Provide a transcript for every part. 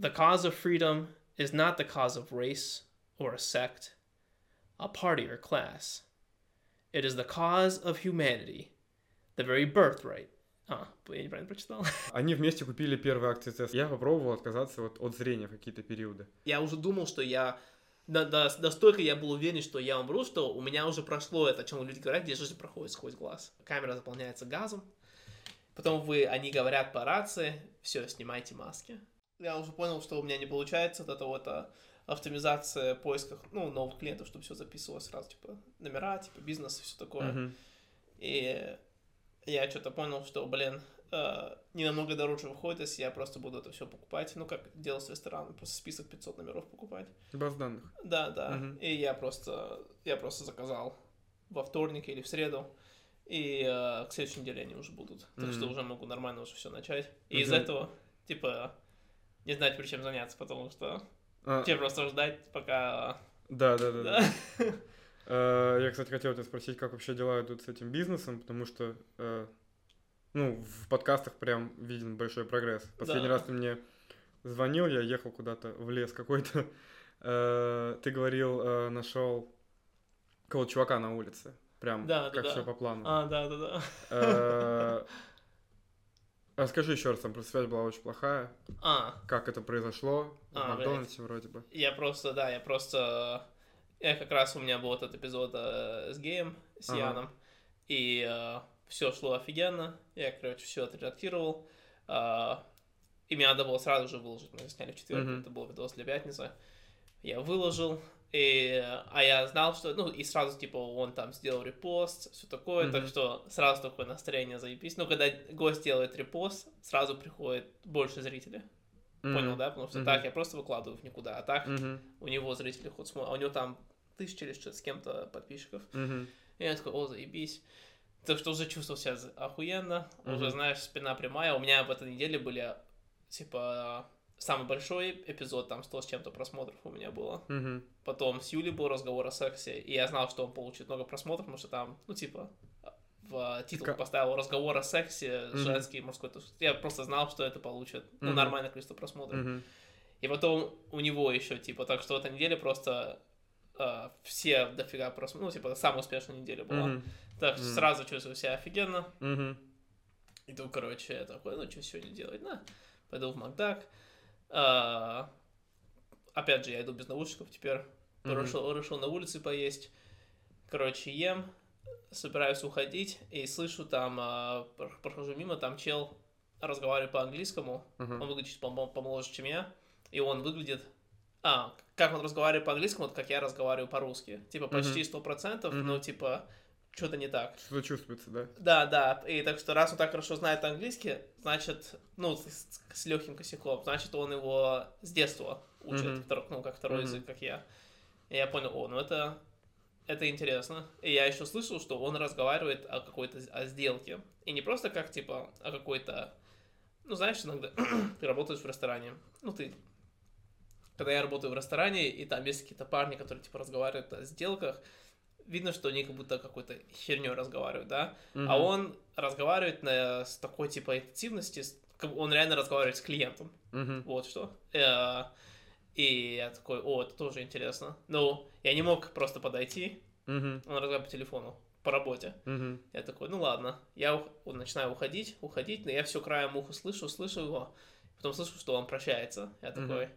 The cause of freedom is not the cause of race or a sect, a party or class. It is the cause of humanity, the very birthright. А, я неправильно прочитал. Они вместе купили первые акции ТС. Я попробовал отказаться вот от зрения в какие-то периоды. Я уже думал, что я... Да, да, настолько я был уверен, что я умру, что у меня уже прошло это, о чем люди говорят, где жизнь проходит сквозь глаз. Камера заполняется газом, потом вы, они говорят по рации, все, снимайте маски. Я уже понял, что у меня не получается вот это вот а, автоматизация поисках, ну, новых клиентов, чтобы все записывалось сразу, типа, номера, типа, бизнес и все такое. Мгм. И я что-то понял, что, блин, э, не намного дороже выходит, если я просто буду это все покупать. Ну, как делал с рестораном, просто список 500 номеров покупать. Баз данных. Да, да. Мгм. И я просто, я просто заказал во вторник или в среду. И э, к следующей неделе они уже будут. Так что уже могу нормально уже все начать. И из Мгм. этого, типа, не знать, при чем заняться, потому что А, тебе просто ждать, пока... да, да, да. да. Да. Э, Я, кстати, хотел тебя спросить, как вообще дела идут с этим бизнесом, потому что, э, ну, в подкастах прям виден большой прогресс. Последний Да. раз ты мне звонил, я ехал куда-то в лес какой-то. Э, Ты говорил, нашел какого-то чувака на улице. Прям Да, да, как да. все по плану. А, да, да, да. Э, Расскажи еще раз, там просто связь была очень плохая. А, Как это произошло? В А, Макдональдсе вроде бы. Я просто, да, я просто... Я как раз, у меня был этот эпизод э, с геем, с Ага. Яном, и все шло офигенно, я, короче, все отредактировал, а, и мне надо было сразу же выложить, мы сняли в четверг, Мгм. это был видос для пятницы, я выложил, и, а я знал, что, ну, и сразу, типа, он там сделал репост, все такое, так Мгм. что сразу такое настроение заебись. Ну, когда гость делает репост, сразу приходит больше зрителей. Понял, Мгм. да? Потому что Мгм. так я просто выкладываю в никуда, а так Мгм. у него зрители хоть смотрят, а у него там тысяча или что с кем-то подписчиков. Мгм. И я такой, о, заебись. Так что уже чувствовал себя охуенно, уже, Мгм. знаешь, спина прямая. У меня в этой неделе были, типа, самый большой эпизод, там 100 с чем-то просмотров у меня было. Мгм. Потом с Юлей был разговор о сексе, и я знал, что он получит много просмотров, потому что там, ну, типа, в титул Ка- поставил разговор о сексе, Мгм. женский, мужской. Я просто знал, что это получит, ну, Мгм. нормальное количество просмотров. Мгм. И потом у него еще, типа, так что в этой неделе просто э, все дофига просмотров, ну, типа, самая успешная неделя была. Мгм. Так что Мгм. сразу чувствую себя офигенно. Мгм. И тут, короче, я такой, ну, что сегодня делать? На, пойду в Макдак. А, опять же, я иду без наушников теперь. Решил, решил на улице поесть. Короче, ем, собираюсь уходить, и слышу там, про- прохожу мимо, там чел разговаривает по-английскому. Мгм. Он выглядит помоложе, чем я. И он выглядит... А, как он разговаривает по-английскому, вот как я разговариваю по-русски. Типа почти сто процентов, Мгм. но типа что-то не так. Что чувствуется, да? Да, да, и так что раз он так хорошо знает английский, значит, ну, с, легким косяком, значит, он его с детства учит, Мгм. втор- ну, как второй Мгм. язык, как я. И я понял, о, ну это, это интересно. И я еще слышал, что он разговаривает о какой-то о сделке. И не просто как, типа, о какой-то... Ну, знаешь, иногда ты работаешь в ресторане, ну, ты... Когда я работаю в ресторане, и там есть какие-то парни, которые, типа, разговаривают о сделках, видно, что они как будто какой-то херней разговаривают, да? Мгм. А он разговаривает на, с такой, типа, интенсивности, он реально разговаривает с клиентом. Мгм. Вот что. Э, И я такой, о, это тоже интересно. Ну, я не мог просто подойти, Мгм. он разговаривает по телефону, по работе. Мгм. Я такой, ну ладно. Я вот начинаю уходить, уходить, но я все краем уха слышу, слышу его. Потом слышу, что он прощается. Я такой,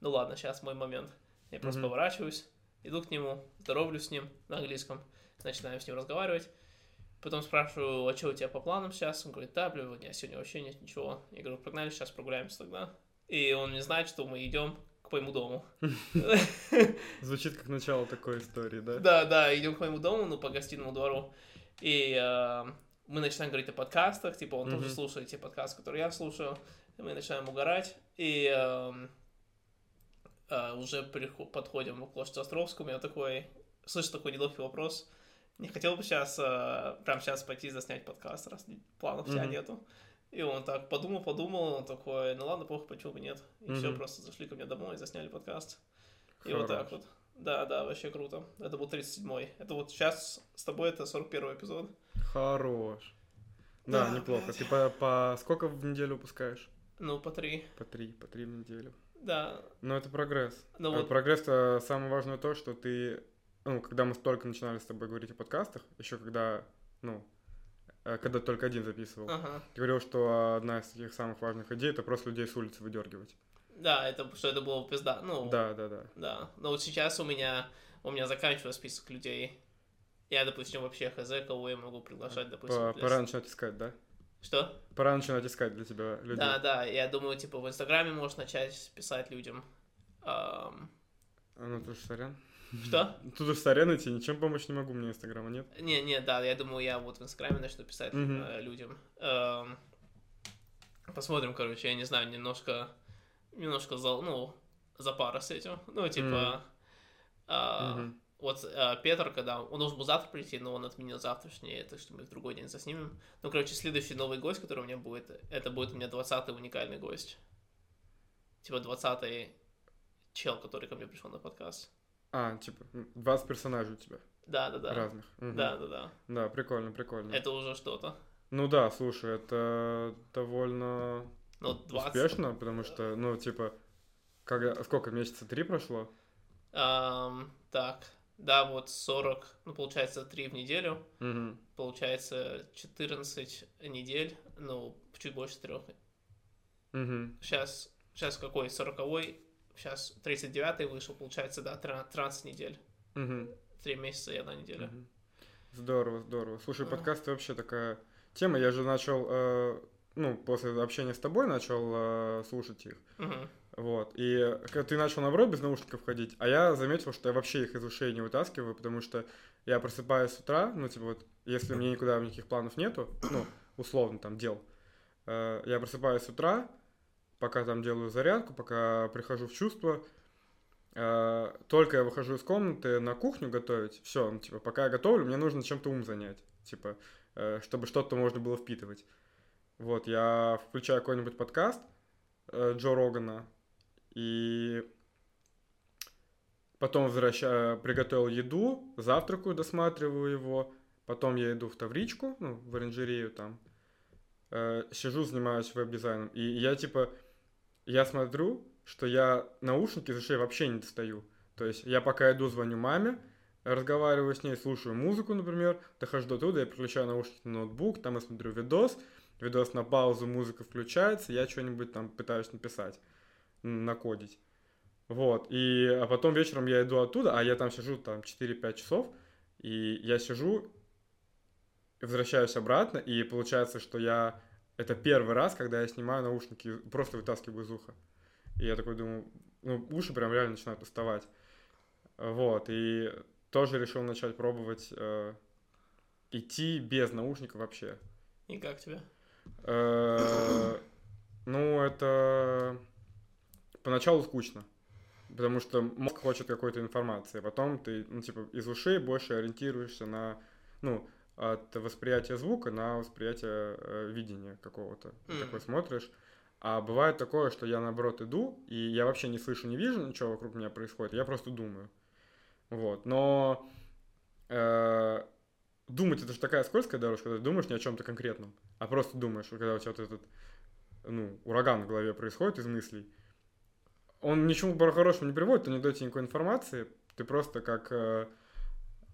ну ладно, сейчас мой момент. Я просто Мгм. поворачиваюсь, иду к нему, здоровлюсь с ним на английском, начинаю с ним разговаривать. Потом спрашиваю, а что у тебя по планам сейчас? Он говорит, да, блин, у меня сегодня вообще нет ничего. Я говорю, погнали, сейчас прогуляемся тогда. И он не знает, что мы идем к моему дому. Звучит как начало такой истории, да? Да, да, идем к моему дому, ну, по гостиному двору. И э, мы начинаем говорить о подкастах, типа, он тоже слушает те подкасты, которые я слушаю. Мы начинаем угорать. И эм, э, уже прихо- подходим к площади Островскому, я такой, слышу такой неловкий вопрос. Не хотел бы сейчас, э, прямо сейчас пойти заснять подкаст, раз планов у тебя нету. И он так подумал, подумал, он такой, ну ладно, плохо, почему бы нет. И все, Мгм. просто зашли ко мне домой, засняли подкаст. И вот так Хорош. вот. Да, да, вообще круто. Это был 37-й. Это вот сейчас с тобой это 41 эпизод. Хорош. Да, Да, неплохо. блядь. Ты по, по сколько в неделю выпускаешь? Ну, по три. По три, по три в неделю. Да. Но это прогресс. Ну А вот, Прогресс-то самое важное то, что ты, ну, когда мы только начинали с тобой говорить о подкастах, еще когда, ну, э, когда только один записывал, ага. ты говорил, что одна из таких самых важных идей это просто людей с улицы выдергивать. Да, это, что это было пизда. Ну, Да, да, да. Да, но вот сейчас у меня, у меня заканчивается список людей. Я, допустим, вообще хз, кого я могу приглашать, допустим. Пора начинать искать, да? Что? Пора начинать искать для тебя людей. Да, да, я думаю, типа, в Инстаграме можешь начать писать людям. А, Ну, тут же сорян. Что? Тут уж сорян идти, ничем помочь не могу, мне инстаграма нет. Не, не, да, я думаю, я вот в Инстаграме начну писать Мгм. э, людям. Ам, Посмотрим, короче, я не знаю, немножко, немножко за, ну, за пара с этим. Ну, типа, а, Мгм. Вот э, Петр, когда он должен был завтра прийти, но он отменил завтрашний, так что мы в другой день заснимем. Ну, короче, следующий новый гость, который у меня будет, это будет у меня 20-й уникальный гость. Типа 20-й чел, который ко мне пришел на подкаст. А, типа, м, 20 персонажей у тебя Да, да, да. разных. Мгм. Да, да, да. Да, прикольно, прикольно. Это уже что-то. Ну да, слушай, это довольно Ну, 20. успешно, потому что, ну, типа, когда, сколько, месяца три прошло? Ам, так, да, вот 40, ну, получается, 3 в неделю. Мгм. Получается 14 недель, ну, чуть больше трех. Мгм. Сейчас, сейчас какой? 40 Сейчас 39 вышел, получается, да, 13 недель. Мгм. Три месяца и одна неделя. Мгм. Здорово, здорово. Слушай, А. подкасты вообще такая тема. Я же начал, э, ну, после общения с тобой начал э, слушать их. Мгм. Вот. И когда ты начал, наоборот, без наушников ходить, а я заметил, что я вообще их из ушей не вытаскиваю, потому что я просыпаюсь с утра, ну, типа вот, если мне никуда никаких планов нету, ну, условно, там, дел, э, я просыпаюсь с утра, пока там делаю зарядку, пока прихожу в чувство, э, только я выхожу из комнаты на кухню готовить, все, ну, типа, пока я готовлю, мне нужно чем-то ум занять, типа, э, чтобы что-то можно было впитывать. Вот, я включаю какой-нибудь подкаст Джо Рогана, и потом возвращаю, приготовил еду, завтракаю, досматриваю его, потом я иду в Тавричку, ну, в оранжерею там, э, сижу, занимаюсь веб-дизайном, и я, типа, я смотрю, что я наушники из ушей вообще не достаю, то есть я пока иду, звоню маме, разговариваю с ней, слушаю музыку, например, дохожу до туда, я переключаю наушники на ноутбук, там я смотрю видос, видос на паузу, музыка включается, я что-нибудь там пытаюсь написать, накодить. Вот, и, а потом вечером я иду оттуда, а я там сижу там 4-5 часов, и я сижу, возвращаюсь обратно, и получается, что я, это первый раз, когда я снимаю наушники, просто вытаскиваю из уха. И я такой думаю, ну, уши прям реально начинают уставать. Вот, и тоже решил начать пробовать э, идти без наушников вообще. И как тебе? Э, Ну, это поначалу скучно, потому что мозг хочет какой-то информации, потом ты, ну, типа, из ушей больше ориентируешься на, ну, от восприятия звука на восприятие э, видения какого-то. Ты Мгм. такой смотришь. А бывает такое, что я, наоборот, иду, и я вообще не слышу, не вижу ничего вокруг меня происходит, я просто думаю. Вот, но э, думать это же такая скользкая дорожка, когда ты думаешь не о чем-то конкретном, а просто думаешь, когда у тебя вот этот, ну, ураган в голове происходит из мыслей, он ничему хорошему не приводит, он не дает тебе никакой информации, ты просто как, э,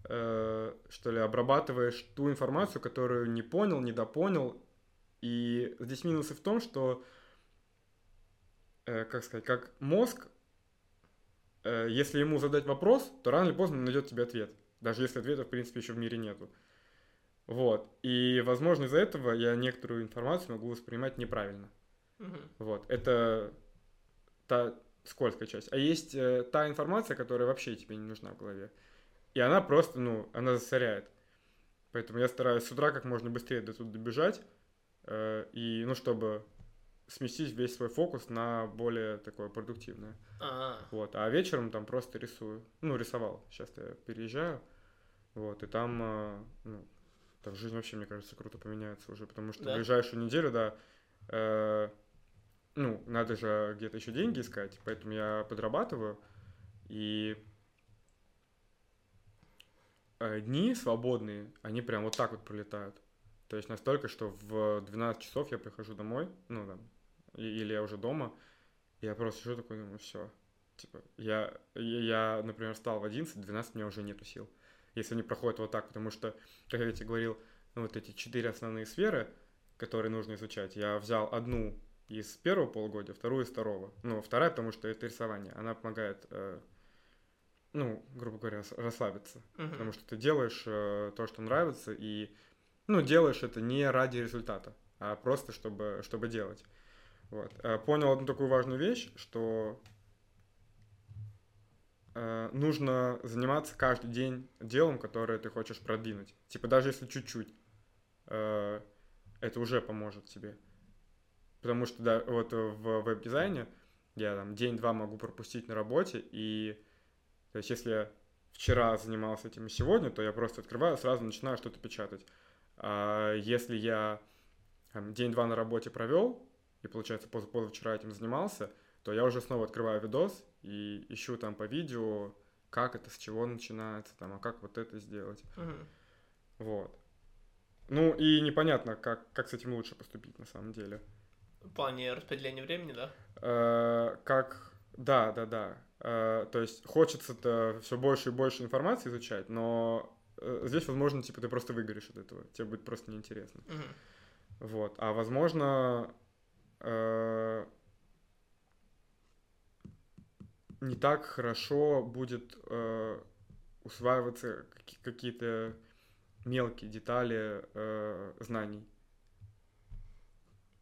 э, что ли, обрабатываешь ту информацию, которую не понял, недопонял, и здесь минусы в том, что, э, как сказать, как мозг, э, если ему задать вопрос, то рано или поздно он найдет тебе ответ, даже если ответа, в принципе, еще в мире нету. Вот. И, возможно, из-за этого я некоторую информацию могу воспринимать неправильно. Мгм. Вот. Это та скользкая часть. А есть э, та информация, которая вообще тебе не нужна в голове. И она просто, ну, она засоряет. Поэтому я стараюсь с утра как можно быстрее до туда добежать. э, и, ну, чтобы сместить весь свой фокус на более такое продуктивное. А, Вот. А вечером там просто рисую. Ну, рисовал. Сейчас я переезжаю. Вот. И там, э, ну, там жизнь вообще, мне кажется, круто поменяется уже. Потому что Да? в ближайшую неделю, да, э, ну, надо же где-то еще деньги искать. Поэтому я подрабатываю. И э, дни свободные, они прям вот так вот пролетают. То есть настолько, что в 12 часов я прихожу домой, ну, там, и- или я уже дома, Я просто сижу такой, думаю, все. Типа, я, я, например, встал в 11-12, у меня уже нету сил. Если они проходят вот так, потому что, как я тебе говорил, ну, вот эти четыре основные сферы, которые нужно изучать, я взял одну из первого полугодия, вторую из второго. Ну, вторая, потому что это рисование. Она помогает, э, ну, грубо говоря, расслабиться. Мгм. Потому что ты делаешь э, то, что нравится, и, ну, делаешь это не ради результата, а просто чтобы, чтобы делать. Вот. Э, Понял одну такую важную вещь, что э, нужно заниматься каждый день делом, которое ты хочешь продвинуть. Типа даже если чуть-чуть, э, это уже поможет тебе. Потому что да, вот в веб-дизайне я там день-два могу пропустить на работе, и то есть если я вчера занимался этим и сегодня, то я просто открываю, сразу начинаю что-то печатать. А если я день-два на работе провел, и получается поз- позавчера этим занимался, то я уже снова открываю видос и ищу там по видео, как это, с чего начинается, там, а как вот это сделать. Мгм. Вот. Ну и непонятно, как, как с этим лучше поступить на самом деле. В плане распределения времени, да? Э, как, да, да, да. Э, то есть хочется-то все больше и больше информации изучать, но э, здесь, возможно, типа ты просто выгоришь от этого, тебе будет просто неинтересно. Мгм. Вот. А возможно, э, не так хорошо будет э, усваиваться каки- какие-то мелкие детали э, знаний.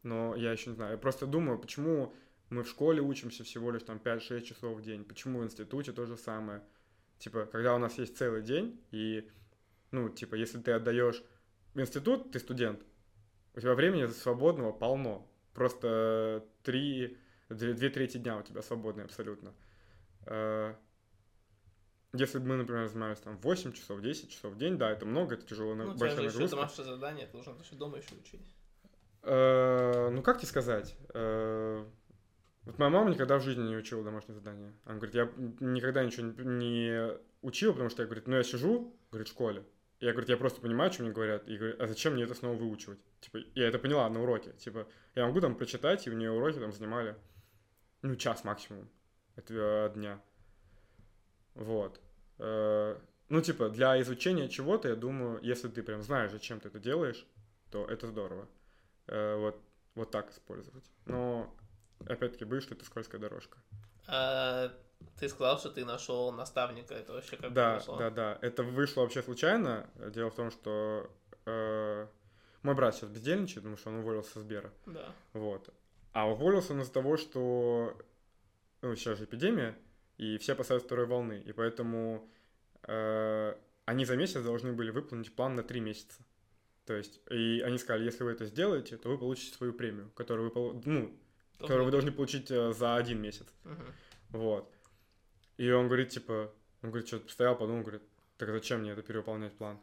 Но я еще не знаю. Я просто думаю, почему мы в школе учимся всего лишь там 5-6 часов в день, почему в институте то же самое. Типа, когда у нас есть целый день, и, ну, типа, если ты отдаешь в институт, ты студент, у тебя времени свободного полно. Просто три, две, две трети дня у тебя свободные абсолютно. Э, Если бы мы, например, занимались там 8 часов, 10 часов в день, да, это много, это тяжело, Ну, у тебя большая же еще нагрузка. домашнее задание, ты должен еще дома еще учить. Э, Ну, как тебе сказать? Э, Вот моя мама никогда в жизни не учила домашнее задание. Она говорит, я никогда ничего не- учила, потому что я, говорит, ну, я сижу, говорит, в школе. Я, говорит, я просто понимаю, что мне говорят. И говорю, а зачем мне это снова выучивать? Типа, я это поняла на уроке. Типа, я могу там прочитать, и у нее уроки там занимали, ну, час максимум этого дня. Вот. Э, Ну, типа, для изучения чего-то, я думаю, если ты прям знаешь, зачем ты это делаешь, то это здорово. Э, Вот, вот так использовать. Но, опять-таки, боюсь, что это скользкая дорожка. А, ты сказал, что ты нашел наставника, это вообще как Да, произошло? да, да. Это вышло вообще случайно. Дело в том, что э, мой брат сейчас бездельничает, потому что он уволился с Сбера. Да. Вот. А уволился он из-за того, что ну, сейчас же эпидемия, и все опасаются второй волны. И поэтому э, они за месяц должны были выполнить план на три месяца. То есть, и они сказали, если вы это сделаете, то вы получите свою премию, которую вы, ну, которую вы должны получить э, за один месяц. Мгм. Вот. И он говорит, типа, он говорит, что-то постоял, подумал, говорит, так зачем мне это перевыполнять план?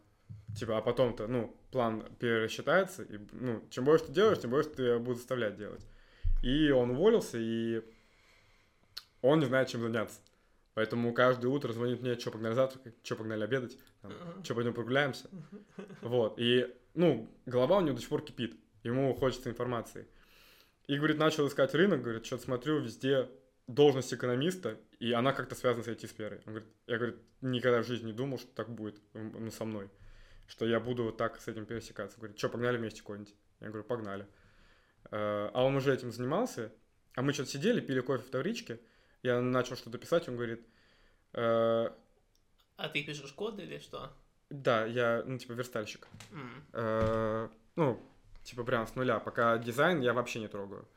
Типа, а потом-то, ну, план пересчитается, и, ну, чем больше ты делаешь, тем больше ты будут заставлять делать. И он уволился, и он не знает, чем заняться. Поэтому каждое утро звонит мне, что погнали завтракать, что погнали обедать, Мгм. что пойдем прогуляемся. Вот. И, ну, голова у него до сих пор кипит. Ему хочется информации. И, говорит, начал искать рынок, говорит, что-то смотрю, везде должность экономиста, и она как-то связана с IT-сферой. Он говорит, я, говорит, никогда в жизни не думал, что так будет ну, со мной, что я буду вот так с этим пересекаться. Говорит, что, погнали вместе куда-нибудь? Я говорю, погнали. Э, А он уже этим занимался, а мы что-то сидели, пили кофе в Тавричке, я начал что-то писать, он говорит, «Э, А ты пишешь код или что? да, я, ну, типа, верстальщик. М. Э, ну, типа прям с нуля. Пока дизайн я вообще не трогаю.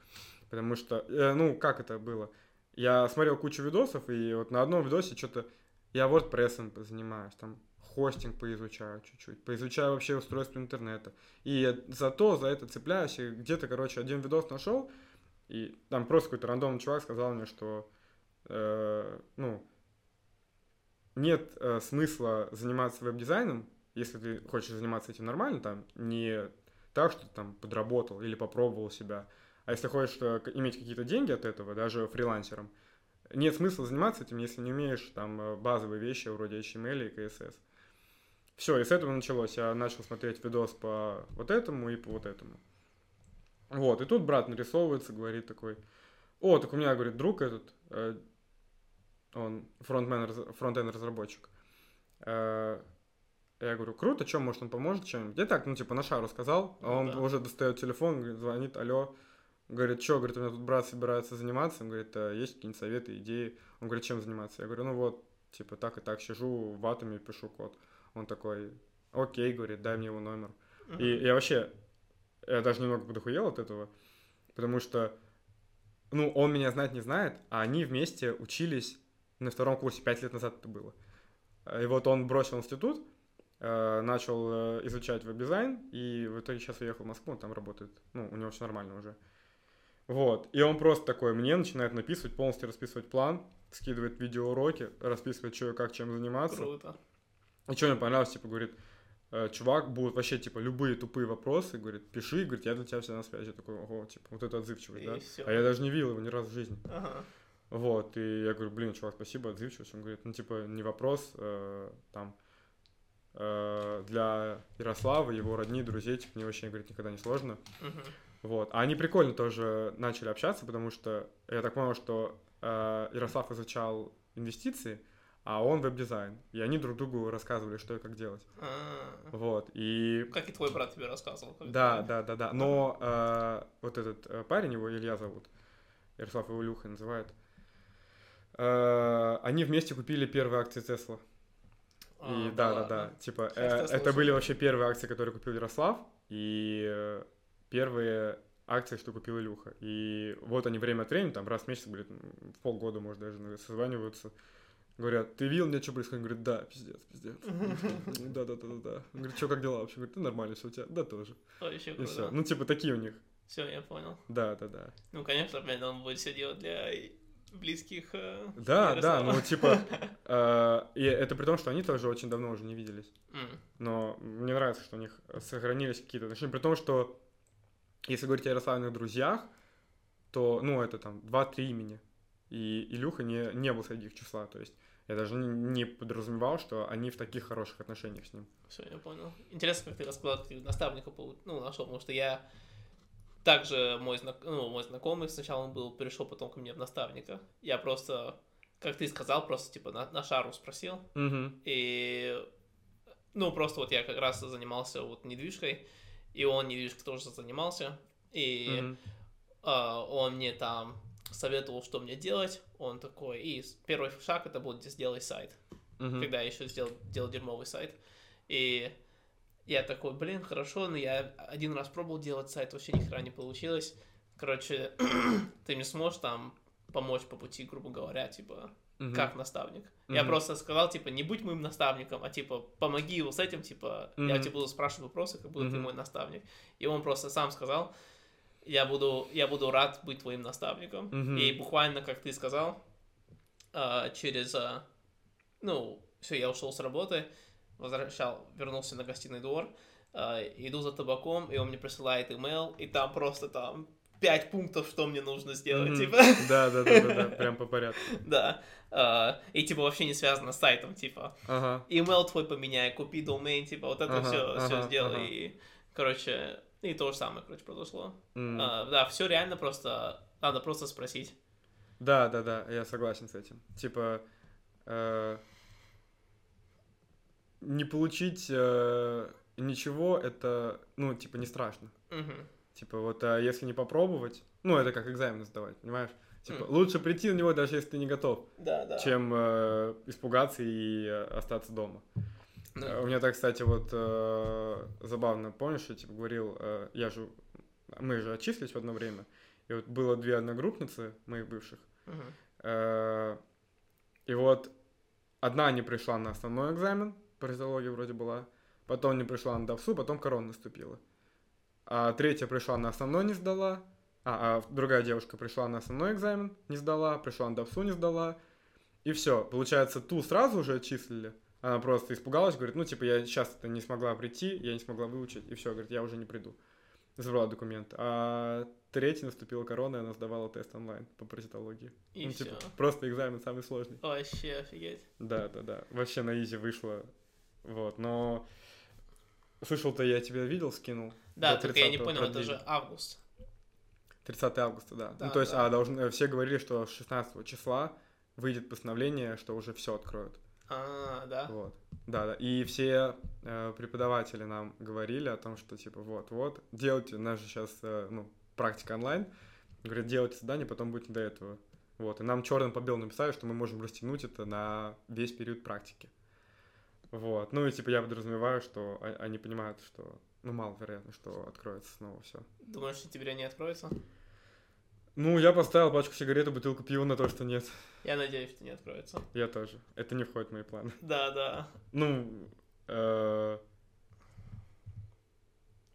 Потому что, э, ну, как это было? Я смотрел кучу видосов, и вот на одном видосе что-то... Я WordPress занимаюсь, там хостинг поизучаю чуть-чуть, поизучаю вообще устройство интернета. И зато за это цепляюсь, и где-то, короче, один видос нашел, и там просто какой-то рандомный чувак сказал мне, что, э, ну, нет э, смысла заниматься веб-дизайном, если ты хочешь заниматься этим нормально, там, не так, что ты там подработал или попробовал себя, а если хочешь э, иметь какие-то деньги от этого, даже фрилансером, нет смысла заниматься этим, если не умеешь там э, базовые вещи вроде HTML и CSS. Все, и с этого началось. Я начал смотреть видос по вот этому и по вот этому. Вот, и тут брат нарисовывается, говорит такой, о, так у меня, говорит, друг этот, э, он фронтмен, фронтенд разработчик. Э, я говорю, круто, что, может, он поможет чем-нибудь? Я так, ну, типа, на шару сказал, а Ну он да. уже достает телефон, говорит, звонит, алло, говорит, что, говорит, у меня тут брат собирается заниматься, он говорит, «А есть какие-нибудь советы, идеи? Он говорит, чем заниматься? Я говорю, ну вот, типа, так и так, сижу в атоме, пишу код. Он такой, окей, говорит, дай мне его номер. И я вообще, я даже немного подохуел от этого, потому что, ну, он меня знать не знает, а они вместе учились на втором курсе, пять лет назад это было. И вот он бросил институт, э, начал э, изучать веб-дизайн, и в итоге сейчас уехал в Москву, он там работает. Ну, у него все нормально уже. Вот. И он просто такой мне начинает написывать, полностью расписывать план, скидывает видеоуроки, расписывает, что и как, чем заниматься. Круто. И что мне понравилось, типа, говорит, «Э, чувак, будут вообще, типа, любые тупые вопросы, говорит, пиши, говорит, я для тебя всегда на связи. Я такой, ого, типа, вот это отзывчивый, И да? всё. А я даже не видел его ни разу в жизни. Ага. Вот, и я говорю, блин, чувак, спасибо, отзывчивость. Он говорит, ну, типа, не вопрос, э, там, э, для Ярослава, его родни, друзей, типа, мне вообще, говорит, никогда не сложно. Мгм. Вот. А они прикольно тоже начали общаться, потому что я так понял, что э, Ярослав изучал инвестиции, а он веб-дизайн. И они друг другу рассказывали, что и как делать. А, Вот. И Как и твой брат тебе рассказывал. да, да, да, да. Но э, вот этот э, парень, его Илья зовут, Ярослав его Илюха называют, они вместе купили первые акции Тесла. А, И да, да, да. Типа, э, это были вообще первые акции, которые купил Ярослав, и э, первые акции, что купил Илюха. И вот они время от времени, там раз в месяц, говорит, в полгода, может, даже созваниваются. Говорят, ты видел мне, что происходит? Он говорит, да, пиздец, пиздец. Да, да, да, да, да. Он говорит, что, как дела вообще? Говорит, да нормально все у тебя. Да, тоже. И все. Ну, типа, такие у них. Все, я понял. Да, да, да. Ну, конечно, блин, он будет все делать для близких. э, Да, да, ну, типа, э, и это при том, что они тоже очень давно уже не виделись. М, Но мне нравится, что у них сохранились какие-то отношения. При том, что если говорить о Ярославных друзьях, то, ну, это там 2-3 имени. И Илюха не, не был среди их числа. То есть я даже не, не подразумевал, что они в таких хороших отношениях с ним. Все, я понял. Интересно, как ты ты наставника ну, нашел, потому что я также мой, знак... ну, мой знакомый сначала он был, перешел потом ко мне в наставника. Я просто, как ты сказал, просто типа на, на шару спросил. Угу. И, ну, просто вот я как раз занимался вот недвижкой, и он недвижкой тоже занимался. И а, он мне там советовал, что мне делать. Он такой, и первый шаг это будет сделай сайт когда я еще сделал, делал дерьмовый сайт. И я такой, блин, хорошо, но я один раз пробовал делать сайт, вообще ни хера не получилось. Короче, ты мне сможешь там помочь по пути, грубо говоря, типа, как наставник. Я Мгм. просто сказал, типа, не будь моим наставником, а типа, помоги его с этим, типа, я Мгм. тебе буду спрашивать вопросы, как будто ты Мгм. мой наставник. И он просто сам сказал, я буду, я буду рад быть твоим наставником. Мгм. И буквально, как ты сказал, а, через, а, ну, все, я ушел с работы, возвращал, вернулся на гостиный двор, а, иду за табаком, и он мне присылает имейл, и там просто там пять пунктов, что мне нужно сделать, Мгм. типа, Да, да, да, да, да, прям по порядку. да, А, и типа вообще не связано с сайтом, типа, Ага. email твой поменяй, купи домен, типа, вот это Ага, все, все ага, сделай, ага. и, короче, и то же самое, короче, произошло. М. А, да, все реально просто, надо просто спросить. Да, да, да, я согласен с этим. Типа, э, не получить э, ничего, это, ну, типа, не страшно. Мгм. Типа, вот а если не попробовать, ну, это как экзамен сдавать, понимаешь? Типа, Мгм. лучше прийти на него, даже если ты не готов, Да, да. чем э, испугаться и э, остаться дома. Э, У меня так, кстати, вот э, забавно, помнишь, я типа говорил, э, я же, мы же отчислились в одно время, и вот было две одногруппницы моих бывших, мгм. Э, И вот одна не пришла на основной экзамен, паразитология вроде была, потом не пришла на ДАВСУ, потом корона наступила. А третья пришла на основной, не сдала. А, а другая девушка пришла на основной экзамен, не сдала, пришла на ДАВСУ, не сдала. И все, получается, ту сразу уже отчислили. Она просто испугалась, говорит, ну, типа, я сейчас это не смогла прийти, я не смогла выучить, и все, говорит, я уже не приду. Забрала документ. А третья наступила корона, и она сдавала тест онлайн по паразитологии. И ну, все. типа, просто экзамен самый сложный. Вообще офигеть. Да, да, да. Вообще на изи вышло. Вот, но... Слышал-то я тебя видел, скинул. Да, только я не 30-го понял, это продлили. же август. 30 августа, да. Да, ну, то есть, да. а должны, все говорили, что с 16 числа выйдет постановление, что уже все откроют. А, да. Вот. Да, да. И все э, преподаватели нам говорили о том, что типа вот-вот, делайте, у нас же сейчас ну, практика онлайн, говорят, делайте задание, потом будет до этого. Вот. И нам черным по белому написали, что мы можем растянуть это на весь период практики. Вот. Ну и типа я подразумеваю, что они понимают, что ну маловероятно, что откроется снова все. Думаешь, тебе не откроется? Ну, я поставил пачку сигарет и бутылку пива на то, что нет. Я надеюсь, что не откроется. Я тоже. Это не входит в мои планы. Да, да. Ну, э,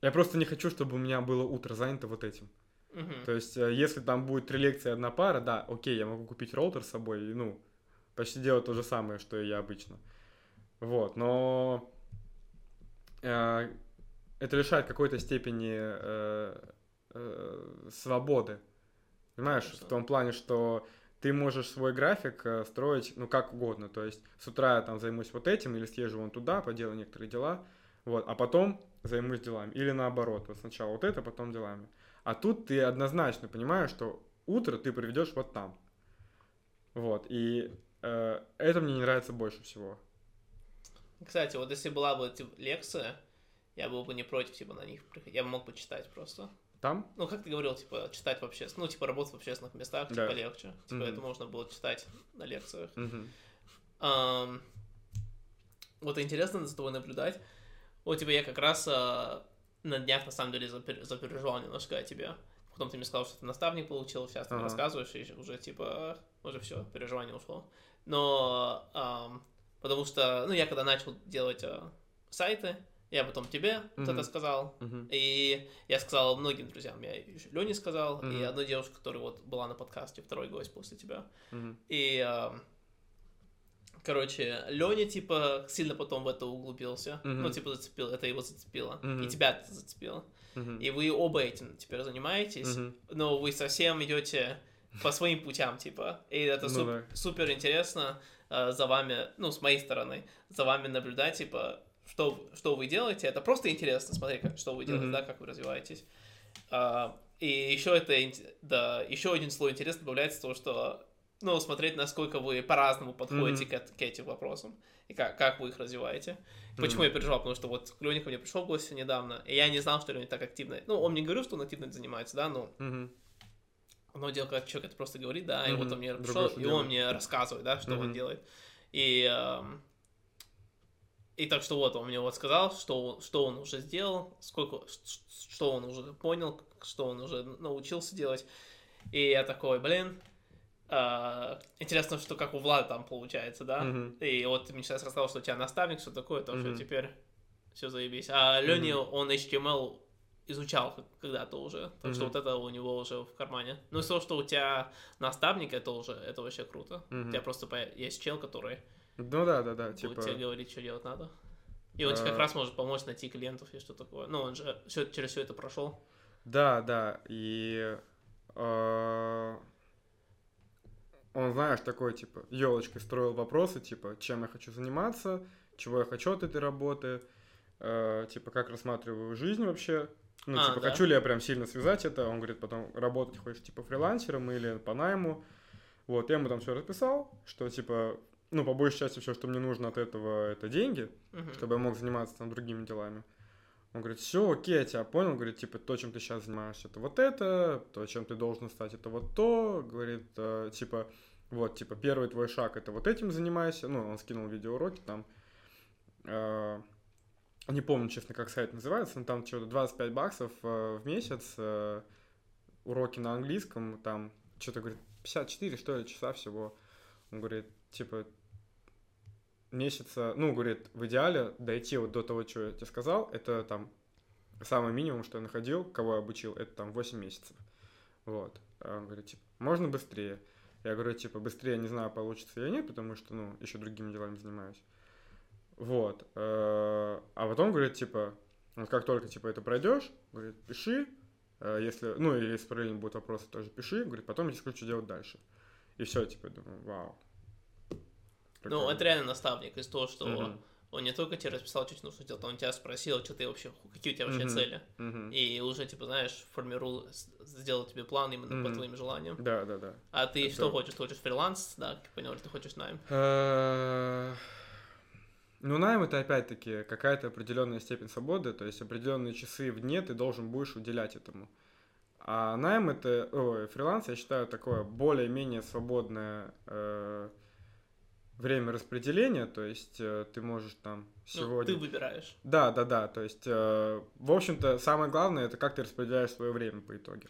я просто не хочу, чтобы у меня было утро занято вот этим. То есть, э, если там будет три лекции, одна пара, да, окей, я могу купить роутер с собой и, ну, почти делать то же самое, что и я обычно. Вот, но э, это лишает какой-то степени э, э, свободы. Понимаешь, Конечно. в том плане, что ты можешь свой график строить, ну, как угодно. То есть, с утра я там займусь вот этим, или съезжу вон туда, поделаю некоторые дела, вот, а потом займусь делами. Или наоборот, вот сначала вот это, потом делами. А тут ты однозначно понимаешь, что утро ты проведешь вот там. Вот, и э, это мне не нравится больше всего. Кстати, вот если была бы типа, лекция, я был бы не против, типа, на них приходить. Я бы мог почитать просто. Там? Ну, как ты говорил, типа, читать в общественных, ну, типа, работать в общественных местах, Да. типа, легче. Типа, Мгм. это можно было читать на лекциях. Мгм. Ам, вот интересно за тобой наблюдать. Вот, типа, я как раз а, на днях, на самом деле, запер- запереживал немножко о тебе. Потом ты мне сказал, что ты наставник получил, сейчас ты Ага. рассказываешь, и уже, типа, уже все, переживание ушло. Но, ам, потому что, ну, я когда начал делать а, сайты, я потом тебе Мгм. это сказал, Мгм. и я сказал многим друзьям, я еще Лене сказал, и Мгм. одной девушке, которая вот была на подкасте, второй гость после тебя. Мгм. И, ам, короче, Леня, типа, сильно потом в это углубился. Мгм. Ну, типа, зацепил, это его зацепило. И Мгм. тебя это зацепило. Мгм. И вы оба этим теперь занимаетесь, Мгм. но вы совсем идете по своим путям, типа. И это Ну суп- да. супер интересно э, за вами, ну, с моей стороны, за вами наблюдать, типа, что, что вы делаете. Это просто интересно смотреть, как, что вы делаете, Мгм. да, как вы развиваетесь. А, и еще это, да, еще один слой интереса добавляется то, что, ну, смотреть, насколько вы по-разному подходите Мгм. к, к этим вопросам и как, как вы их развиваете. Почему Мгм. я переживал? Потому что вот Леня ко мне пришел в гости недавно, и я не знал, что Леня так активно... Ну, он мне говорил, что он активно занимается, да, но Мгм. Одно дело, когда человек это просто говорит, да, и Мгм. вот он мне пришел, что и он мне рассказывает, да, что он Мгм. делает. И, эм, и так что вот, он мне вот сказал, что, что он уже сделал, сколько, что он уже понял, что он уже научился делать. И я такой, блин, э, интересно, что как у Влада там получается, да? Мгм. И вот ты мне сейчас рассказал, что у тебя наставник, что такое, то что Мгм. теперь все заебись. А Леня, он HTML изучал когда-то уже, так что Мгм. вот это у него уже в кармане. Ну и то, что у тебя наставник, это уже, это вообще круто. У Мгм. тебя просто есть чел, который Ну да, да, да, будет типа. тебе говорить, что делать надо. И он тебе как А. раз может помочь найти клиентов и что такое. Ну, он же всё- через все это прошел. Да, да, и э, он, знаешь, такой, типа, елочкой строил вопросы, типа, чем я хочу заниматься, чего я хочу от этой работы, э, типа, как рассматриваю жизнь вообще, ну, А, типа, да? хочу ли я прям сильно связать это, он говорит, потом работать хочешь, типа, фрилансером или по найму, вот, я ему там все расписал, что, типа, ну, по большей части все, что мне нужно от этого, это деньги, Мгм. чтобы я мог заниматься там другими делами. Он говорит, все, окей, я тебя понял. Говорит, типа, то, чем ты сейчас занимаешься, это вот это, то, чем ты должен стать, это вот то. Говорит, э, типа, вот, типа, первый твой шаг, это вот этим занимайся. Ну, он скинул видеоуроки там. Не помню, честно, как сайт называется, но там что-то 25 баксов э, в месяц, э, уроки на английском, там, что-то, говорит, 54, что ли, часа всего. Он говорит, типа, месяца, ну, говорит, в идеале дойти вот до того, что я тебе сказал, это там самый минимум, что я находил, кого я обучил, это там 8 месяцев. Вот. А он говорит, типа, можно быстрее. Я говорю, типа, быстрее, не знаю, получится или нет, потому что, ну, еще другими делами занимаюсь. Вот. Э, А потом, говорит, типа, вот как только, типа, это пройдешь, говорит, пиши, Э, если, ну, и если параллельно будут вопросы, тоже пиши, говорит, потом я тебе скажу, что делать дальше. И все, типа, думаю, вау. Ну, Прикольно. это реально наставник из того, что Мгм. он не только тебе расписал, что тебе нужно сделать, он тебя спросил, что ты вообще, какие у тебя вообще Мгм. цели. Мгм. И уже, типа, знаешь, формировал, сделал тебе план именно по Мгм. твоим желаниям. Да, да, да. А ты Это- что хочешь? Ты хочешь фриланс, да, как я понял, или ты хочешь найм? Ну, найм это опять-таки какая-то определенная степень свободы, то есть определенные часы в дне ты должен будешь уделять этому. А найм это, ой, фриланс, я считаю, такое более-менее свободное э, время распределения, то есть э, ты можешь там Ну, сегодня... ты выбираешь. Да, да, да. То есть, э, в общем-то, самое главное это как ты распределяешь свое время по итоге.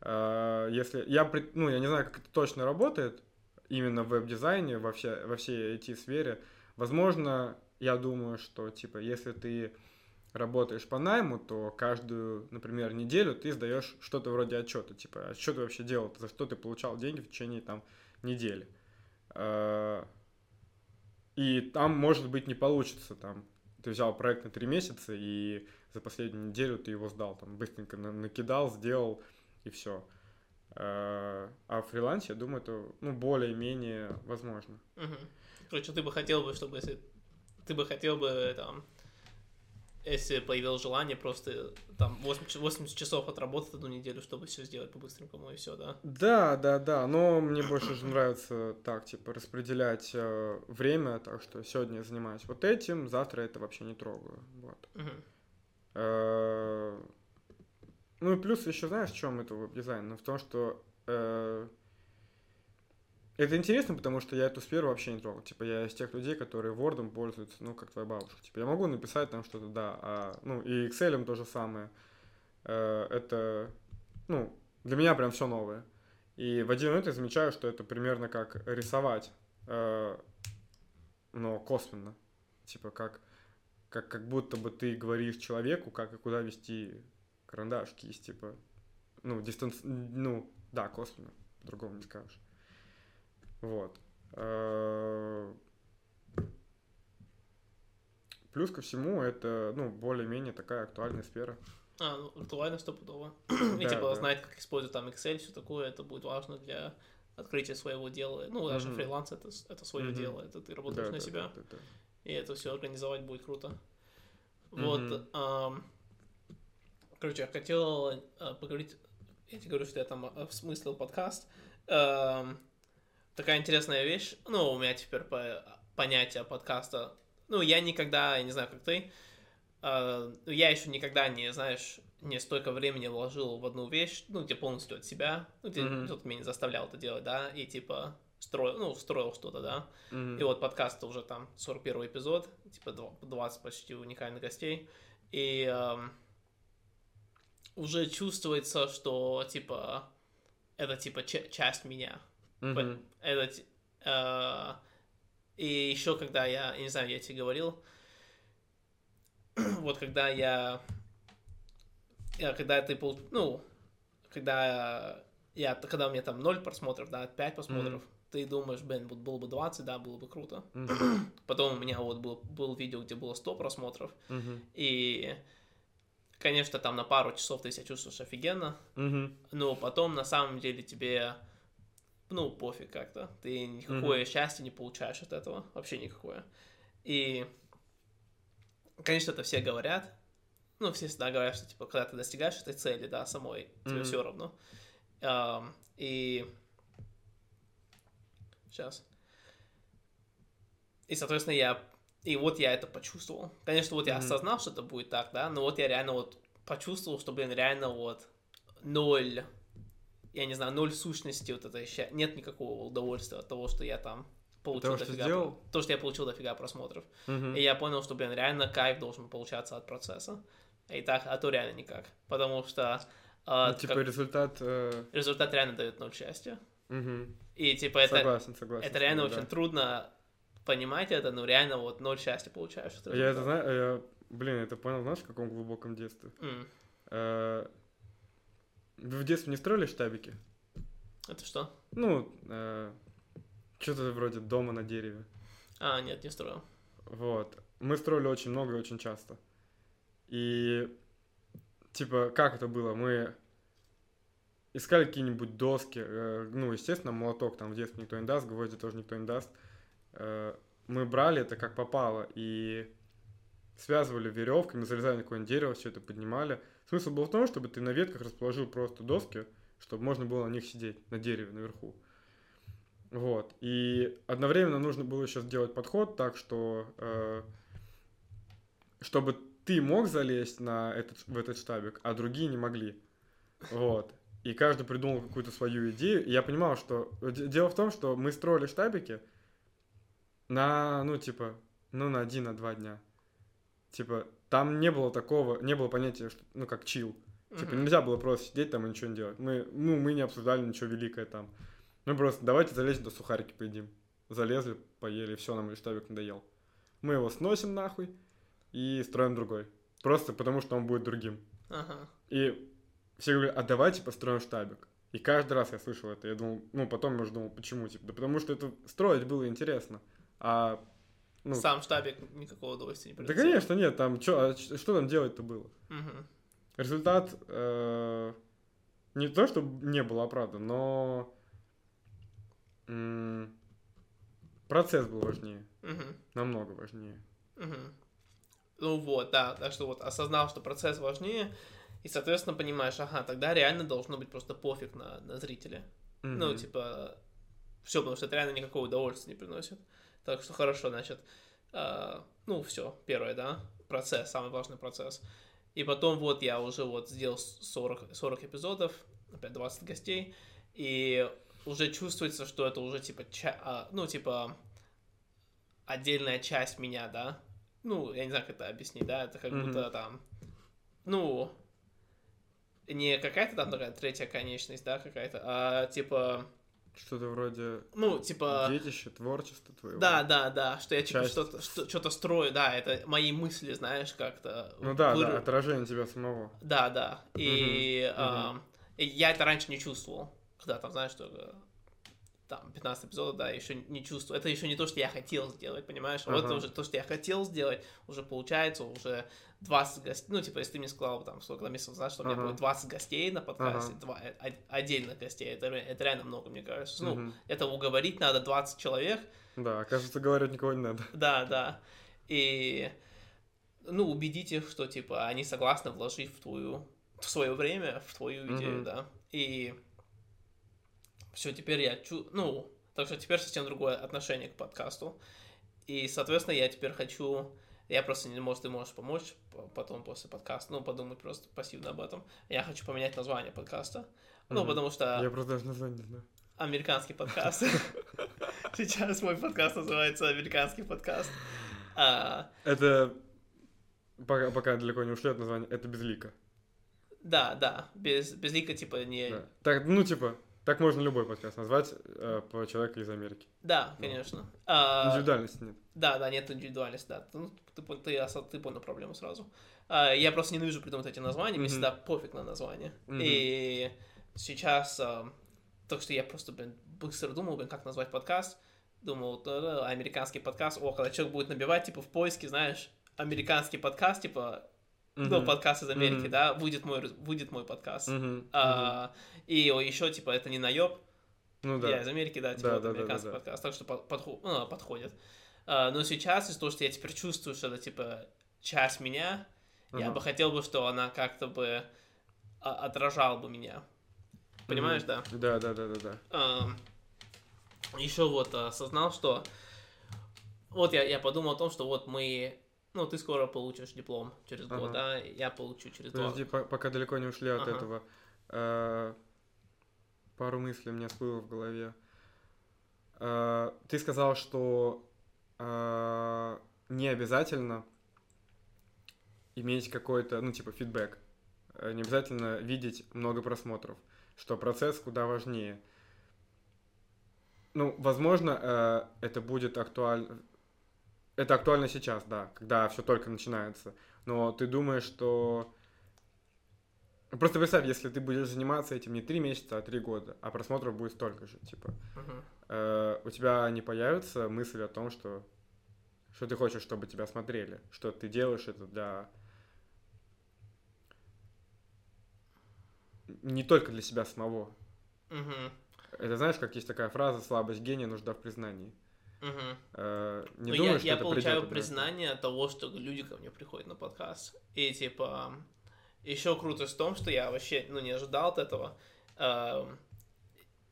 Э, если я, ну, я не знаю, как это точно работает именно в веб-дизайне, во, все, во всей IT-сфере. Возможно, я думаю, что, типа, если ты работаешь по найму, то каждую, например, неделю ты сдаешь что-то вроде отчета, типа, а что ты вообще делал, за что ты получал деньги в течение там недели. Э, И там, может быть, не получится, там, ты взял проект на три месяца, и за последнюю неделю ты его сдал, там, быстренько на- накидал, сделал, и все. А в фрилансе, я думаю, это, ну, более-менее возможно. Мгм. Короче, ты бы хотел бы, чтобы если... Ты бы хотел бы, там, если появилось желание, просто там 80, 80 часов отработать одну неделю, чтобы все сделать по-быстренькому и все, да? Да, да, да, но мне больше же нравится так, типа, распределять э, время, так что сегодня я занимаюсь вот этим, завтра это вообще не трогаю, вот. Э, Ну и плюс еще знаешь, в чем это веб-дизайн? Ну в том, что э, это интересно, потому что я эту сферу вообще не трогал. Типа я из тех людей, которые Word пользуются, ну как твоя бабушка. Типа я могу написать там что-то, да, а, ну и Excel то же самое. Э, это, ну, для меня прям все новое. И в один момент я замечаю, что это примерно как рисовать, э, но косвенно. Типа как, как, как будто бы ты говоришь человеку, как и куда вести карандаш, кисть, типа, ну, дистанц... ну, да, косвенно, по-другому не скажешь. Вот. Э, Плюс ко всему, это, ну, более-менее такая актуальная сфера. А, ну, актуально стопудово. И Да, типа да. знать, как использовать там Excel, все такое, это будет важно для открытия своего дела. Ну, даже фриланс это, это свое дело, это ты работаешь Да, на да, себя. да, да, да. И это все организовать будет круто. Вот. Короче, я хотел а, поговорить. Я тебе говорю, что я там а, смыслил подкаст. Такая интересная вещь. Ну, у меня теперь по- понятие подкаста. Ну, я никогда, я не знаю, как ты. ну, я еще никогда не, знаешь, не столько времени вложил в одну вещь, ну, где полностью от себя. Ну, где Мгм. кто-то меня не заставлял это делать, да, и типа строил, ну, строил что-то, да. Мгм. И вот подкаст уже там 41 эпизод, типа дв- 20 почти уникальных гостей. И эм, уже чувствуется, что типа это типа ча- часть меня. Мгм. Это т- э, и еще когда я, я не знаю, я тебе говорил, вот когда я, я когда ты пол, ну, когда я, когда у меня там 0 просмотров, да, 5 просмотров, ты думаешь, блин, вот было бы 20, да, было бы круто. Мгм. Потом у меня вот был, был видео, где было 100 просмотров, Мгм. и, конечно, там на пару часов ты себя чувствуешь офигенно, Мгм. но потом на самом деле тебе, ну, пофиг как-то. Ты никакое счастье не получаешь от этого, вообще никакое. И, конечно, это все говорят, ну, все всегда говорят, что, типа, когда ты достигаешь этой цели, да, самой, тебе Мгм. все равно. Ам, и... Сейчас. И, соответственно, я... И вот я это почувствовал. Конечно, вот я Мгм. осознал, что это будет так, да, но вот я реально вот почувствовал, что, блин, реально вот ноль, я не знаю, ноль сущности вот этой ща... Нет никакого удовольствия от того, что я там получил того, что дофига... про- То, что я получил дофига просмотров. Мгм. И я понял, что, блин, реально кайф должен получаться от процесса. И так, а то реально никак. Потому что а, Ну, типа как- результат... э, результат реально дает ноль счастья. мгм. И типа это, Согласен, согласен. это реально тобой, очень да. трудно понимать это, но реально вот ноль счастья получаешь. Я это знаю, я, блин, это понял, знаешь, в каком глубоком детстве? Э, Вы в детстве не строили штабики? Это что? Ну, что-то вроде дома на дереве. А, нет, не строил. Вот. Мы строили очень много и очень часто. И, типа, как это было? Мы искали какие-нибудь доски. э, Ну, естественно, молоток там в детстве никто не даст, гвозди тоже никто не даст. Э, Мы брали это как попало. И связывали веревками, залезали на какое-нибудь дерево, все это поднимали. Смысл был в том, чтобы ты на ветках расположил просто доски, чтобы можно было на них сидеть, на дереве наверху. Вот. И одновременно нужно было еще сделать подход так, что э, чтобы ты мог залезть на этот, в этот штабик, а другие не могли. Вот. И каждый придумал какую-то свою идею. И я понимал, что... Дело в том, что мы строили штабики на, ну, типа, ну, на один, на два дня. Типа, там не было такого, не было понятия, что, ну, как чил. Типа, нельзя было просто сидеть там и ничего не делать. Мы, ну, мы не обсуждали ничего великое там. Ну, просто давайте залезем до сухарики поедим. Залезли, поели, все, нам штабик надоел. Мы его сносим нахуй и строим другой. Просто потому, что он будет другим. Ага. И все говорят, а давайте построим штабик. И каждый раз я слышал это. Я думал, ну, потом я уже думал, почему? Типа, да потому что это строить было интересно. А ну, Сам штабик никакого удовольствия не приносил. Да, конечно, нет, там, чё, а что там делать-то было? Угу. Результат э, не то, что не был оправдан, но м- процесс был важнее. Угу. Намного важнее. Угу. Ну вот, да, так что вот осознал, что процесс важнее, и, соответственно, понимаешь, ага, тогда реально должно быть просто пофиг на, на зрителя. Ну, типа, все, потому что это реально никакого удовольствия не приносит. Так что хорошо, значит, э, ну, все, первое, да, процесс, самый важный процесс. И потом вот я уже вот сделал 40, 40 эпизодов, опять 20 гостей, и уже чувствуется, что это уже типа, ча- а, ну, типа, отдельная часть меня, да, ну, я не знаю, как это объяснить, да, это как mm-hmm. будто там, ну, не какая-то там такая третья конечность, да, какая-то, а типа... Что-то вроде... Ну, типа... Детище, творчество твоего. Да, да, да, что я типа что-то, что, что-то строю, да, это мои мысли, знаешь, как-то... Ну да, выр... да, отражение тебя самого. Да, да, и угу, а, угу. я это раньше не чувствовал, когда там, знаешь, что там, 15 эпизодов, да, еще не чувствую. Это еще не то, что я хотел сделать, понимаешь? Uh-huh. Вот это уже то, что я хотел сделать, уже получается, уже 20 гостей. Ну, типа, если ты мне сказал, там, сколько месяцев назад, что uh-huh. у меня будет 20 гостей на подкасте, uh-huh. два, э, отдельных гостей, это, это реально много, мне кажется. Uh-huh. Ну, это уговорить надо 20 человек. Да, кажется, говорить никого не надо. Да, да. И, ну, убедить их, что, типа, они согласны вложить в твою, в свое время, в твою идею, uh-huh. да. И все, теперь я чу... Ну, так что теперь совсем другое отношение к подкасту. И, соответственно, я теперь хочу... Я просто не может, ты можешь помочь потом после подкаста, ну, подумать просто пассивно об этом. Я хочу поменять название подкаста. Ну, потому что... Я просто даже название не знаю. Американский подкаст. Сейчас мой подкаст называется Американский подкаст. А, это пока, пока далеко не ушли от названия, это безлика. Да, да, без, безлика, типа, не... Да. Так, ну, типа, так можно любой подкаст назвать э, по человеку из Америки. Да, ну. конечно. А, индивидуальности нет. Да, да, нет индивидуальности, да. Ну, ты, ты, ты, ты понял проблему сразу. А, я просто ненавижу придумать эти названия, mm-hmm. мне всегда пофиг на название. Mm-hmm. И сейчас, а, так что я просто, блин, быстро думал, блин, как назвать подкаст. Думал, американский подкаст. О, когда человек будет набивать, типа, в поиске, знаешь, американский подкаст, типа, Mm-hmm. Ну, подкаст из Америки, mm-hmm. да, будет мой, будет мой подкаст. Mm-hmm. А, и еще, типа, это не наеб. Ну да. Я из Америки, да, типа, да, вот, да, американский да, да, подкаст, так что подход, ну, подходит. А, но сейчас, из-за того, что я теперь чувствую, что это, типа, часть меня, я бы хотел бы, что она как-то бы отражала бы меня. Понимаешь, mm-hmm. да? Да, да, да, да, да. А, еще вот осознал, что вот я, я подумал о том, что вот мы ну, ты скоро получишь диплом через ага. год, да, я получу через Подожди, два. пока далеко не ушли от ага. этого. Э, пару мыслей у меня всплыло в голове. Э, ты сказал, что э, не обязательно иметь какой-то, ну, типа, фидбэк. Не обязательно видеть много просмотров, что процесс куда важнее. Ну, возможно, это будет актуально это актуально сейчас, да, когда все только начинается. Но ты думаешь, что... Просто представь, если ты будешь заниматься этим не три месяца, а три года, а просмотров будет столько же, типа. Uh-huh. Э, у тебя не появится мысль о том, что, что ты хочешь, чтобы тебя смотрели, что ты делаешь это для... Не только для себя самого. Uh-huh. Это знаешь, как есть такая фраза «слабость гения, нужда в признании». Э, не Ну, думаю, я, что я это получаю признание от того, что люди ко мне приходят на подкаст. И типа еще крутость в том, что я вообще ну, не ожидал от этого. Эм,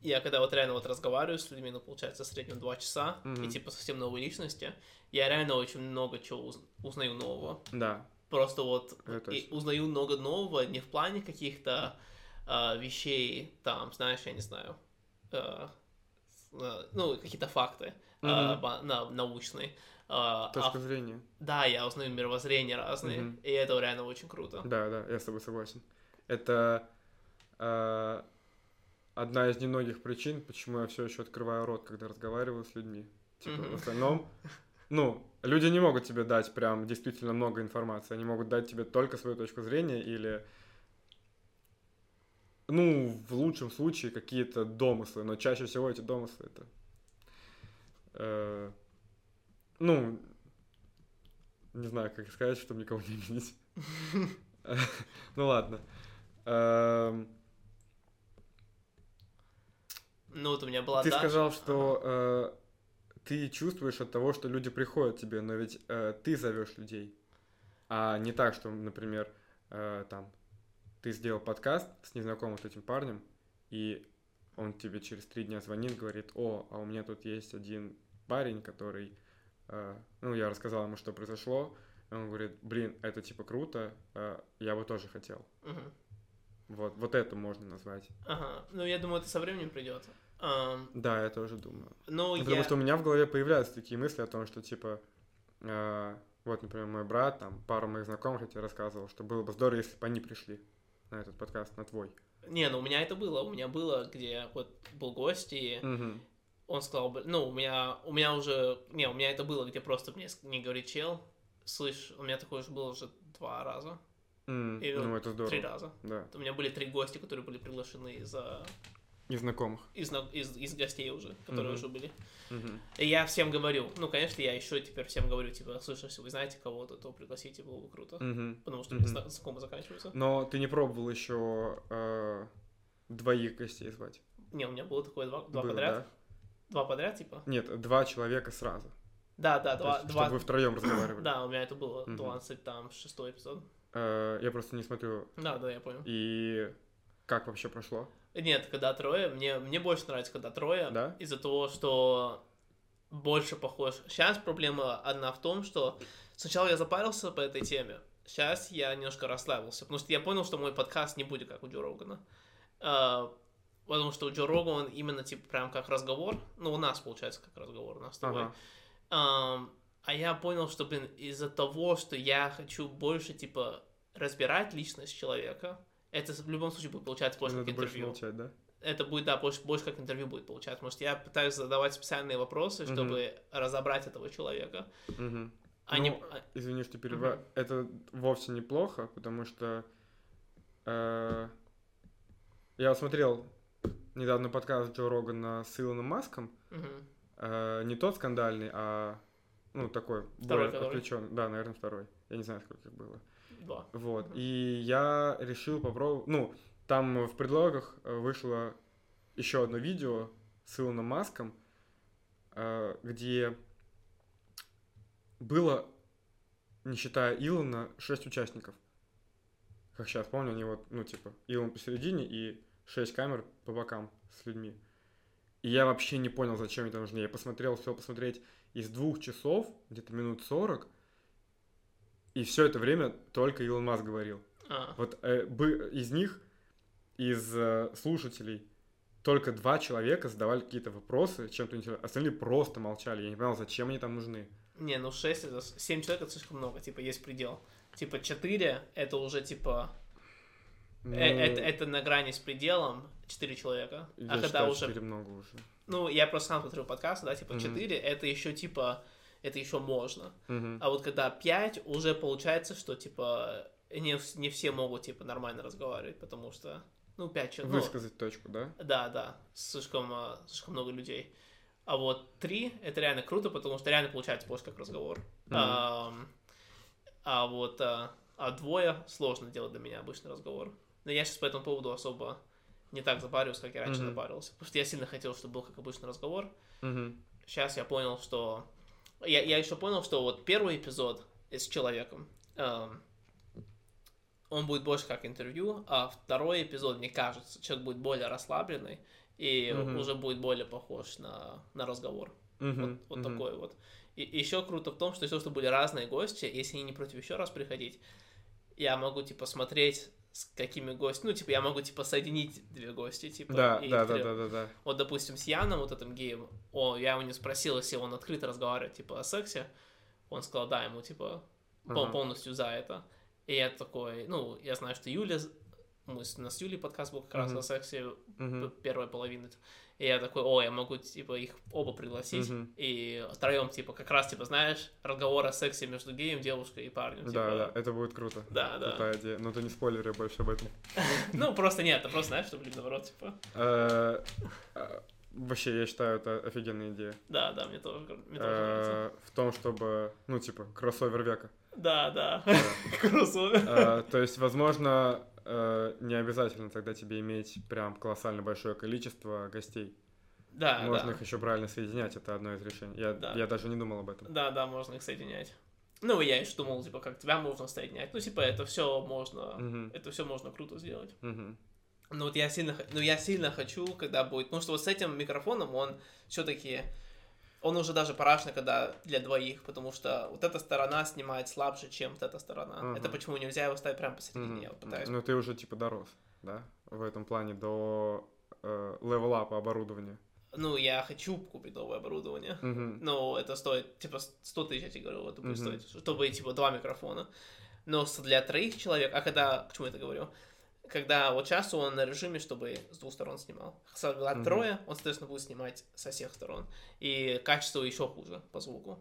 Я когда вот реально вот разговариваю с людьми, ну, получается, в среднем два часа, и Мгм. типа совсем новые личности, я реально очень много чего уз- узнаю нового. Да, Просто вот и узнаю много нового не в плане каких-то а, вещей, там, знаешь, я не знаю, а, с- а, ну, какие-то факты а, ба- на- научные. а, а точка в- зрения. да, я узнаю мировоззрения разные, Мгм. и это реально очень круто. Да, да, я с тобой согласен. Это э, одна из немногих причин, почему я все еще открываю рот, когда разговариваю с людьми. Типа, Мгм. в остальном, ну, люди не могут тебе дать прям действительно много информации. Они могут дать тебе только свою точку зрения или, ну, в лучшем случае какие-то домыслы, но чаще всего эти домыслы это, э, ну, не знаю, как сказать, чтобы никого не обидеть. Ну ладно. Эм, Ну, вот у меня была Ты сказал, что э, ты чувствуешь от того, что люди приходят к тебе, но ведь э, ты зовешь людей. А не так, что, например, э, там, ты сделал подкаст с незнакомым этим парнем, и он тебе через три дня звонит, говорит, о, а у меня тут есть один парень, который, э, ну, я рассказал ему, что произошло, и он говорит, блин, это типа круто, э, я бы тоже хотел. Мгм. Вот, вот это можно назвать. Ага. Ну, я думаю, это со временем придет. Ам, Да, я тоже думаю. Ну, Ну, Потому я... что у меня в голове появляются такие мысли о том, что типа, э, вот, например, мой брат, там, пару моих знакомых, я тебе рассказывал, что было бы здорово, если бы они пришли на этот подкаст, на твой. Не, ну у меня это было. У меня было, где вот был гость, и Мгм. Он сказал, бы, ну, у меня, у меня уже, не, у меня это было, где просто мне не говорит чел, слышь, у меня такое уже было уже два раза, М, И Ну, это здорово. три раза. Да. У меня были три гости, которые были приглашены из, а, Незнакомых. из, из, из гостей уже, которые Мгм. уже были. Мгм. И я всем говорю, ну, конечно, я еще теперь всем говорю, типа, слушай, если вы знаете кого-то, то пригласите, было бы круто. Мгм. Потому что места знакомы заканчиваются. Но ты не пробовал еще э, двоих гостей звать? Не, у меня было такое два, два Было, подряд. Два подряд, типа? Нет, два человека сразу. Да, да, То два, есть, два, Чтобы вы втроем разговаривали. Да, у меня это было Мгм. 20, там, шестой эпизод. Э, я просто не смотрю. Да, да, я понял. И как вообще прошло? Нет, когда трое, мне, мне больше нравится, когда трое, Да? из-за того, что больше похож. Сейчас проблема одна в том, что сначала я запарился по этой теме, сейчас я немножко расслабился, потому что я понял, что мой подкаст не будет как у Джо Рогана. Потому что у Джо Рогана он именно типа прям как разговор, ну у нас получается как разговор, у нас с тобой. Ага. Ам, а я понял, что, блин, из-за того, что я хочу больше, типа, разбирать личность человека, это в любом случае будет получаться больше как Надо больше интервью. молчать, да? Это будет, да, больше, больше как интервью будет получаться, что я пытаюсь задавать специальные вопросы, чтобы разобрать этого человека. Мгм. А Ну, не... а- Извини, что перебиваю. Это вовсе неплохо, потому что э, я смотрел недавно подкаст Джо Рогана с Илоном Маском. Э, не тот скандальный, а ну такой Второй, более отвлеченный. Да, наверное, второй. Я не знаю, сколько их было. Два. Вот. Мгм. И я решил попробовать. Ну, там в предлогах э, вышло еще одно видео с Илоном Маском, э, где было, не считая Илона, шесть участников. Как сейчас помню, они вот, ну, типа, Илон посередине и шесть камер по бокам с людьми. И я вообще не понял, зачем это нужно. Я посмотрел, все посмотреть из двух часов, где-то минут сорок, и все это время только Илон Маск говорил. А, Вот э, бы, из них, из э, слушателей, только два человека задавали какие-то вопросы, чем-то интересным. Остальные просто молчали. Я не понял, зачем они там нужны. не, ну шесть, это... с- Семь человек это слишком много, типа, есть предел. Типа, четыре, это уже, типа... э, Ну, это, это на грани с пределом четыре человека. я а когда считаю, уже четыре много уже. Ну, я просто сам смотрю подкасты, да, типа Мгм. 4, это еще типа, это еще можно. Мгм. А вот когда 5, уже получается, что типа не, не все могут типа нормально разговаривать, потому что, ну, 5 человек. ну, Высказать точку, да? да, да, слишком, а, слишком много людей. А вот 3, это реально круто, потому что реально получается больше как разговор. Мгм. Ам, а вот а, а двое сложно делать для меня обычный разговор. Но я сейчас по этому поводу особо не так запариваюсь, как я раньше Мгм. запаривался. Потому что я сильно хотел, чтобы был как обычный разговор. Мгм. сейчас я понял, что... Я, я еще понял, что вот первый эпизод с человеком, эм, он будет больше как интервью, а второй эпизод, мне кажется, человек будет более расслабленный и Мгм. уже будет более похож на, на разговор. Мгм, Вот, вот мгм. такой вот. И еще круто в том, что если что были разные гости, если они не против еще раз приходить, я могу, типа, смотреть, с какими гостями, ну, типа, я могу, типа, соединить две гости, типа, Да, и да, да, да, да, да. Вот, допустим, с Яном, вот этим геем, о, я его не спросил, если он открыто разговаривает, типа, о сексе, он сказал, да, ему, типа, Ага. полностью за это. И я такой, ну, я знаю, что Юля, мы с, нас Юлей подкаст был как раз Мгм. о сексе Мгм. первой половины. И я такой, о, я могу, типа, их оба пригласить. Мгм. И втроем, типа, как раз, типа, знаешь, разговор о сексе между геем, девушкой и парнем. Да, типа. да, это будет круто. Да, да. Крутая идея. Ну ты не спойлери больше об этом. Ну, просто нет, это просто, знаешь, что, блин, наоборот, типа. Э, э, Вообще, я считаю, это офигенная идея. Да, да, мне тоже, мне тоже нравится. Э, В том, чтобы, ну, типа, кроссовер века. Да, да. Да. Кроссовер. Э, То есть, возможно, э, не обязательно тогда тебе иметь прям колоссально большое количество гостей. Да, Можно да. их еще правильно соединять, это одно из решений. Я, Да. я даже не думал об этом. Да, да, можно их соединять. Ну, я еще думал, типа, как тебя можно соединять. Ну, типа, это все можно, Мгм, это все можно круто сделать. мгм. Ну, вот я сильно, ну, я сильно хочу, когда будет, потому что вот с этим микрофоном он все-таки, он уже даже парашный, когда для двоих, потому что вот эта сторона снимает слабже, чем вот эта сторона. Мгм. Это почему нельзя его ставить прямо посередине, Мгм. я вот пытаюсь. Ну, ты уже, типа, дорос, да? В этом плане до левела оборудования. Ну, я хочу купить новое оборудование. Мгм. Ну, это стоит, типа, 100 тысяч, я тебе говорю, это будет Мгм. стоить, чтобы, типа, два микрофона. Но для троих человек, а когда, почему я это говорю? Когда вот сейчас он на режиме, чтобы с двух сторон снимал. Когда Мгм. трое, он, соответственно, будет снимать со всех сторон. И качество еще хуже по звуку.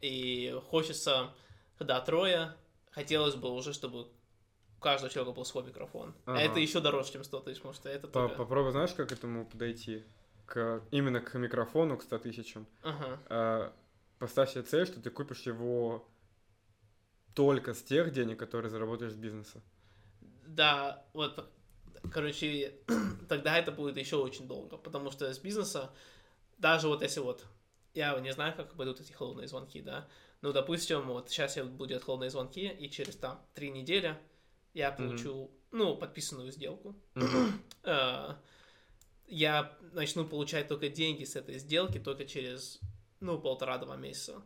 И хочется, когда трое, хотелось бы уже, чтобы у каждого человека был свой микрофон. А Ага. это еще дороже, чем 100 тысяч, потому что это только... Попробуй, знаешь, как к этому подойти? К, именно к микрофону, к 100 тысячам. Ага. А, Поставь себе цель, что ты купишь его только с тех денег, которые заработаешь с бизнеса. Да, вот, короче, тогда это будет еще очень долго, потому что с бизнеса, даже вот если вот, я не знаю, как пойдут эти холодные звонки, да, ну, допустим, вот сейчас я будут холодные звонки, и через там три недели я получу, ну, подписанную сделку. Э, Я начну получать только деньги с этой сделки только через, ну, полтора-два месяца.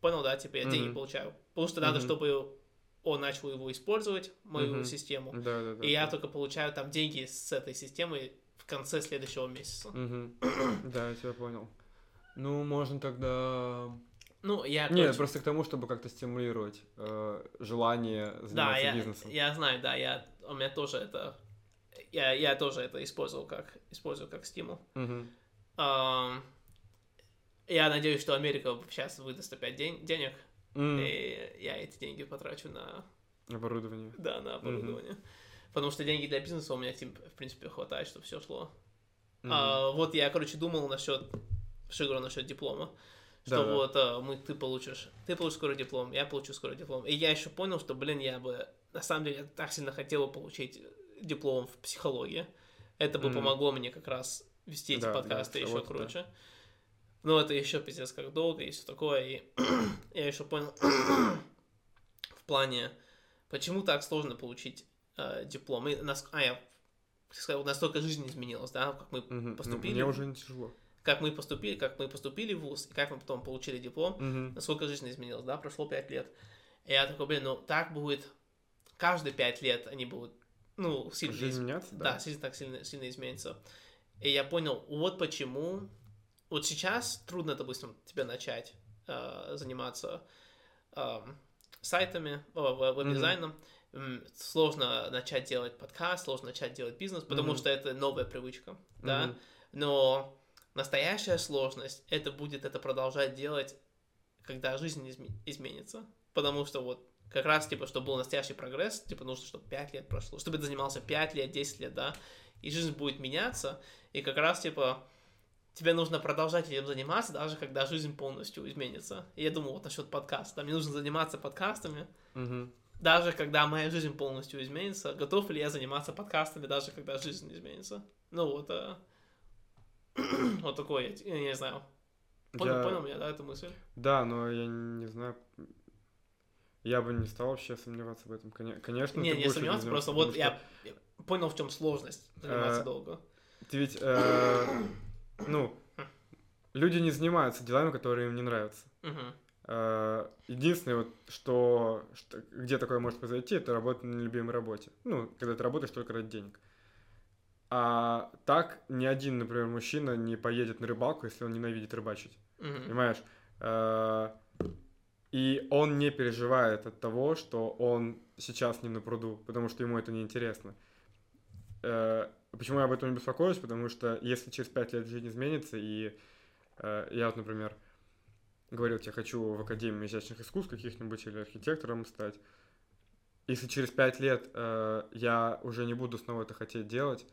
Понял, да? Типа я деньги Мгм. получаю. Потому что надо, чтобы он начал его использовать, мою Мгм. систему. Да, да, да. И я да. только получаю там деньги с этой системы в конце следующего месяца. Мгм. Да, я тебя понял. Ну, можно тогда... Ну, я... Нет, короче, просто к тому, чтобы как-то стимулировать э, желание да, заниматься я, бизнесом. я знаю, да, я, у меня тоже это... Я, я тоже это использовал как, использую как стимул. Мгм. Ам, я надеюсь, что Америка сейчас выдаст опять день, денег, М, и я эти деньги потрачу на, Оборудование. да, на оборудование. Потому что деньги для бизнеса у меня, типа, в принципе, хватает, чтобы все шло. Мгм. А, вот я, короче, думал насчет Шигура насчет диплома. Что Да-да. вот а, мы, ты получишь, ты получишь скоро диплом, я получу скоро диплом. И я еще понял, что, блин, я бы, на самом деле, так сильно хотел бы получить диплом в психологии. Это бы Мгм. помогло мне как раз вести эти Да, да, подкасты еще вот да. Но это еще пиздец как долго и все такое. И я еще понял в плане, почему так сложно получить э, диплом. И нас, а, я сказал, настолько жизнь изменилась, да, как мы. Ну, поступили. Мне уже не тяжело. как мы поступили, как мы поступили в ВУЗ, и как мы потом получили диплом, Мгм. насколько жизнь изменилась, да, прошло пять лет. И я такой, блин, ну так будет, каждые пять лет они будут, ну, сильно, Жизнь из- меняться, да, да? сильно так сильно, сильно изменится. И я понял, вот почему, вот сейчас трудно, допустим, тебе начать э, заниматься эм, сайтами, о, веб- веб-дизайном, М, сложно начать делать подкаст, сложно начать делать бизнес, потому Мгм. что это новая привычка, да, Мгм. но настоящая сложность это будет это продолжать делать, когда жизнь изме- изменится. Потому что вот как раз, типа, чтобы был настоящий прогресс, типа, нужно, чтобы 5 лет прошло, чтобы ты занимался 5 лет, 10 лет, да, и жизнь будет меняться, и как раз, типа, тебе нужно продолжать этим заниматься, даже когда жизнь полностью изменится. И я думал вот насчет подкаста. Мне нужно заниматься подкастами, Мгм. даже когда моя жизнь полностью изменится. Готов ли я заниматься подкастами, даже когда жизнь изменится? Ну, вот, э, вот такой, я не знаю. Понял, Я- понял меня, да, эту мысль? Да, но я не знаю. Я бы не стал вообще сомневаться в этом. Коне- Конечно, не, ты не сомневаться, просто вот я я понял, в чем сложность заниматься Э, долго. Ты ведь, э, ну, люди не занимаются делами, которые им не нравятся. Э, Единственное, вот, что, что- где такое может произойти, это работа на нелюбимой работе. Ну, когда ты работаешь только ради денег. А так ни один, например, мужчина не поедет на рыбалку, если он ненавидит рыбачить. Мгм. Понимаешь? Э, И он не переживает от того, что он сейчас не на пруду, потому что ему это неинтересно. Э, Почему я об этом не беспокоюсь? Потому что если через пять лет жизнь изменится, и э, я вот, например, говорил, я хочу в Академию изящных искусств каких-нибудь или архитектором стать, если через пять лет э, я уже не буду снова это хотеть делать,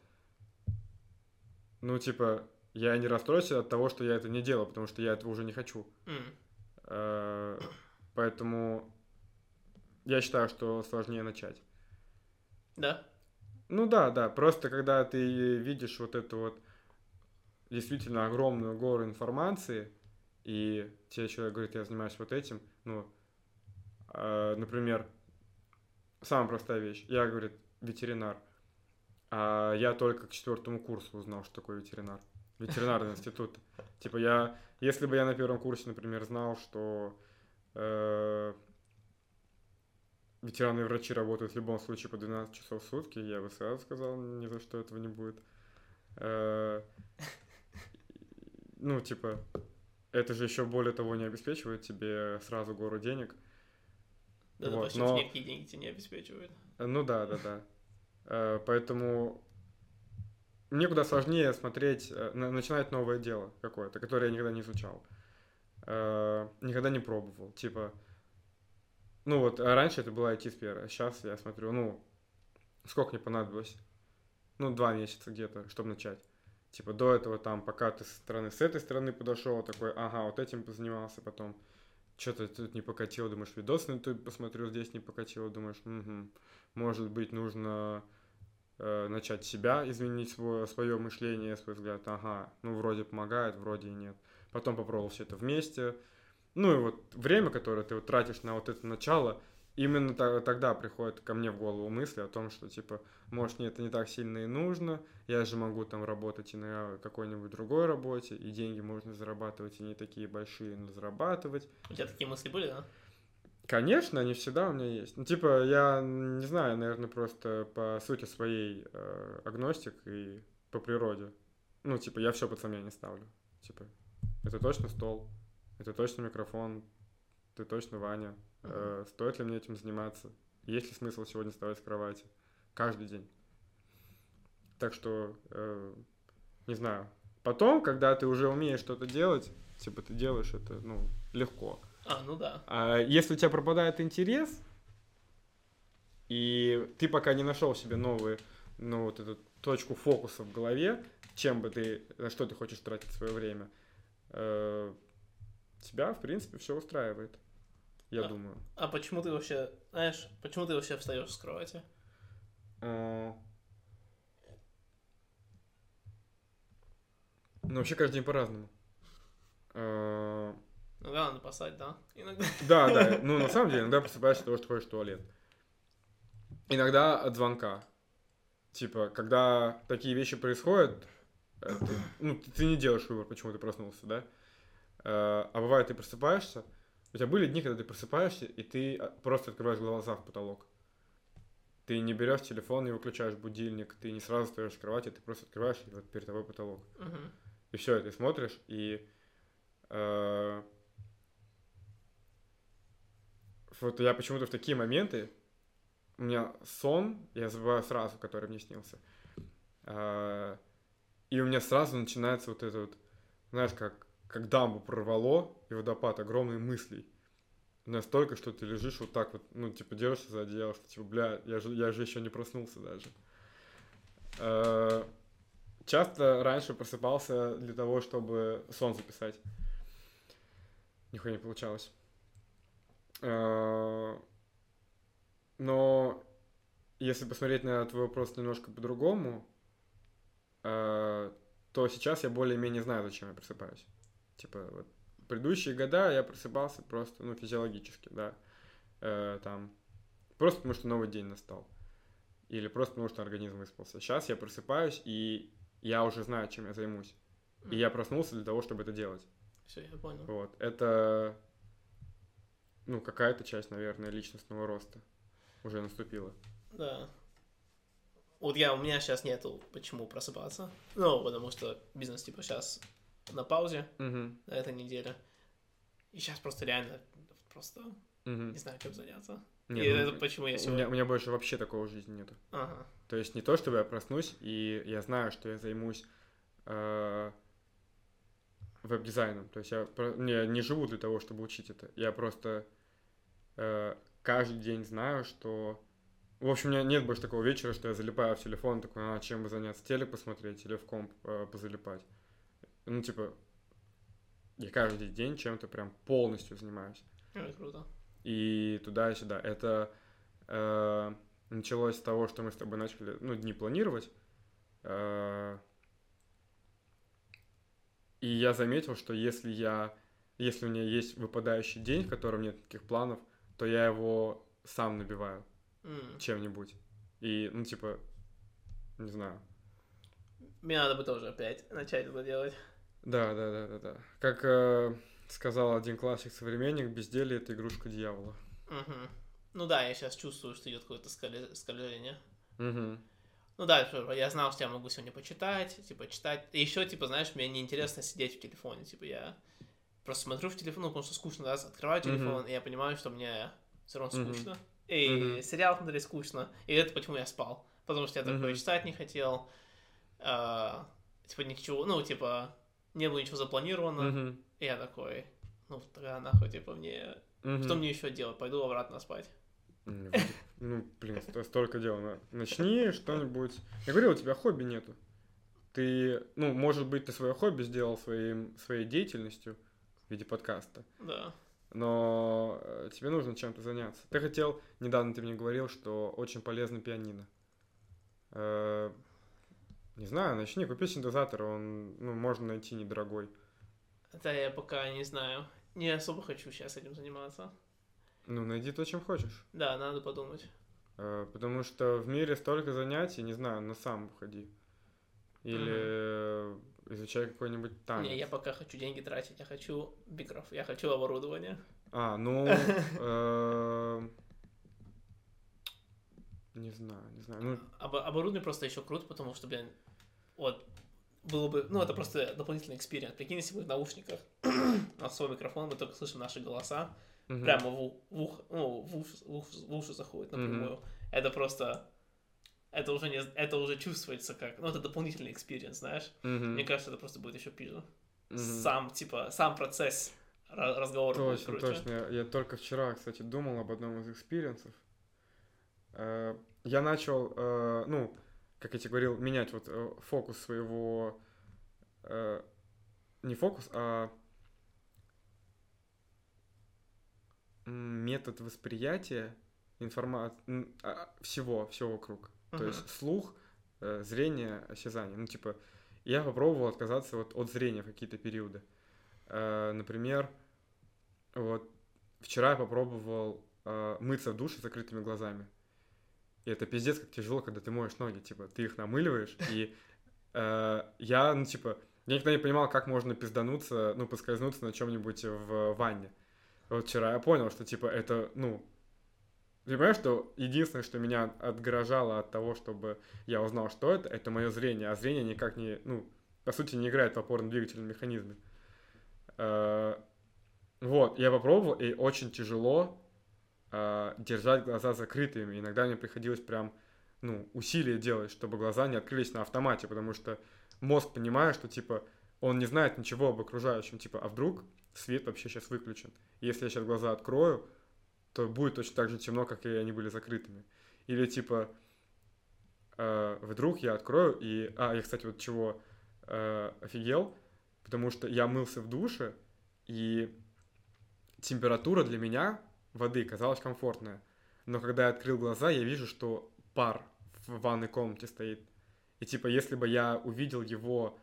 ну, типа, я не расстроюсь от того, что я это не делал, потому что я этого уже не хочу. М. Э, Поэтому я считаю, что сложнее начать. Да? Ну да, да, просто когда ты видишь вот эту вот действительно огромную гору информации, и тебе человек говорит, я занимаюсь вот этим, ну, э, например, самая простая вещь, я, говорит, ветеринар, а я только к четвертому курсу узнал, что такое ветеринар, ветеринарный институт. Типа я, если бы я на первом курсе, например, знал, что э, ветеринарные врачи работают в любом случае по 12 часов в сутки, я бы сразу сказал, ни за что этого не будет. Э, Ну, типа, это же еще более того не обеспечивает тебе сразу гору денег. Да, Вот, допустим, но- никакие деньги тебе не обеспечивают. Ну да, да, да. Э, Поэтому мне куда сложнее смотреть, э, на- начинать новое дело какое-то, которое я никогда не изучал. Никогда не пробовал. Типа, ну вот, а раньше это была IT-сфера, сейчас я смотрю, ну, сколько мне понадобилось? Ну, два месяца где-то, чтобы начать. Типа, до этого там, пока ты со стороны, с этой стороны подошел, такой, ага, вот этим позанимался, потом что-то тут не покатило, думаешь, видос на YouTube посмотрел, здесь не покатило, думаешь, «Мгм, может быть, нужно э, начать себя, изменить свое, свое мышление, свой взгляд, ага, ну, вроде помогает, вроде и нет. Потом попробовал все это вместе. Ну, и вот время, которое ты вот тратишь на вот это начало, именно тогда приходит ко мне в голову мысли о том, что, типа, может, мне это не так сильно и нужно, я же могу там работать и на какой-нибудь другой работе, и деньги можно зарабатывать, и не такие большие, но зарабатывать. У тебя такие мысли были, да? Конечно, они всегда у меня есть. Ну, типа, я не знаю, наверное, просто по сути своей э, агностик и по природе. Ну, типа, я все под сомнение ставлю. Типа, это точно стол, это точно микрофон, ты точно Ваня. Э, стоит ли мне этим заниматься? Есть ли смысл сегодня вставать с кровати? Каждый день. Так что, э, не знаю. Потом, когда ты уже умеешь что-то делать, типа, ты делаешь это, ну, легко. А, ну да. А если у тебя пропадает интерес, и ты пока не нашел себе новую, ну, вот эту точку фокуса в голове, чем бы ты, на что ты хочешь тратить свое время, э, тебя, в принципе, все устраивает. Я А. думаю. А почему ты вообще, знаешь, почему ты вообще встаешь с кровати? А, Ну, вообще каждый день по-разному. А, Иногда надо пасать, да? Иногда. Да, да. Ну, на самом деле, иногда просыпаешься от того, что ходишь в туалет. Иногда от звонка. Типа, когда такие вещи происходят, э, ты, ну, ты, ты не делаешь выбор, почему ты проснулся, да? Э, А бывает, ты просыпаешься, у тебя были дни, когда ты просыпаешься, и ты а, просто открываешь глаза в потолок. Ты не берешь телефон, не выключаешь будильник, ты не сразу встаешь с кровати, ты просто открываешь, и вот перед тобой потолок. Мгм. И все, ты смотришь, и э, вот я почему-то в такие моменты, у меня сон, я забываю сразу, который мне снился. Э, и у меня сразу начинается вот это вот, знаешь, как, как дамбу прорвало, и водопад огромных мыслей. Настолько, что ты лежишь вот так вот, ну, типа, держишься за одеяло, что, типа, бля, я же, я же еще не проснулся даже. Э, часто раньше просыпался для того, чтобы сон записать. Нихуя не получалось. Э, Но если посмотреть на твой вопрос немножко по-другому, э, то сейчас я более-менее знаю, зачем я просыпаюсь. Типа, вот, предыдущие года я просыпался просто, ну, физиологически, да, э, там, просто потому что новый день настал. Или просто потому что организм выспался. Сейчас я просыпаюсь, и я уже знаю, чем я займусь. И я проснулся для того, чтобы это делать. Все, я понял. Вот. Это, ну, какая-то часть, наверное, личностного роста уже наступила. Да. Вот я, у меня сейчас нету почему просыпаться. Ну, потому что бизнес, типа, сейчас на паузе Мгм. на этой неделе. И сейчас просто реально просто Мгм. не знаю, чем заняться. Не, И ну, это почему я у, сегодня... меня, у меня больше вообще такого в жизни нету. Ага. То есть не то, чтобы я проснусь, и я знаю, что я займусь э, веб-дизайном. То есть я не, не живу для того, чтобы учить это. Я просто э, каждый день знаю, что... В общем, у меня нет больше такого вечера, что я залипаю в телефон, такой, а чем бы заняться, телек посмотреть или в комп э, позалипать. Ну, типа, я каждый день чем-то прям полностью занимаюсь. Это круто. И туда и сюда. Это э, началось с того, что мы с тобой начали, ну, дни планировать. Э, и я заметил, что если я, если у меня есть выпадающий день, в котором нет никаких планов, то я его сам набиваю М. чем-нибудь. И, ну, типа, не знаю. Мне надо бы тоже опять начать это делать. Да, да, да, да, да. Как э, сказал один классик-современник, безделье — это игрушка дьявола. Мгм. Ну да, я сейчас чувствую, что идет какое-то скольз- скольжение. Угу. Ну да, типа, я знал, что я могу сегодня почитать, типа, читать. И еще, типа, знаешь, мне неинтересно сидеть в телефоне. Типа, я просто смотрю в телефон, ну, потому что скучно, да, открываю телефон, и я понимаю, что мне все равно скучно. И Мгм. сериал смотреть скучно. И это почему я спал. Потому что я такое Мгм. читать не хотел. А, типа, ничего, ну, типа, не было ничего запланировано. Угу. И я такой, ну, тогда нахуй, типа, мне... Угу. Что мне еще делать? Пойду обратно спать. Ну, блин, сто- столько дел. на- Начни что-нибудь. Я говорил, у тебя хобби нету. Ты, ну, может быть, ты свое хобби сделал своим, своей деятельностью в виде подкаста, Да. но э, тебе нужно чем-то заняться. Ты хотел, недавно ты мне говорил, что очень полезно пианино. Не знаю, начни, купи синтезатор, он, ну, можно найти недорогой. Это я пока не знаю. Не особо хочу сейчас этим заниматься. Ну, найди то, чем хочешь. Да, надо подумать. Э, Потому что в мире столько занятий, не знаю, на сам уходи. Или э, изучай какой-нибудь танец. Не, я пока хочу деньги тратить, я хочу бикров, я хочу оборудование. А, ну... э, Не знаю, не знаю. Ну, Обо- оборудование просто еще круто, потому что, блин, вот, было бы, ну, это просто дополнительный experience. Прикинь, если мы в наушниках, у нас свой микрофон, мы только слышим наши голоса, мгм. прямо в, в, ух- ну, в, уши, в уши- в уши заходит напрямую. Это просто, это уже, не, это уже чувствуется как, ну, это дополнительный experience, знаешь. Мгм. Мне кажется, это просто будет еще пизже. Мгм. Сам, типа, сам процесс ра- разговора будет Точно, круче. точно. Я, я только вчера, кстати, думал об одном из experience -ов. Э, Я начал, э, ну, как я тебе говорил, менять вот э, фокус своего... э, Не фокус, а метод восприятия информации всего, всего вокруг. То Мгм. есть слух, э, зрение, осязание. Ну, типа, я попробовал отказаться вот от зрения в какие-то периоды. Э, Например, вот вчера я попробовал э, мыться в душе с закрытыми глазами. И это пиздец, как тяжело, когда ты моешь ноги, типа, ты их намыливаешь, и э, я, ну, типа, я никогда не понимал, как можно пиздануться, ну, поскользнуться на чем-нибудь в ванне. Вот вчера я понял, что, типа, это, ну, ты понимаешь, что единственное, что меня отгорожало от того, чтобы я узнал, что это, это мое зрение, а зрение никак не, ну, по сути, не играет в опорно-двигательном механизме. Э, Вот, я попробовал, и очень тяжело э, держать глаза закрытыми. Иногда мне приходилось прям, ну, усилия делать, чтобы глаза не открылись на автомате, потому что мозг понимает, что, типа, он не знает ничего об окружающем, типа, а вдруг свет вообще сейчас выключен. Если я сейчас глаза открою, то будет точно так же темно, как и они были закрытыми. Или, типа, э, вдруг я открою и... А, я, кстати, вот чего э, офигел, потому что я мылся в душе, и температура для меня воды казалась комфортная. Но когда я открыл глаза, я вижу, что пар в ванной комнате стоит. И типа, если бы я увидел его,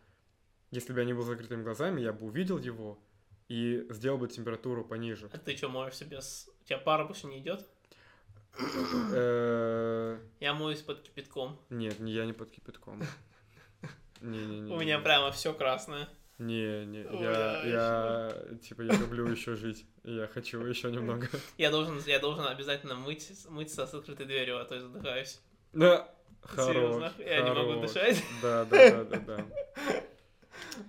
если бы я не был закрытыми глазами, я бы увидел его, и сделал бы температуру пониже. А ты что, моешь себе с... У тебя пара больше не идет? Я моюсь под кипятком. Нет, не- я не под кипятком. Не-не-не. У меня прямо все красное. Не, не, Ой, я, я я, типа, я люблю еще жить, я хочу еще немного. Я должен, я должен обязательно мыть, мыться с открытой дверью, а то я задыхаюсь. Да, Серьезно, хорош, я не могу дышать. Да, да, да, да, да.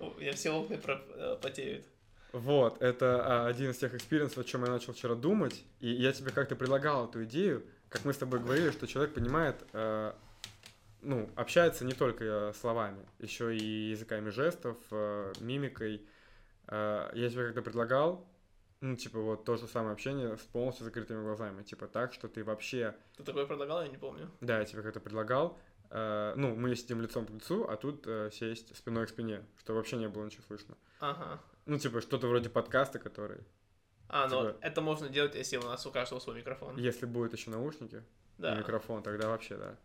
У меня все окна э, потеют. Вот, это а, один из тех experience -ов, о чем я начал вчера думать, и я тебе как-то предлагал эту идею, как мы с тобой говорили, что человек понимает, э, ну, общается не только э, словами, еще и языками жестов, э, мимикой. Э, я тебе как-то предлагал, ну, типа, вот то же самое общение с полностью закрытыми глазами, типа так, что ты вообще Ты такое предлагал, я не помню. Да, я тебе как-то предлагал. Ну, мы сидим лицом к лицу, а тут сесть спиной к спине, что вообще не было ничего слышно. Ага. Ну, типа, что-то вроде подкаста, который, А, ну Типа- это можно делать, если у нас у каждого свой микрофон. если будет еще наушники и Да. микрофон, тогда вообще, да.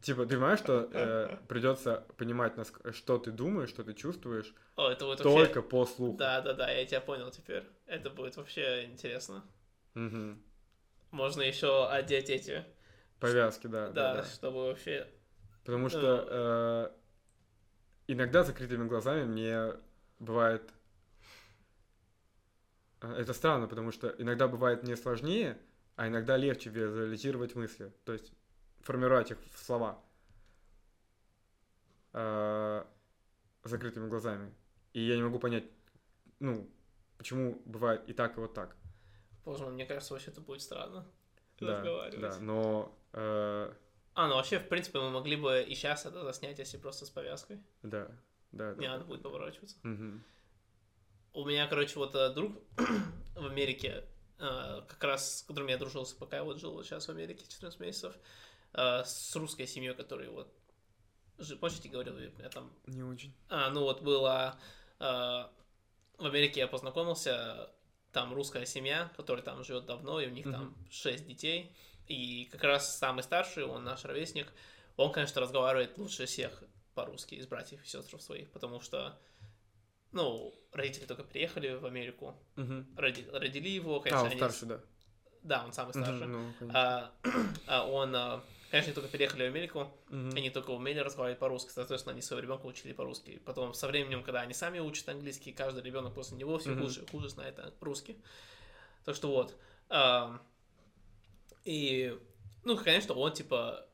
Типа, ты понимаешь, что э, придется понимать, что ты думаешь, что ты чувствуешь, О, это будет только вообще... по слуху. Да, да, да, я тебя понял теперь. Это будет вообще интересно. Мгм. Можно еще одеть эти, Повязки, да, да, да, да. чтобы вообще... Потому что э, иногда закрытыми глазами мне бывает... э, Это странно, потому что иногда бывает мне сложнее, а иногда легче визуализировать мысли. То есть формировать их в слова э, закрытыми глазами. И я не могу понять, ну, почему бывает и так, и вот так. Боже мой, мне кажется, вообще это будет странно. Да, разговаривать. да, но... э, А, ну вообще, в принципе, мы могли бы и сейчас это заснять, если просто с повязкой. да, да, да. Не да. надо будет поворачиваться. Мгм. У меня, короче, вот э, друг в Америке, как раз с которым я дружился, пока я вот жил вот сейчас в Америке 14 месяцев, э, с русской семьей, которая вот... Помните, говорил, я там... Не очень. А, ну вот было... э, в Америке я познакомился, там русская семья, которая там живет давно, и у них там 6 детей. И как раз самый старший, он наш ровесник, он, конечно, разговаривает лучше всех по-русски из братьев и сестр своих, потому что, ну, родители только приехали в Америку, Мгм. роди- родили его, конечно, А, он они- старший, да. Да, он самый старший. Мгм, ну, конечно. А, а он, а, конечно, они только переехали в Америку, Мгм. они только умели разговаривать по-русски, соответственно, они своего ребенка учили по-русски. Потом со временем, когда они сами учат английский, каждый ребенок после него все Мгм. хуже и хуже знает а, русский. Так что вот. ам, и, ну, конечно, он типа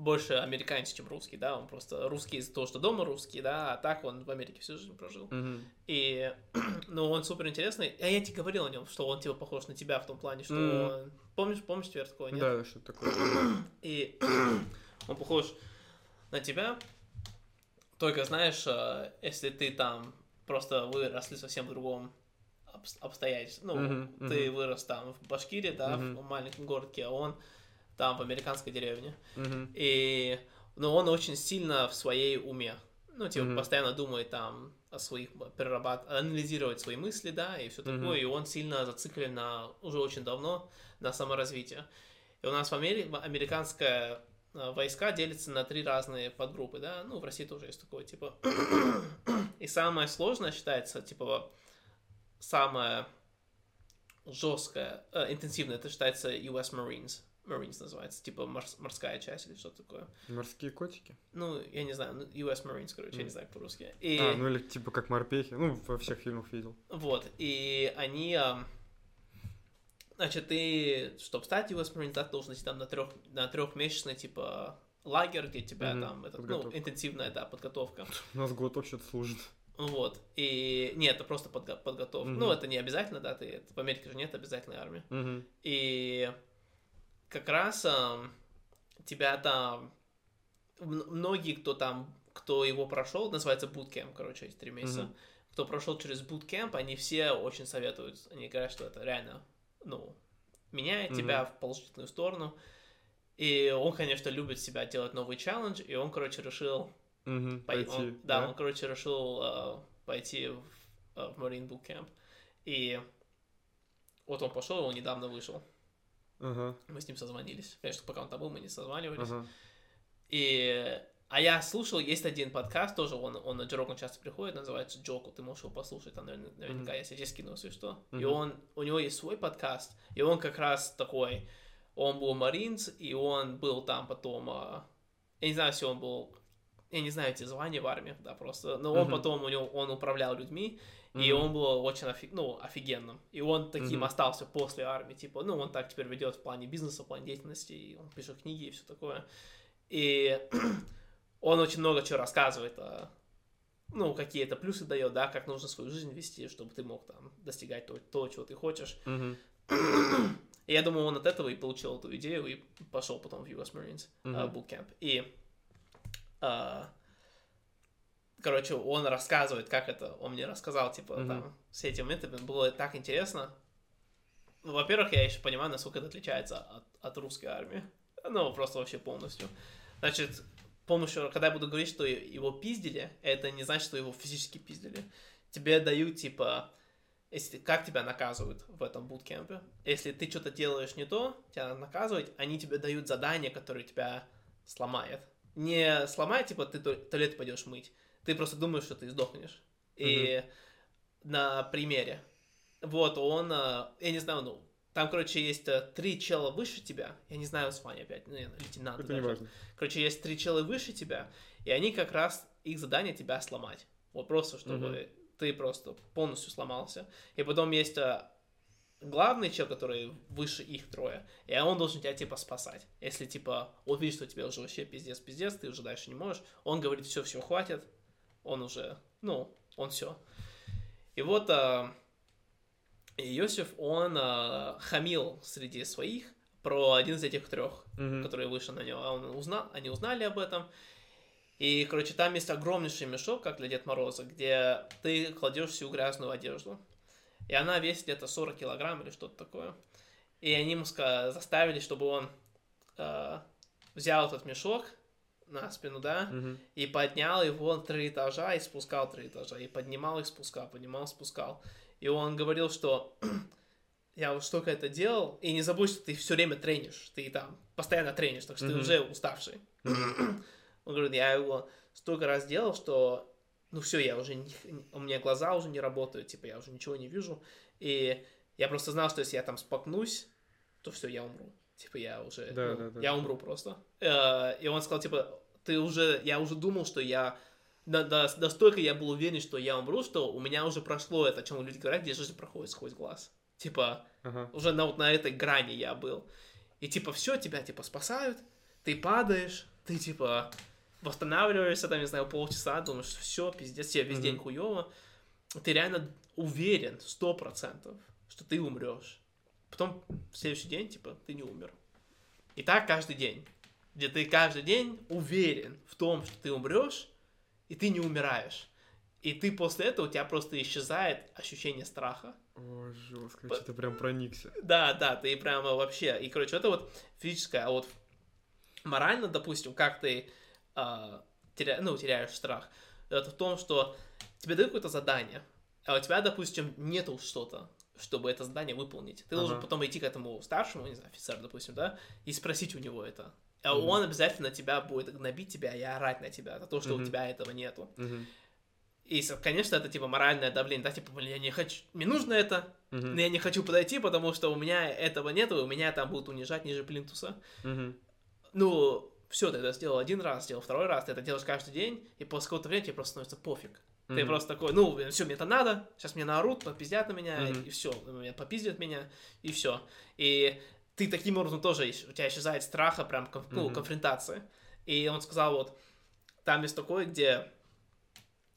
больше американец, чем русский, да, он просто русский из-за того, что дома русский, да, а так он в Америке всю жизнь прожил. Мгм. И, ну, он супер интересный. А я тебе говорил о нем, что он типа похож на тебя в том плане, что Мгм. он... Помнишь, помнишь тебя такого, нет? Да, что такое. И он похож на тебя. Только знаешь, э, если ты там просто выросли совсем в другом обс- обстоятельстве. Ну, Мгм, ты вырос там в Башкирии, да, Мгм. в маленьком городке, а он там в американской деревне. Мгм. И, но он очень сильно в своей уме. Ну, типа, Мгм. постоянно думает там о своих, перерабат... анализировать свои мысли, да, и все такое. И он сильно зациклен на, уже очень давно на саморазвитие. И у нас в Америке американская э, войска делятся на три разные подгруппы, да, ну, в России тоже есть такое, типа. И самое сложное считается, типа, самое жесткое, э, интенсивное, это считается US Marines. Marines называется, типа морс- морская часть или что такое. Морские котики. Ну, я не знаю, ну, US Marines, короче, я не знаю по-русски. И А, ну или типа как морпехи. Ну, во всех фильмах видел. вот, и они, значит, ты, чтобы стать US Marines, да, ты должен идти там на трех, на трехмесячный, типа, лагерь, где тебя Мгм, там, этот, ну, интенсивная, да, подготовка. У нас год вообще служит. Вот, и, нет, это просто подго- подготовка. Мгм. Ну, это не обязательно, да, ты, в Америке же нет обязательной армии. Мгм. И как раз ам, тебя там многие, кто там, кто его прошел, называется bootcamp, короче, эти три месяца. Мгм. Кто прошел через bootcamp, они все очень советуют. Они говорят, что это реально, ну, меняет Мгм. тебя в положительную сторону. И он, конечно, любит себя делать новый челлендж, и он, короче, решил Мгм. пой- Пойти. он- да, он, короче, решил э, пойти в, э, в Marine Bootcamp. И вот он пошел, и он недавно вышел. Ага. Мы с ним созвонились. Конечно, пока он там был, мы не созванивались. Ага. И А я слушал, есть один подкаст, тоже он, он на Джо часто приходит, называется Джоку, ты можешь его послушать, там наверняка, mm-hmm. я тебе скину, если что. Mm-hmm. И он, у него есть свой подкаст, и он как раз такой, он был Маринс, и он был там потом, а, я не знаю, если он был, я не знаю эти звания в армии, да, просто, но он mm-hmm. потом, у него, он управлял людьми, mm-hmm. и он был очень офиг, ну, офигенным, и он таким mm-hmm. остался после армии, типа, ну, он так теперь ведет в плане бизнеса, в плане деятельности, и он пишет книги и все такое. И он очень много чего рассказывает, о, ну, какие это плюсы дает, да, как нужно свою жизнь вести, чтобы ты мог там достигать то, то чего ты хочешь. Mm-hmm. И я думаю, он от этого и получил эту идею и пошел потом в US Marines mm-hmm. uh, Bootcamp. И, uh, короче, он рассказывает, как это, он мне рассказал, типа, mm-hmm. там, все эти моменты, было так интересно. Ну, во-первых, я еще понимаю, насколько это отличается от, от русской армии. Ну, просто вообще полностью. Значит, помощью, когда я буду говорить, что его пиздили, это не значит, что его физически пиздили. Тебе дают, типа, если, как тебя наказывают в этом буткемпе. Если ты что-то делаешь не то, тебя надо наказывать, они тебе дают задание, которое тебя сломает. Не сломает, типа, ты туалет пойдешь мыть. Ты просто думаешь, что ты сдохнешь. И mm-hmm. на примере. Вот он, э, я не знаю, ну, там, короче, есть э, три чела выше тебя. Я не знаю, с вами опять, ну, лейтенант. Это даже. не важно. Короче, есть три чела выше тебя, и они как раз, их задание тебя сломать. Вот просто, чтобы угу. ты просто полностью сломался. И потом есть э, главный чел, который выше их трое, и он должен тебя, типа, спасать. Если, типа, он видит, что тебе уже вообще пиздец-пиздец, ты уже дальше не можешь, он говорит, все, все, хватит, он уже, ну, он все. И вот и Иосиф, он э, хамил среди своих про один из этих трех, mm-hmm. который вышел на него. Он узнал, они узнали об этом. И, короче, там есть огромнейший мешок, как для Дед Мороза, где ты кладешь всю грязную одежду. И она весит где-то 40 килограмм или что-то такое. И они ему заставили, чтобы он э, взял этот мешок на спину, да, mm-hmm. и поднял его на три этажа и спускал три этажа. И поднимал их, спускал, поднимал, спускал. И он говорил, что я вот столько это делал, и не забудь, что ты все время тренишь, ты там постоянно тренишь, так что mm-hmm. ты уже уставший. Mm-hmm. Он говорит, я его столько раз делал, что, ну все, я уже, не, у меня глаза уже не работают, типа я уже ничего не вижу, и я просто знал, что если я там спокнусь, то все, я умру. Типа я уже, да, ну, да, да. я умру просто. Э, и он сказал, типа, ты уже, я уже думал, что я настолько я был уверен, что я умру, что у меня уже прошло это, о чем люди говорят, где жизнь проходит сквозь глаз. Типа, ага. уже на, вот на этой грани я был. И типа, все, тебя типа спасают, ты падаешь, ты типа восстанавливаешься, там, не знаю, полчаса, думаешь, все, пиздец, тебе весь mm-hmm. день хуево. Ты реально уверен, сто процентов, что ты умрешь. Потом в следующий день, типа, ты не умер. И так каждый день. Где ты каждый день уверен в том, что ты умрешь, и ты не умираешь. И ты после этого, у тебя просто исчезает ощущение страха. О, жестко, По... что-то прям проникся. Да, да, ты прямо вообще... И, короче, это вот физическое, а вот морально, допустим, как ты э, теря... ну, теряешь страх, это в том, что тебе дают какое-то задание, а у тебя, допустим, нету что-то, чтобы это задание выполнить. Ты ага. должен потом идти к этому старшему, не знаю, офицеру, допустим, да, и спросить у него это. Mm-hmm. он обязательно тебя будет гнобить тебя и орать на тебя за то, что mm-hmm. у тебя этого нету. Mm-hmm. И, конечно, это типа моральное давление, да, типа, блин, я не хочу, мне нужно это, mm-hmm. но я не хочу подойти, потому что у меня этого нету, и у меня там будут унижать ниже плинтуса. Mm-hmm. Ну, все, ты это сделал один раз, сделал второй раз, ты это делаешь каждый день, и после какого-то времени тебе просто становится пофиг. Mm-hmm. Ты просто такой, ну, все, мне это надо, сейчас мне наорут, попиздят на меня, mm-hmm. и, все, попиздят меня, и все. И ты таким образом тоже, у тебя исчезает страха, прям, ну, mm-hmm. конфронтации. И он сказал, вот, там есть такое, где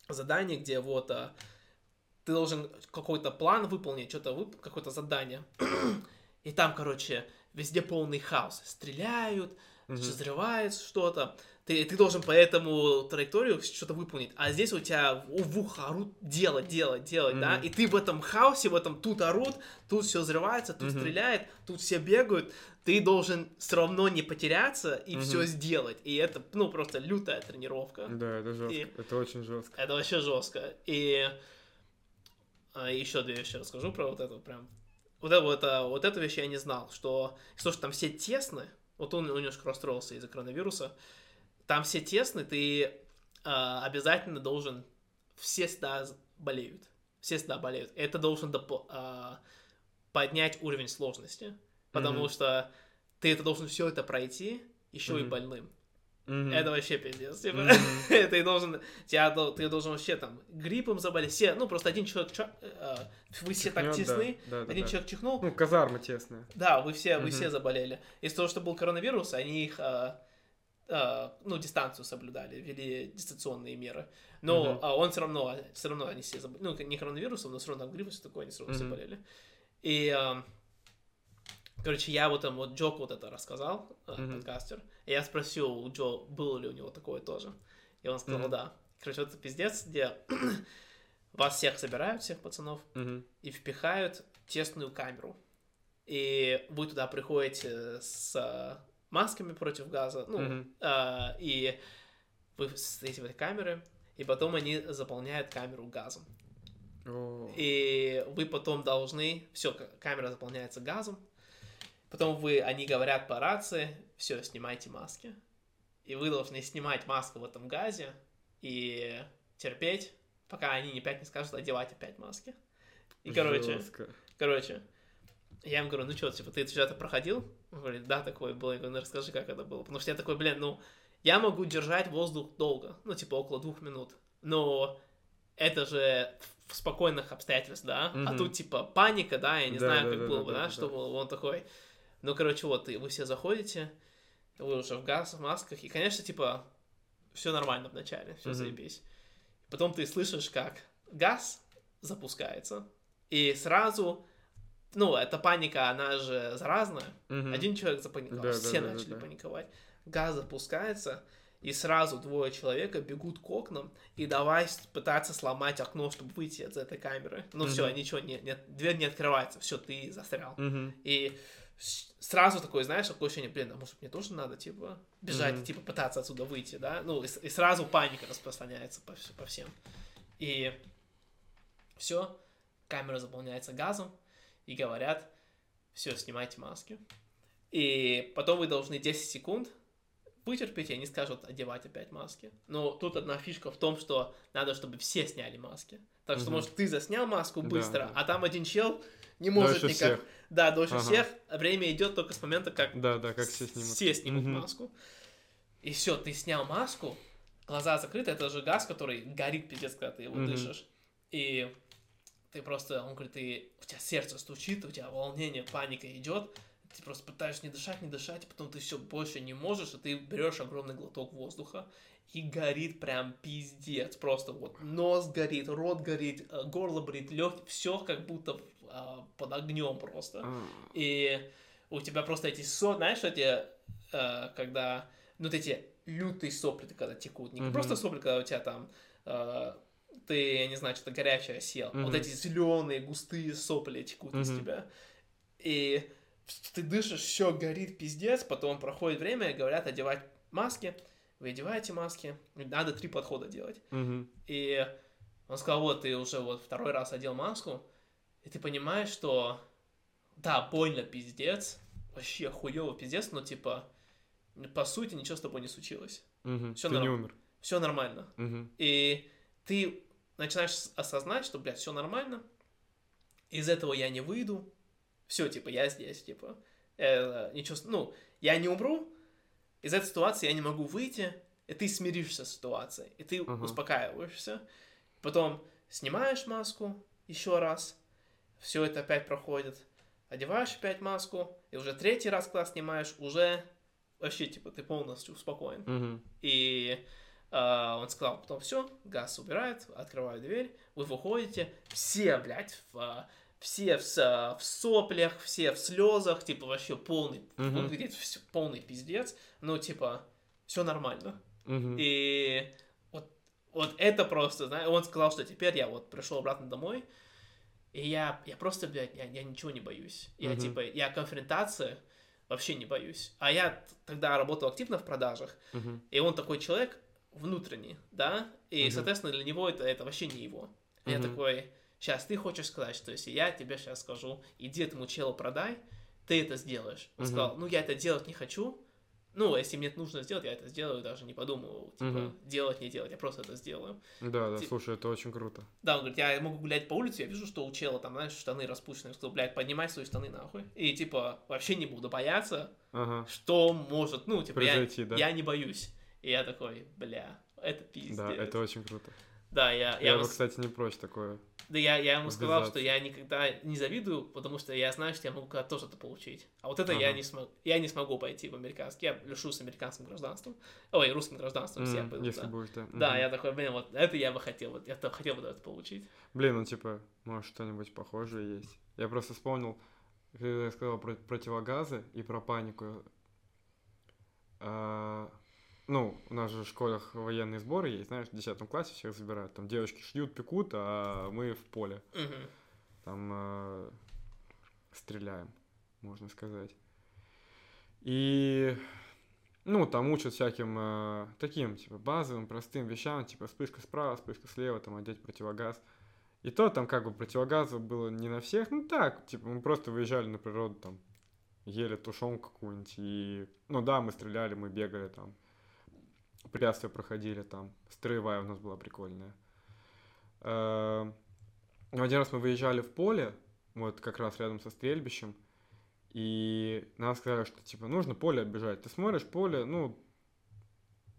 задание, где вот а, ты должен какой-то план выполнить, что-то вып... какое-то задание. И там, короче, везде полный хаос. Стреляют, mm-hmm. взрывается что-то ты, ты должен по этому траекторию что-то выполнить, а здесь у тебя в ухо орут делать, делать, делать, mm-hmm. да, и ты в этом хаосе, в этом тут орут, тут все взрывается, тут mm-hmm. стреляет, тут все бегают, ты должен все равно не потеряться и mm-hmm. все сделать, и это, ну, просто лютая тренировка. Да, это жестко, и это очень жестко. Это вообще жестко, и а, еще две вещи расскажу про вот это прям. Вот это, вот, это, вот эту вещь я не знал, что, что, что там все тесны, вот он немножко расстроился из-за коронавируса, там все тесны, ты э, обязательно должен... Все всегда болеют. Все всегда болеют. Это должен доп- э, поднять уровень сложности. Потому Мгм. что ты это должен все это пройти, еще и Мгм. больным. Мгм. Это вообще пиздец. Типа, Мгм. ты должен, тебя, ты должен вообще там гриппом заболеть. Все, ну просто один человек, ча- э, вы все так тесны, да, да, один да. человек чихнул, Ну, казарма тесная. да, вы все, вы Мгм. все заболели. Из-за того, что был коронавирус, они их, а, а, ну, дистанцию соблюдали, ввели дистанционные меры. Но а, он все равно, все равно они все заболели. Ну, не коронавирусом, но все равно гриппом, все такое, они все равно все Мгм. болели. И, а, короче, я вот там вот Джок вот это рассказал, а, Мгм. подкастер. И я спросил у Джо, было ли у него такое тоже. И он сказал, Мгм. да. Короче, вот это пиздец, где вас всех собирают, всех пацанов, Мгм. и впихают в тесную камеру. И вы туда приходите с а, масками против газа, ну, Мгм. а, и вы стоите в этой камере, и потом они заполняют камеру газом. О. И вы потом должны, все, камера заполняется газом, потом вы, они говорят по рации, все, снимайте маски. И вы должны снимать маску в этом газе и терпеть, пока они не опять не скажут одевать опять маски. И, короче, Жёстко. Короче, я им говорю, ну что, типа, ты что-то проходил? Он говорит, да, такое было. Я говорю, ну расскажи, как это было. Потому что я такой, блин, ну, я могу держать воздух долго, ну, типа, около двух минут. Но это же в спокойных обстоятельствах, да? А Мгм. тут, типа, паника, да, я не Да, знаю, да, как да, было да, бы, да, да, да. что было. Он такой, ну, короче, вот, вы все заходите, вы уже в газ, в масках, и, конечно, типа, все нормально вначале, все Мгм. заебись. Потом ты слышишь, как газ запускается, и сразу, ну, эта паника, она же заразная. Мгм. Один человек запаниковал, Да, да, все да, да, начали да. паниковать. Газ запускается, и сразу двое человека бегут к окнам и давай пытаться сломать окно, чтобы выйти из этой камеры. Ну все, Мгм. ничего, не, не- дверь не открывается, все, ты застрял. Мгм. И сразу такое, знаешь, такое ощущение, блин, а может мне тоже надо, типа, бежать, Мгм. типа, пытаться отсюда выйти, да? Ну, и, и сразу паника распространяется по, по всем. И все, камера заполняется газом, и говорят, все, снимайте маски. И потом вы должны 10 секунд вытерпеть, и они скажут одевать опять маски. Но тут одна фишка в том, что надо, чтобы все сняли маски. Так что, Мгм. может, ты заснял маску Да, быстро, да. а там один чел не может Дольше никак... всех. Да, дольше Ага. всех. Время идет только с момента, как Да, да, как все снимут. все снимут Мгм. маску. И все, ты снял маску, глаза закрыты, это же газ, который горит пиздец, когда ты его Мгм. дышишь. И ты просто, он говорит, ты, у тебя сердце стучит, у тебя волнение, паника идет, ты просто пытаешься не дышать, не дышать, и потом ты все больше не можешь, и ты берешь огромный глоток воздуха, и горит прям пиздец, просто вот нос горит, рот горит, э, горло горит, легкие, все как будто а, под огнем просто. А, И у тебя просто эти со, знаешь, эти, э, когда, ну, вот эти лютые сопли, когда текут, не Мгм. просто сопли, когда у тебя там, э, ты, я не знаю, что-то горячее съел, вот Мгм. эти зеленые густые сопли текут из Мгм. тебя. И ты дышишь, все горит пиздец, потом проходит время, говорят одевать маски, вы одеваете маски, надо три подхода делать. мгм. И он сказал, вот, ты уже вот второй раз одел маску, и ты понимаешь, что, да, больно пиздец, вообще хуёво пиздец, но, типа, по сути, ничего с тобой не случилось. Мгм. Всё Ты не норм. умер. Все нормально. Мгм. И ты начинаешь осознать, что, блядь, все нормально, из этого я не выйду, все, типа, я здесь, типа, э, ничего, ну, я не умру, из этой ситуации я не могу выйти, и ты смиришься с ситуацией, и ты Ага. успокаиваешься, потом снимаешь маску еще раз, все это опять проходит, одеваешь опять маску, и уже третий раз, когда снимаешь, уже вообще, типа, ты полностью спокоен. Мгм. И он сказал, потом все, газ убирает, открываю дверь, вы выходите, все, блядь, в, а, все в, в соплях, все в слезах, типа вообще полный, Мгм. выглядит всё- полный пиздец, ну типа все нормально. Мгм. И вот, вот это просто, знаешь, он сказал, что теперь я вот пришел обратно домой, и я, я просто, блядь, я, я ничего не боюсь. Я Мгм. типа, я конфронтации вообще не боюсь. А я тогда работал активно в продажах, Мгм. и он такой человек внутренний, да, и, Мгм. соответственно, для него это, это вообще не его. И Я такой, сейчас ты хочешь сказать, что если я тебе сейчас скажу, иди этому челу продай, ты это сделаешь. Он Мгм. сказал, ну я это делать не хочу, ну, если мне это нужно сделать, я это сделаю, даже не подумаю, типа, Мгм. делать, не делать, я просто это сделаю. Да, да, Ти- слушай, это очень круто. Да, он говорит, я могу гулять по улице, я вижу, что у чела там, знаешь, штаны распущенные, я сказал, блядь, поднимай свои штаны нахуй. И, типа, вообще не буду бояться, Ага. что может, ну, типа, я, Произойти, да. я не боюсь. И я такой, бля, это пиздец. Да, это очень круто. Да, я, я, Я, бы, кстати, не прочь такое. Да я, я ему сказал, Ввязаться. что я никогда не завидую, потому что я знаю, что я могу когда тоже это получить. А вот это я Ага. не смогу. Я не смогу пойти в американский. Я лишусь американским гражданством. Ой, русским гражданством все М, пойдут, если да. будешь, да. Да, Мгм. я такой, блин, вот это я бы хотел, вот я хотел бы это получить. Блин, ну типа, может что-нибудь похожее есть. Я просто вспомнил, когда я сказал про противогазы и про панику. А, ну, у нас же в школах военные сборы есть, знаешь, в 10 классе всех забирают. Там девочки шьют, пекут, а мы в поле. Там э, стреляем, можно сказать. И, ну, там учат всяким э, таким, типа, базовым, простым вещам, типа, вспышка справа, вспышка слева, там, одеть противогаз. И то там, как бы, противогазов было не на всех, ну, так, типа, мы просто выезжали на природу, там, ели тушенку какую-нибудь, и, ну, да, мы стреляли, мы бегали, там, препятствия проходили, там, строевая у нас была прикольная. Э, ну, один раз мы выезжали в поле, вот как раз рядом со стрельбищем, и нам сказали, что типа нужно поле оббежать. Ты смотришь поле, ну,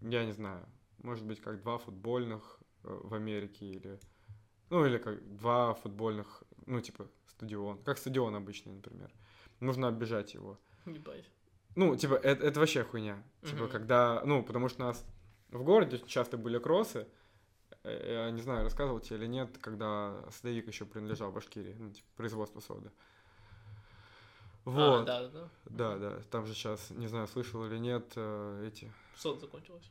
я не знаю, может быть, как два футбольных э, в Америке или, ну, или как два футбольных, ну, типа стадион, как стадион обычный, например. Нужно оббежать его. Ебать. Ну, типа, это, это вообще хуйня. Типа, Мгм. когда, ну, потому что нас в городе часто были кроссы, Э, я не знаю, рассказывал тебе или нет, когда Садовик еще принадлежал Башкирии, ну, типа, производство соды. А, Вот. да, да, да. Да, да, там же сейчас, не знаю, слышал или нет, э, эти, Сод закончилось.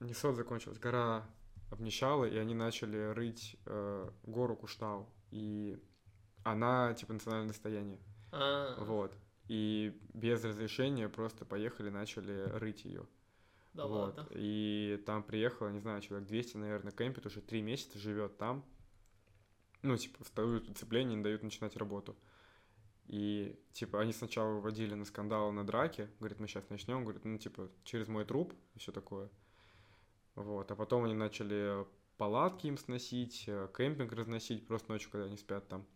не сод закончилась, гора обнищала, и они начали рыть э, гору Куштау, и она, типа, национальное достояние, А, вот, и без разрешения просто поехали, начали рыть ее, да вот, ладно. и там приехало, не знаю, человек 200, наверное, кемпит, уже три месяца живет там, ну, типа, встают уцепление, не дают начинать работу. И, типа, они сначала выводили на скандал, на драки. Говорит, мы сейчас начнем. Говорит, ну, типа, через мой труп и все такое. Вот. А потом они начали палатки им сносить, э, кемпинг разносить просто ночью, когда они спят там.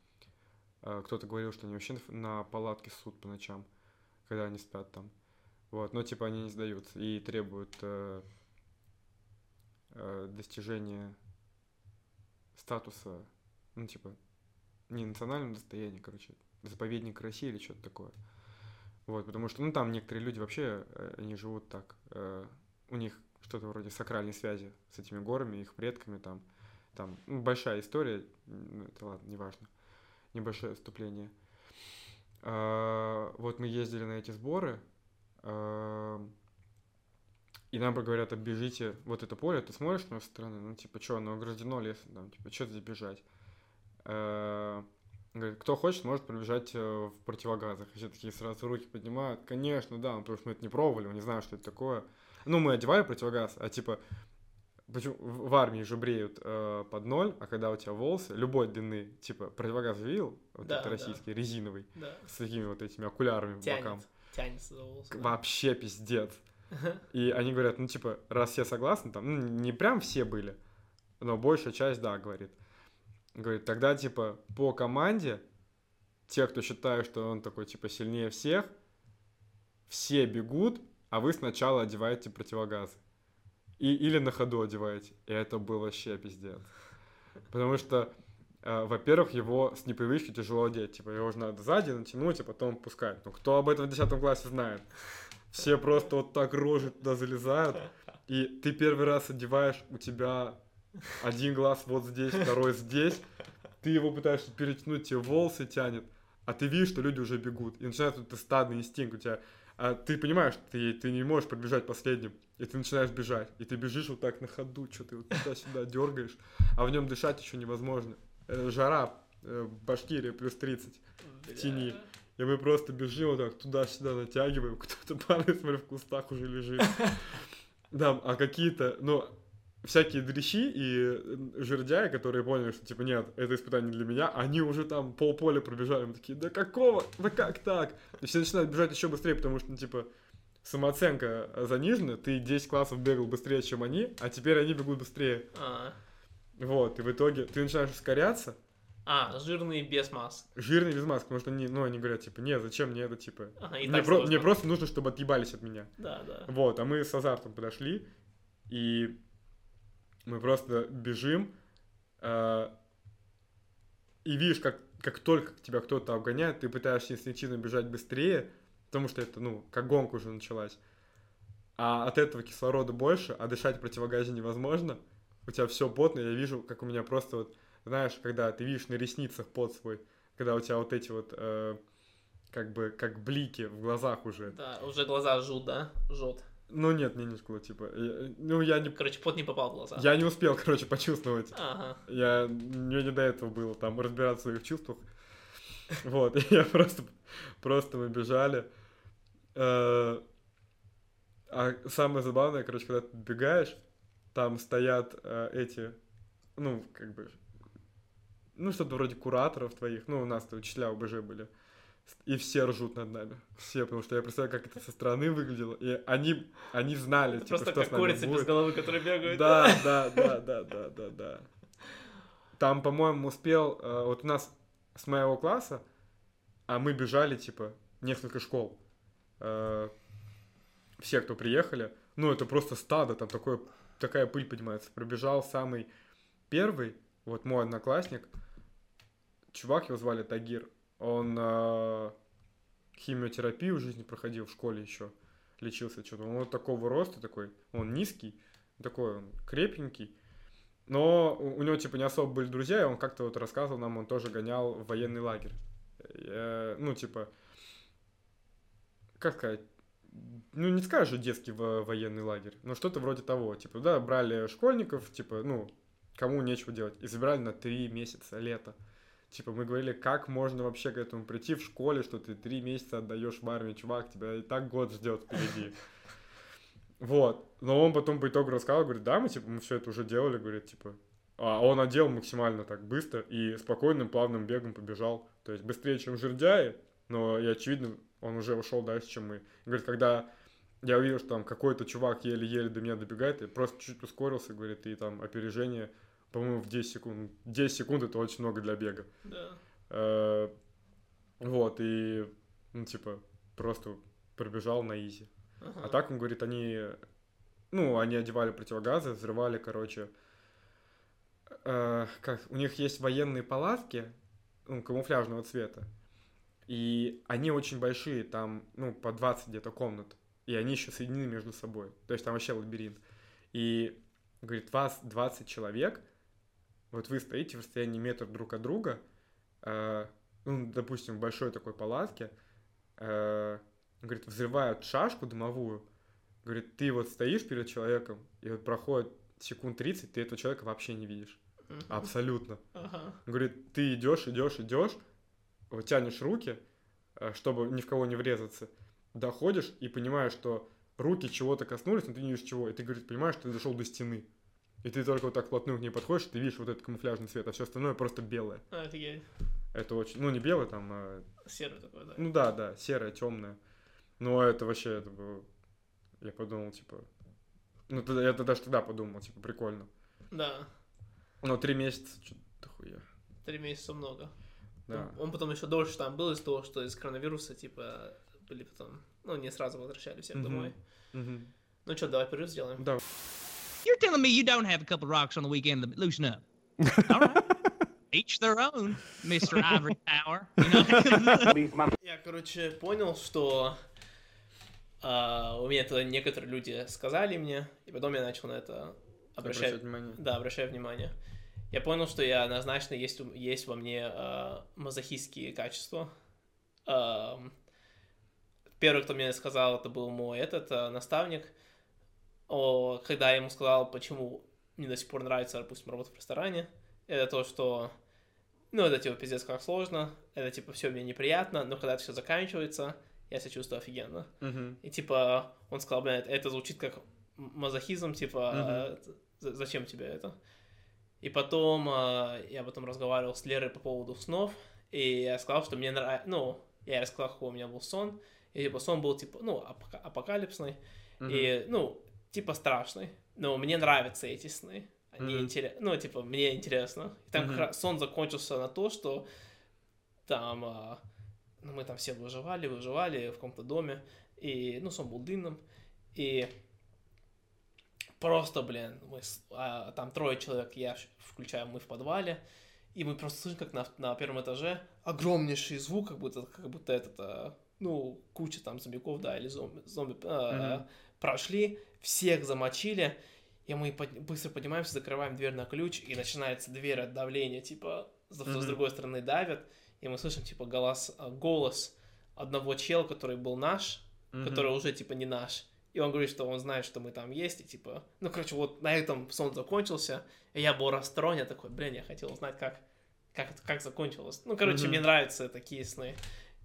Э, Кто-то говорил, что они вообще на- палатке ссут по ночам, когда они спят там. Вот. Но, типа, они не сдаются и требуют э, э, достижения статуса, ну, типа, не национального достояния, короче, заповедник России или что-то такое. Вот, потому что, ну, там некоторые люди вообще, э, они живут так, э, у них что-то вроде сакральной связи с этими горами, их предками там, там, ну, большая история, ну, это ладно, неважно, небольшое вступление. А, Вот мы ездили на эти сборы, и нам говорят, оббежите вот это поле, ты смотришь на стороны, ну, типа, что, оно ограждено лесом, там, типа, что здесь бежать? Говорит, кто хочет, может пробежать э, в противогазах. И все такие сразу руки поднимают. Конечно, да, потому что мы это не пробовали, мы не знаем, что это такое. Ну, мы одевали противогаз, а типа, почему в армии же бреют э, под ноль, а когда у тебя волосы любой длины, типа, противогаз видел, вот Да, это да. российский, резиновый, Да. с такими вот этими окулярами по бокам. Тянет. Тянется за волосы. Вообще пиздец. И они говорят, ну, типа, раз все согласны, там, ну, не прям все были, но большая часть, да, говорит. Говорит, тогда, типа, по команде, те, кто считает, что он такой, типа, сильнее всех, все бегут, а вы сначала одеваете противогаз. И, или на ходу одеваете. И это был вообще пиздец. Потому что, во-первых, его с непривычки тяжело одеть. Типа, его же надо сзади натянуть, а потом пускать. Ну, кто об этом в 10 классе знает? Все просто вот так рожи туда залезают. И ты первый раз одеваешь, у тебя один глаз вот здесь, второй здесь. Ты его пытаешься перетянуть, тебе волосы тянет. А ты видишь, что люди уже бегут. И начинается вот стадный инстинкт у тебя. А ты понимаешь, ты, ты не можешь пробежать последним. И ты начинаешь бежать. И ты бежишь вот так на ходу, что ты вот туда-сюда дергаешь. А в нем дышать еще невозможно. Э, Жара, э, Башкирия плюс 30. в тени. Бля. И мы просто бежим вот так туда-сюда натягиваем, кто-то падает, смотри, в кустах уже лежит. Да, а какие-то, ну, всякие дрищи и э, жердяи, которые поняли, что, типа, нет, это испытание для меня, они уже там полполя пробежали, мы такие, да какого, да как так? И все начинают бежать еще быстрее, потому что, ну, типа, самооценка занижена, ты 10 классов бегал быстрее, чем они, а теперь они бегут быстрее. А, Вот, и в итоге ты начинаешь ускоряться, а, жирные без масок. жирный без маски, потому что они, ну, они говорят, типа, не, зачем мне это, типа, Ага, мне, про- сложно. мне просто нужно, чтобы отъебались от меня. Да, да. Вот, а мы с азартом подошли, и мы просто бежим, э, и видишь, как, как только тебя кто-то обгоняет, ты пытаешься инстинктивно бежать быстрее, потому что это, ну, как гонка уже началась. А от этого кислорода больше, а дышать в противогазе невозможно. У тебя все потно, я вижу, как у меня просто вот, знаешь, когда ты видишь на ресницах пот свой, когда у тебя вот эти вот, э, как бы, как блики в глазах уже. Да, уже глаза жут, да? Жжет. Ну нет, не жгло, типа. я- ну, я не, Короче, пот не попал в глаза. я не успел, короче, почувствовать. Ага. Я, мне не до этого было там разбираться в своих чувствах. Вот, я просто, просто мы бежали. Э, А самое забавное, короче, когда ты бегаешь, там стоят э, эти, ну, как бы, ну, что-то вроде кураторов твоих, ну, у нас-то учителя ОБЖ были, и все ржут над нами, все, потому что я представляю, как это со стороны выглядело, и они, они знали, Это типа, просто что как курица без головы, которая бегает. Да, да, да, да, да, да, да. Там, по-моему, успел, э, вот у нас с моего класса, а мы бежали, типа, несколько школ. Э, Все, кто приехали, ну, это просто стадо, там такое, такая пыль поднимается. Пробежал самый первый, вот мой одноклассник, чувак, его звали Тагир, он э, химиотерапию в жизни проходил в школе еще, лечился что-то. Он вот такого роста такой, он низкий, такой он крепенький. Но у него, типа, не особо были друзья, и он как-то вот рассказывал нам, он тоже гонял в военный лагерь. Э, Ну, типа, как сказать, ну, не скажешь же детский во- военный лагерь, но что-то вроде того. Типа, да, брали школьников, типа, ну, кому нечего делать, и забирали на три месяца лето. Типа, мы говорили, как можно вообще к этому прийти в школе, что ты три месяца отдаешь в армию, чувак, тебя и так год ждет впереди. Вот. Но он потом по итогу рассказал, говорит, да, мы, типа, мы все это уже делали, говорит, типа. А он одел максимально так быстро и спокойным, плавным бегом побежал. То есть быстрее, чем жердяи, но и очевидно, он уже ушел дальше, чем мы. И говорит, когда я увидел, что там какой-то чувак еле-еле до меня добегает, я просто чуть ускорился, говорит, и там опережение, по-моему, в 10 секунд. 10 секунд это очень много для бега. Да. Э, Вот, и, ну, типа, просто пробежал на изи. Ага. А так, он говорит, они, ну, они одевали противогазы, взрывали, короче, э, как, у них есть военные палатки, ну, камуфляжного цвета, и они очень большие, там, ну, по 20 где-то комнат, и они еще соединены между собой, то есть там вообще лабиринт. И, говорит, вас 20 человек, вот вы стоите в расстоянии метр друг от друга, э, ну, допустим, в большой такой палатке, э, говорит, взрывают шашку дымовую, говорит, ты вот стоишь перед человеком, и вот проходит секунд 30, ты этого человека вообще не видишь. Абсолютно. Ага. Говорит, ты идешь, идешь, идешь, тянешь руки, э, чтобы ни в кого не врезаться, доходишь и понимаешь, что руки чего-то коснулись, но ты не видишь чего, и ты, говорит, понимаешь, что ты дошел до стены. И ты только вот так вплотную к ней подходишь, ты видишь вот этот камуфляжный цвет, а все остальное просто белое. Офигеть. Это очень, ну не белое там, а Серый такой, да. Ну да, да, серая, темная. Но это вообще, это было... Я подумал, типа... Ну, тогда, я тогда даже тогда подумал, типа, прикольно. Да. Но три месяца, что-то хуя. Три месяца много. Да. Он, он потом еще дольше там был из-за того, что из коронавируса, типа, были потом, ну, не сразу возвращали всех Мгм. домой. Мгм. Ну что, давай перерыв сделаем. Да. You're telling me you don't have a couple rocks on the weekend to loosen up? All right. Each their own, Mr. Ivory Tower. You know? Я, короче, понял, что а, у меня это некоторые люди сказали мне, и потом я начал на это обращать, Обращать внимание. да, обращаю внимание. Я понял, что я однозначно есть, есть во мне а, мазохистские качества. Ам, первый, кто мне сказал, это был мой этот а, наставник. О, когда я ему сказал, почему мне до сих пор нравится, допустим, работа в ресторане, это то, что, ну, это типа пиздец как сложно, это типа все мне неприятно, но когда это все заканчивается, я себя чувствую офигенно. Мгм. И типа он сказал, блядь, это звучит как мазохизм, типа, з- зачем тебе это? И потом а, я потом разговаривал с Лерой по поводу снов, и я сказал, что мне нравится, ну, я рассказал, какой у меня был сон, И, типа, сон был, типа, ну, апока- апокалипсный, Мгм. и, ну, типа, страшный. Но мне нравятся эти сны. Они Мгм. интересны. Ну, типа, мне интересно. И там как раз сон закончился на то, что там, а, ну, мы там все выживали, выживали в каком-то доме, и, ну, сон был длинным, и просто, блин, мы, а, там трое человек, я включаю, мы в подвале, и мы просто слышим, как на, на первом этаже огромнейший звук, как будто, как будто этот, а, ну, куча там зомбиков, да, или зомби, зомби а, Мгм. прошли, всех замочили, и мы под- быстро поднимаемся, закрываем дверь на ключ, и начинается дверь от давления, типа, с, с другой стороны давят, и мы слышим, типа, голос, а, голос одного чела, который был наш, Мгм. который уже, типа, не наш. И он говорит, что он знает, что мы там есть, и, типа... Ну, короче, вот на этом сон закончился, и я был расстроен, я такой, блин, я хотел узнать, как, как, как закончилось. Ну, короче, Мгм. мне нравятся такие сны.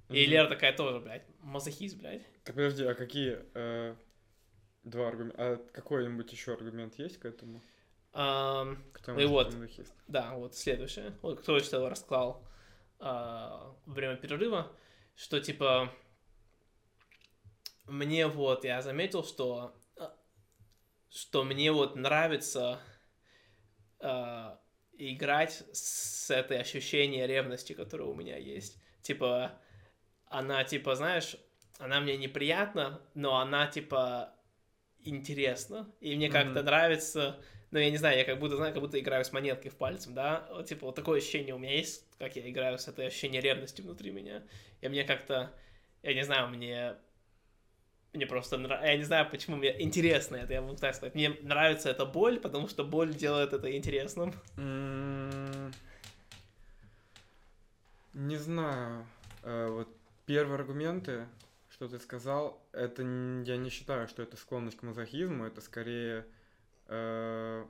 И Мгм. Лера такая тоже, блядь, мазохист, блядь. Так подожди, а какие э, два аргумента? А какой-нибудь еще аргумент есть к этому? Ам, К тому, Ну и вот. мазохист? Да, вот следующее. Вот кто что рассказал а, во время перерыва, что типа мне вот я заметил, что а, что мне вот нравится а, играть с этой ощущением ревности, которое у меня есть. Типа она типа знаешь, она мне неприятна, но она типа интересна, и мне как-то Мгм. нравится ну, я не знаю, я как будто, знаю, как будто играю с монеткой в пальцем, да, вот, типа, вот такое ощущение у меня есть, как я играю с этой ощущением ревности внутри меня, и мне как-то, я не знаю, мне, мне просто нравится, я не знаю, почему мне интересно это, я могу так сказать, мне нравится эта боль, потому что боль делает это интересным. М, Не знаю. Э, Вот первые аргументы, что ты сказал, это я не считаю, что это склонность к мазохизму, это скорее э,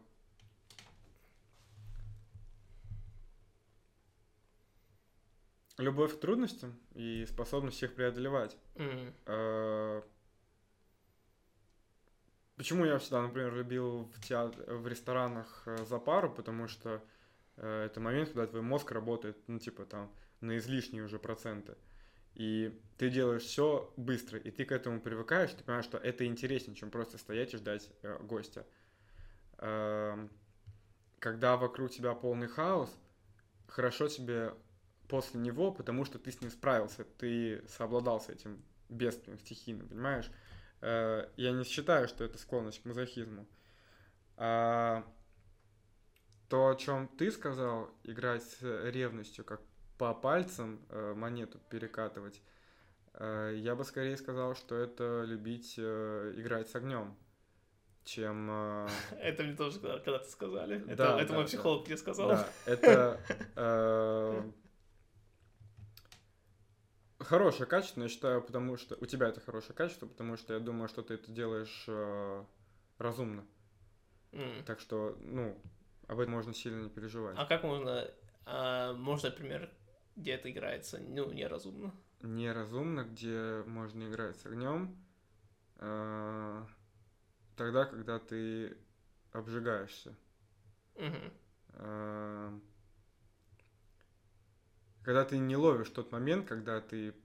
любовь к трудностям и способность их преодолевать. М, Э, Почему я всегда, например, любил в, теат- в ресторанах э, за пару, потому что э, это момент, когда твой мозг работает, ну, типа, там, на излишние уже проценты. И ты делаешь все быстро, и ты к этому привыкаешь, ты понимаешь, что это интереснее, чем просто стоять и ждать э, гостя. Эм, Когда вокруг тебя полный хаос, хорошо тебе после него, потому что ты с ним справился, ты совладал этим бедствием стихийным, понимаешь? Э, Я не считаю, что это склонность к мазохизму. А то, о чем ты сказал, играть с ревностью, как по пальцам э, монету перекатывать, э, я бы скорее сказал, что это любить играть с огнем, чем... Это мне тоже когда- когда-то сказали, это, мой психолог мне сказал. Да, это хорошее качество, я считаю, потому что у тебя это хорошее качество, потому что я думаю, что ты это делаешь э, разумно. М. Так что, ну, об этом можно сильно не переживать. А как можно, а, можно, например, где это играется, ну, неразумно? Неразумно, где можно играть с огнем, э, тогда, когда ты обжигаешься. Мгм. Э, когда ты не ловишь тот момент, когда ты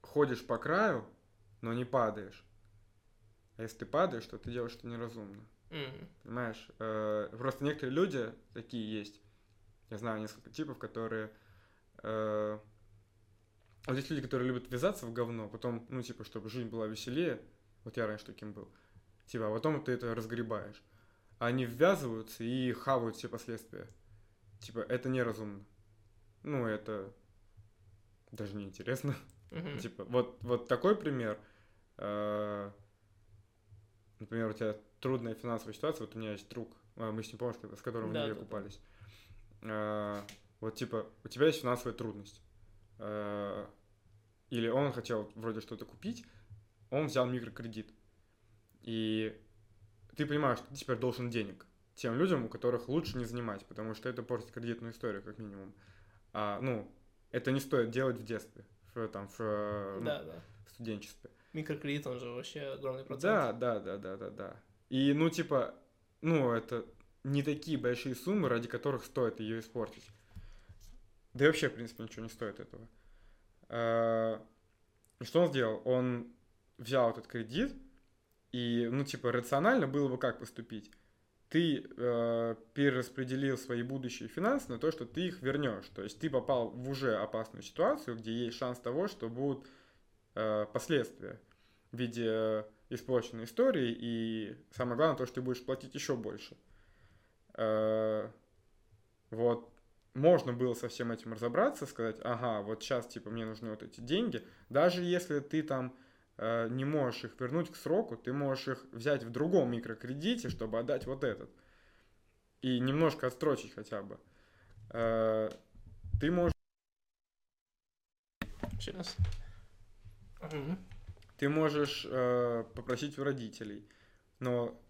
ходишь по краю, но не падаешь. А если ты падаешь, то ты делаешь это неразумно. Мгм. Понимаешь? Э, Просто некоторые люди такие есть. Я знаю несколько типов, которые... э, Вот есть люди, которые любят ввязаться в говно, потом, ну, типа, чтобы жизнь была веселее. Вот я раньше таким был. Типа, а потом ты это разгребаешь. А они ввязываются и хавают все последствия. Типа, это неразумно. Ну, это даже не интересно. Мгм. Типа, вот, вот такой пример. э, Например, у тебя трудная финансовая ситуация, вот у меня есть друг, а, мы с ним, помнишь, с которым в Да, купались. Э, Вот, типа, у тебя есть финансовая трудность. Или он хотел вроде что-то купить, он взял микрокредит. И ты понимаешь, что ты теперь должен денег тем людям, у которых лучше не занимать, потому что это портит кредитную историю, как минимум. А, ну, это не стоит делать в детстве, в, там, в, э, ну, Да, да. в студенчестве. Микрокредит, он же вообще огромный процент. Да, да, да, да, да, да. И, ну, типа, ну, это не такие большие суммы, ради которых стоит ее испортить. Да и вообще, в принципе, ничего не стоит этого. А, И что он сделал? Он взял этот кредит, и, ну, типа, рационально было бы как поступить? Ты э, перераспределил свои будущие финансы на то, что ты их вернешь. То есть ты попал в уже опасную ситуацию, где есть шанс того, что будут э, последствия в виде испорченной истории, и самое главное то, что ты будешь платить еще больше. Э, вот можно было со всем этим разобраться, сказать, ага, вот сейчас, типа, мне нужны вот эти деньги. Даже если ты там э, не можешь их вернуть к сроку, ты можешь их взять в другом микрокредите, чтобы отдать вот этот. И немножко отстрочить хотя бы. Э, ты можешь... Сейчас. Ты можешь э, попросить у родителей, но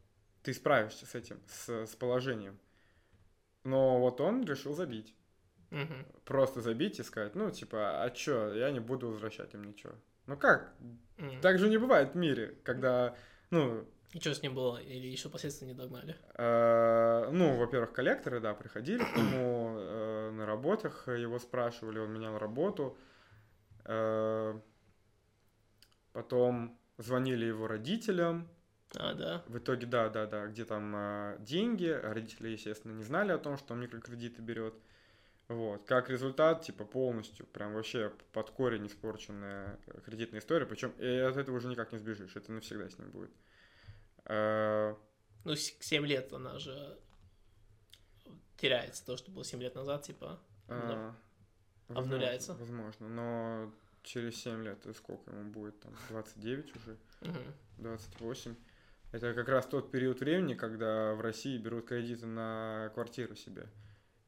ты справишься с этим, с, с положением. Но вот он решил забить. Мгм. Просто забить и сказать, ну, типа, а чё, я не буду возвращать им ничего. Ну как? Мгм. Так же не бывает в мире, когда, ну, И что с ним было? Или еще последствия не догнали? э, ну, во-первых, коллекторы, да, приходили к нему э, на работах, его спрашивали, он менял работу. Э, потом звонили его родителям, А, да. В итоге, да, да, да, где там деньги, родители, естественно, не знали о том, что он микрокредиты берет. Вот. Как результат, типа, полностью, прям вообще под корень испорченная э, кредитная история, причем и от этого уже никак не сбежишь, это навсегда с ним будет. А, Ну, с- 7 лет она же теряется, то, что было 7 лет назад, типа. а, возможно, Обнуляется? Возможно, но через 7 лет, сколько ему будет, там, 29 уже, Мгм. 28. Это как раз тот период времени, когда в России берут кредиты на квартиру себе.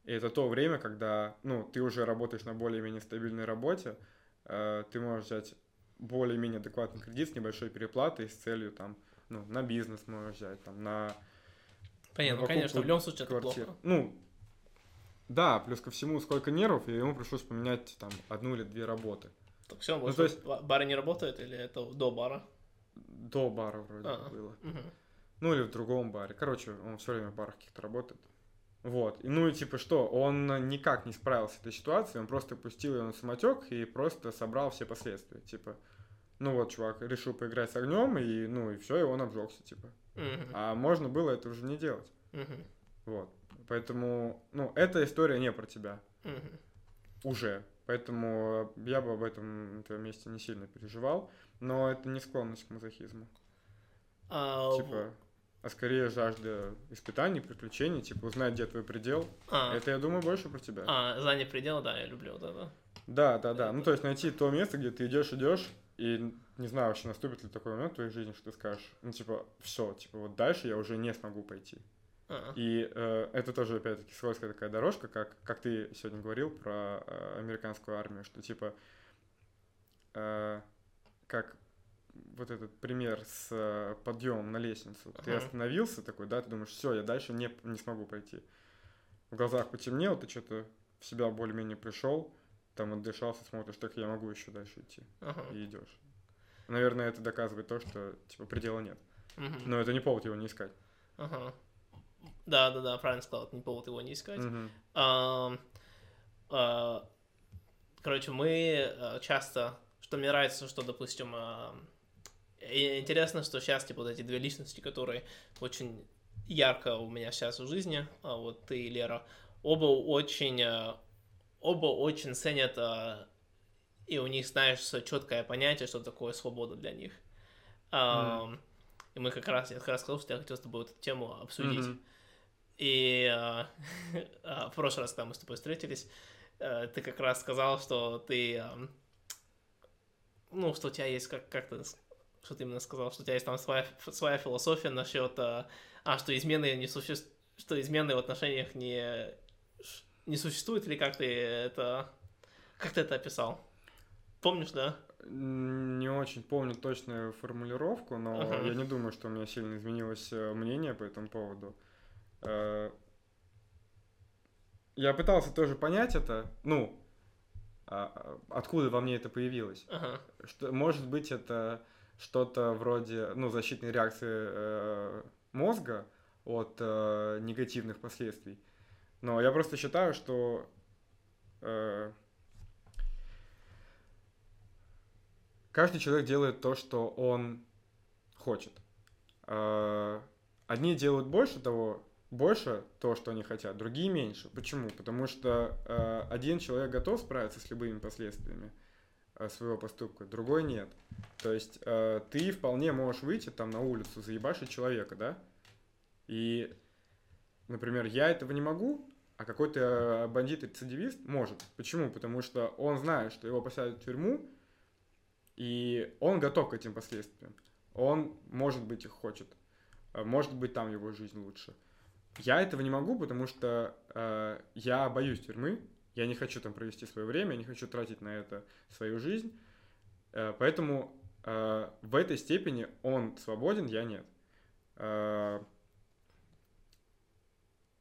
И это то время, когда, ну, ты уже работаешь на более-менее стабильной работе, э, ты можешь взять более-менее адекватный кредит с небольшой переплатой с целью, там, ну, на бизнес можешь взять, там, на Понятно, покупку конечно, в любом случае это квартир. плохо. Ну, да, плюс ко всему сколько нервов, и ему пришлось поменять, там, одну или две работы. Так все, Ну, то есть- бары не работают или это до бара? До бара вроде А. было. Мгм. Ну, или в другом баре. Короче, он все время в барах каких-то работает. Вот. Ну, и типа что, он никак не справился с этой ситуацией, он просто пустил ее на самотек и просто собрал все последствия. Типа, ну вот, чувак решил поиграть с огнем, и, ну, и все, и он обжегся, типа. Мгм. А можно было это уже не делать. Мгм. Вот. Поэтому, ну, эта история не про тебя. Мгм. Уже. Поэтому я бы об этом на твоем месте не сильно переживал. Но это не склонность к мазохизму. А, Типа, а скорее жажда испытаний, приключений, типа узнать, где твой предел. а, Это, я думаю, больше про тебя. а, знание предела, да, я люблю вот это. Да, да, да. Ну, то есть найти то место, где ты идешь, идешь, и не знаю, вообще наступит ли такой момент в твоей жизни, что ты скажешь, ну, типа, все, типа, вот дальше я уже не смогу пойти. А, И э, это тоже, опять-таки, скользкая такая дорожка, как, как ты сегодня говорил про э, американскую армию, что, типа, э, как вот этот пример с э, подъемом на лестницу. Ты Ага. остановился такой, да, ты думаешь, все, я дальше не, не смогу пойти. В глазах потемнело, ты что-то в себя более-менее пришел, там отдышался, смотришь, так я могу еще дальше идти. ага. И идешь. Наверное, это доказывает то, что, типа, предела нет. Мгм. Но это не повод его не искать. Ага. Да, да, да, правильно сказал, это не повод его не искать. Мгм. Ам, а, Короче, мы а, часто, что мне нравится, что, допустим, и интересно, что сейчас, типа, вот эти две личности, которые очень ярко у меня сейчас в жизни, а, вот ты и Лера, оба очень, а, оба очень ценят, а, и у них, знаешь, четкое понятие, что такое свобода для них. Ам, И мы как раз, я как раз сказал, что я хотел с тобой эту тему обсудить. Мгм. И а, а, в прошлый раз, когда мы с тобой встретились, э, ты как раз сказал, что ты, ну, что у тебя есть, как, как ты, с- что ты именно сказал, что у тебя есть там своя, своя философия насчет, а, а, что измены не существуют, что измены в отношениях не, не существует, или как ты это, как ты это описал? Помнишь, да? Не очень помню точную формулировку, но Ага. я не думаю, что у меня сильно изменилось э, мнение по этому поводу. Э, Я пытался тоже понять это, ну, а, а, откуда во мне это появилось. Ага. Что, может быть, это что-то вроде, ну, защитной реакции э, мозга от э, негативных последствий. Но я просто считаю, что э, каждый человек делает то, что он хочет. Э, Одни делают больше того, больше то, что они хотят, другие меньше. Почему? Потому что э, один человек готов справиться с любыми последствиями своего поступка, другой нет. То есть э, ты вполне можешь выйти там на улицу, заебашить человека, да? И, например, я этого не могу, а какой-то э, бандит-рецидивист может. Почему? Потому что он знает, что его посадят в тюрьму, и он готов к этим последствиям. Он, может быть, их хочет. Э, Может быть, там его жизнь лучше. Я этого не могу, потому что э, я боюсь тюрьмы. Я не хочу там провести свое время, я не хочу тратить на это свою жизнь. Э, поэтому э, в этой степени он свободен, я нет. Э,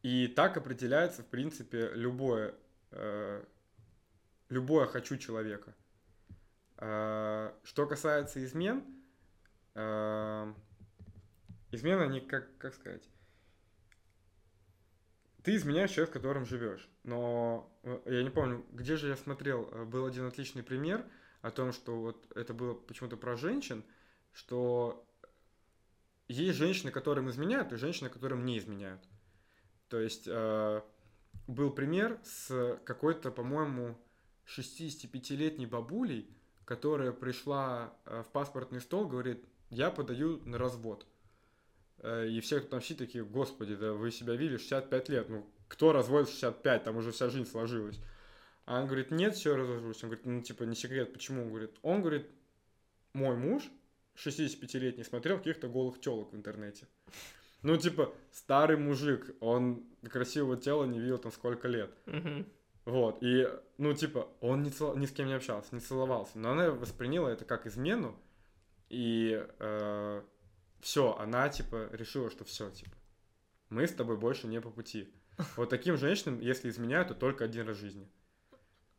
и так определяется, в принципе, любое, любое хочу человека. Что касается измен, измены, они как, как сказать, ты изменяешь человека, в котором живешь. Но э, я не помню, где же я смотрел, э, был один отличный пример о том, что вот это было почему-то про женщин, что есть женщины, которым изменяют, и женщины, которым не изменяют. То есть э, был пример с какой-то, по-моему, 65-летней бабулей, которая пришла в паспортный стол, говорит, я подаю на развод. Э, И все, кто там сидит, такие, господи, да вы себя видели 65 лет, ну кто разводит в 65, там уже вся жизнь сложилась. А он говорит, нет, все, развожусь. Он говорит, ну типа не секрет, почему? Он говорит, он говорит, мой муж 65-летний смотрел каких-то голых телок в интернете. Ну, типа, старый мужик, он красивого тела не видел там сколько лет. Вот, и, ну, типа, он ни, цел- ни с кем не общался, не целовался, но она восприняла это как измену, и все, она, типа, решила, что все, типа, мы с тобой больше не по пути. Вот таким женщинам, если изменяют, то только один раз в жизни.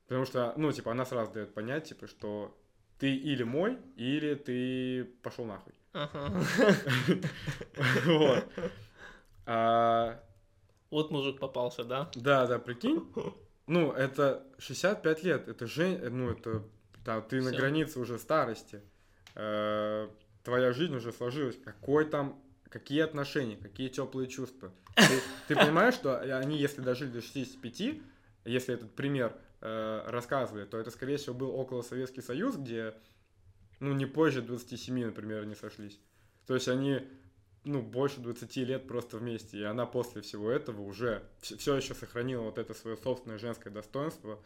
Потому что, ну, типа, она сразу дает понять, типа, что ты или мой, или ты пошел нахуй. Вот. А, Вот мужик попался, да? Да, да, прикинь. Ну, это 65 лет, это же, ну, это, ты на границе уже старости. Твоя жизнь уже сложилась. Какой там, какие отношения, какие теплые чувства. Ты, ты понимаешь, что они, если дожили до 65, если этот пример э, рассказывает, то это, скорее всего, был около Советский Союз, где, ну, не позже 27, например, они сошлись. То есть они ну, больше 20 лет просто вместе, и она после всего этого уже все еще сохранила вот это свое собственное женское достоинство,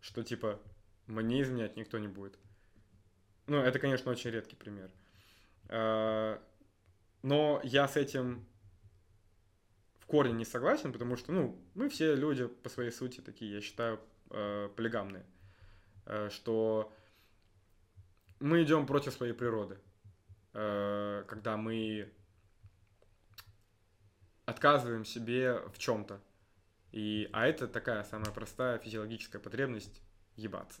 что типа мне изменять никто не будет. Ну, это, конечно, очень редкий пример. А, Но я с этим в корне не согласен, потому что, ну, мы все люди по своей сути такие, я считаю, э, полигамные. Э, Что мы идем против своей природы. Э, Когда мы отказываем себе в чем-то. И, а это такая самая простая физиологическая потребность ебаться.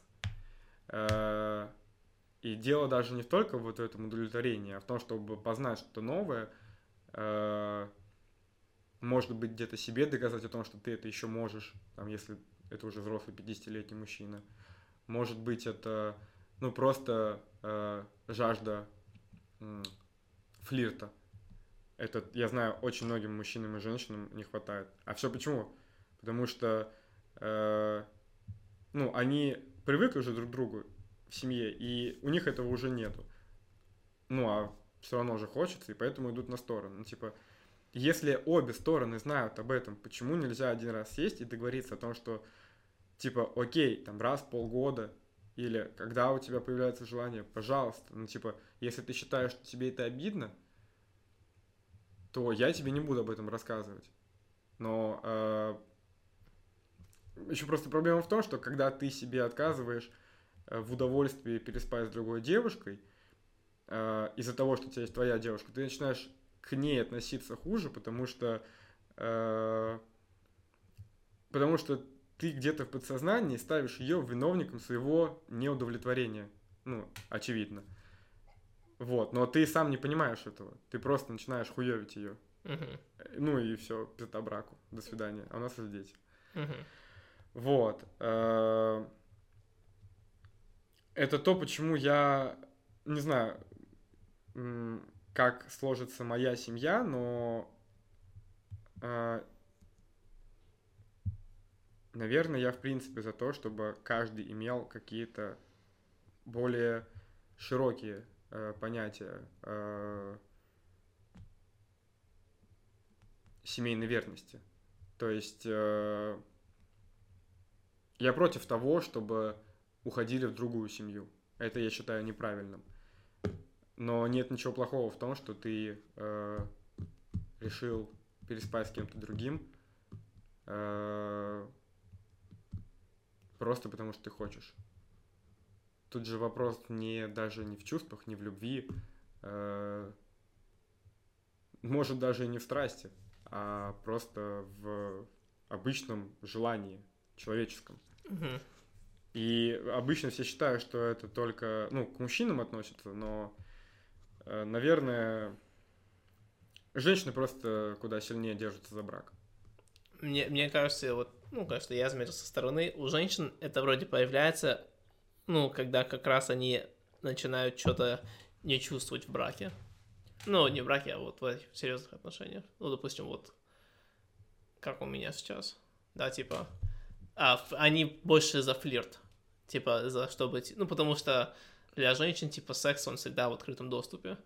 Э, И дело даже не только вот в этом удовлетворении, а в том, чтобы познать что-то новое, э, может быть, где-то себе доказать о том, что ты это еще можешь, там, если это уже взрослый 50-летний мужчина. Может быть, это, ну, просто э, жажда м, флирта. Это, я знаю, очень многим мужчинам и женщинам не хватает. А все почему? Потому что, э, ну, они привыкли уже друг к другу в семье, и у них этого уже нету. Ну, а все равно же хочется, и поэтому идут на сторону. Ну, типа, если обе стороны знают об этом, почему нельзя один раз сесть и договориться о том, что, типа, окей, там, раз в полгода, или когда у тебя появляется желание, пожалуйста, ну, типа, если ты считаешь, что тебе это обидно, то я тебе не буду об этом рассказывать. Но э, еще просто проблема в том, что когда ты себе отказываешь в удовольствии переспать с другой девушкой, э, из-за того, что у тебя есть твоя девушка, ты начинаешь к ней относиться хуже, потому что э, потому что ты где-то в подсознании ставишь ее виновником своего неудовлетворения. Ну, очевидно. Вот, но ты сам не понимаешь этого. Ты просто начинаешь хуевить ее. Мгм. Ну и все, пизда браку. До свидания. А у нас есть дети. Мгм. Вот. Э, Это то, почему я не знаю, как сложится моя семья, но, а, наверное, я в принципе за то, чтобы каждый имел какие-то более широкие э, понятия э, семейной верности. То есть э, я против того, чтобы уходили в другую семью. Это я считаю неправильным. Но нет ничего плохого в том, что ты э, решил переспать с кем-то другим, э, просто потому что ты хочешь. Тут же вопрос не даже не в чувствах, не в любви, э, может даже и не в страсти, а просто в обычном желании человеческом. Мгм. И обычно все считают, что это только, ну, к мужчинам относится, но, э, наверное, женщины просто куда сильнее держатся за брак. Мне, мне кажется, вот, ну, кажется, я заметил со стороны, у женщин это вроде появляется, ну, когда как раз они начинают что-то не чувствовать в браке. Ну, не в браке, а вот в серьезных отношениях. Ну, допустим, вот как у меня сейчас. Да, типа, а, они больше за флирт. Типа, за чтобы... ти- Ну, потому что для женщин, типа, секс, он всегда в открытом доступе.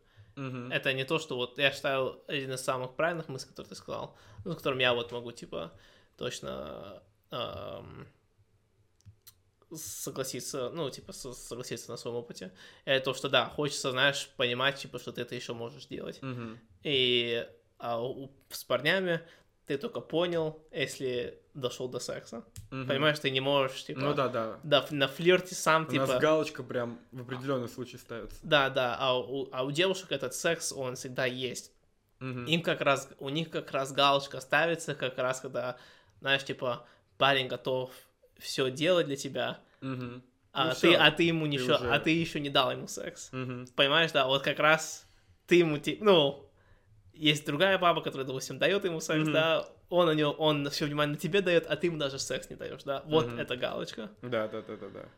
Это не то, что вот я считаю один из самых правильных мыслей, которые ты сказал, ну, с которым я вот могу, типа, точно эм, согласиться, ну, типа, со- согласиться на своем опыте. Это то, что, да, хочется, знаешь, понимать, типа, что ты это еще можешь делать. Мгм. И а у- с парнями ты только понял, если дошел до секса. Мгм. Понимаешь, ты не можешь, типа, Ну да, да. да, на флирте сам, У типа... нас галочка прям в определенный случай ставится. Да, да, а у, а у девушек этот секс, он всегда есть. Мгм. Им как раз, у них как раз галочка ставится, как раз когда, знаешь, типа, парень готов все делать для тебя, Мгм. а, Ну ты, а ты ему не ты еще, уже- а ты еще не дал ему секс. Мгм. Понимаешь, да, вот как раз ты ему, ти- ну, есть другая баба, которая, допустим, дает ему секс, Мгм. да, он на него, он все внимание на тебе дает, а ты ему даже секс не даешь, да, вот Мгм. эта галочка. Да, да, да, да, да.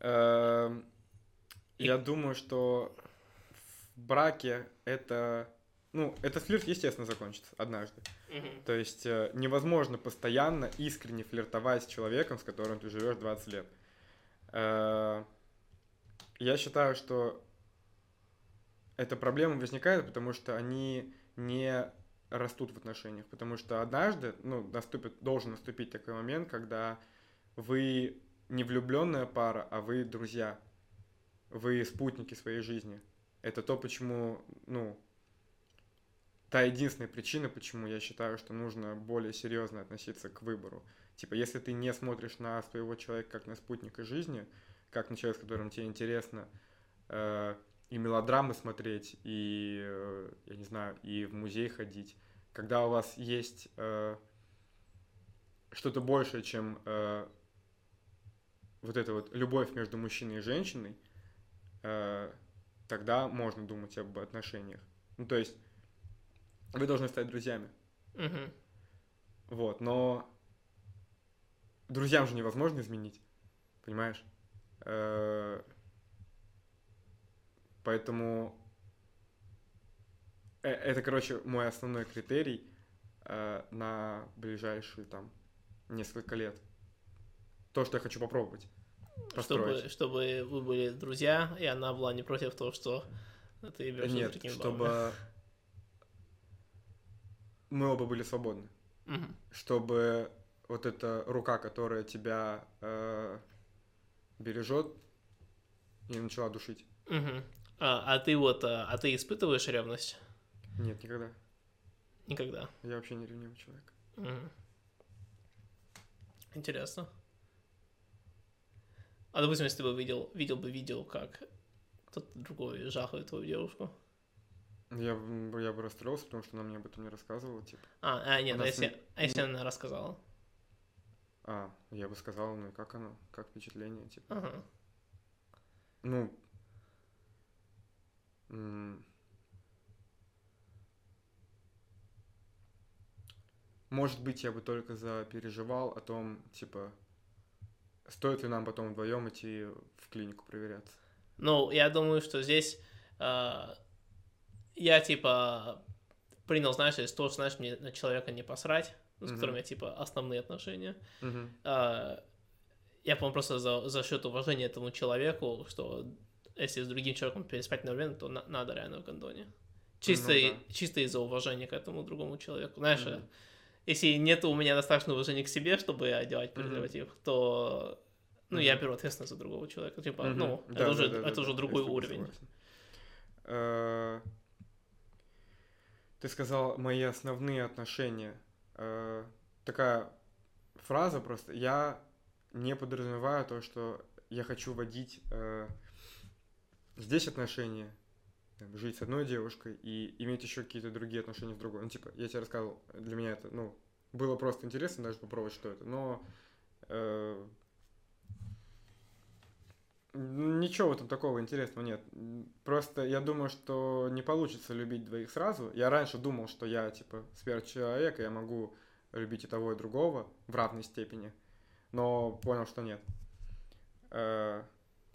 Эм, И- Я думаю, что в браке это... Ну, этот флирт, естественно, закончится однажды. То есть э, невозможно постоянно искренне флиртовать с человеком, с которым ты живешь 20 лет. Э, Я считаю, что эта проблема возникает, потому что они не растут в отношениях. Потому что однажды, ну, наступит, должен наступить такой момент, когда вы не влюбленная пара, а вы друзья. Вы спутники своей жизни. Это то, почему, ну, та единственная причина, почему я считаю, что нужно более серьезно относиться к выбору. Типа, если ты не смотришь на своего человека как на спутника жизни, как на человека, с которым тебе интересно э, и мелодрамы смотреть, и, э, я не знаю, и в музей ходить, когда у вас есть э, что-то большее, чем э, вот эта вот любовь между мужчиной и женщиной, э, тогда можно думать об отношениях. Ну, то есть вы должны стать друзьями. Мгм. Вот, но друзьям же невозможно изменить, понимаешь? Э, Поэтому э, это, короче, мой основной критерий э, на ближайшие там несколько лет. То, что я хочу попробовать. Построить. Чтобы, чтобы вы были друзья, и она была не против того, что ты берешь Нет, бабами. чтобы мы оба были свободны. Мгм. чтобы вот эта рука, которая тебя э, бережет, не начала душить. Мгм. А, а ты вот, а, а ты испытываешь ревность? Нет, никогда. Никогда. Я вообще не ревнивый человек. Мгм. Интересно. А допустим, если ты бы видел, видел бы видео, как кто-то другой жахает твою девушку. Я, я бы расстроился, потому что она мне об этом не рассказывала, типа. А, а нет, У а если, не- а если она рассказала? А, я бы сказал, ну и как оно, как впечатление, типа. Ага. Ну, может быть, я бы только запереживал о том, типа, стоит ли нам потом вдвоем идти в клинику проверяться. Ну, я думаю, что здесь э, я, типа, принял, знаешь, из того, что, знаешь, мне на человека не посрать, с Мгм. которым я, типа, основные отношения. Мгм. А, я, по-моему, просто за, за счет уважения этому человеку, что если с другим человеком переспать на время, то на- надо реально в гондоне. Чисто, Ну да. чисто из-за уважения к этому другому человеку. Знаешь, Мгм. если нет у меня достаточно уважения к себе, чтобы одевать презерватив, то ну, я Мгм. беру ответственность за другого человека. Типа, Мгм. ну, Да, это, да, уже, да, это да, уже да, другой я уровень. Э, Ты сказал мои основные отношения. Э, Такая фраза просто. Я не подразумеваю то, что я хочу водить э, здесь отношения, там, жить с одной девушкой и иметь еще какие-то другие отношения с другой. Ну, типа, я тебе рассказывал, для меня это, ну, было просто интересно даже попробовать, что это, но э, Ничего в этом такого интересного нет. Просто я думаю, что не получится любить двоих сразу. Я раньше думал, что я, типа, сверхчеловек, и я могу любить и того, и другого в равной степени. Но понял, что нет. Э,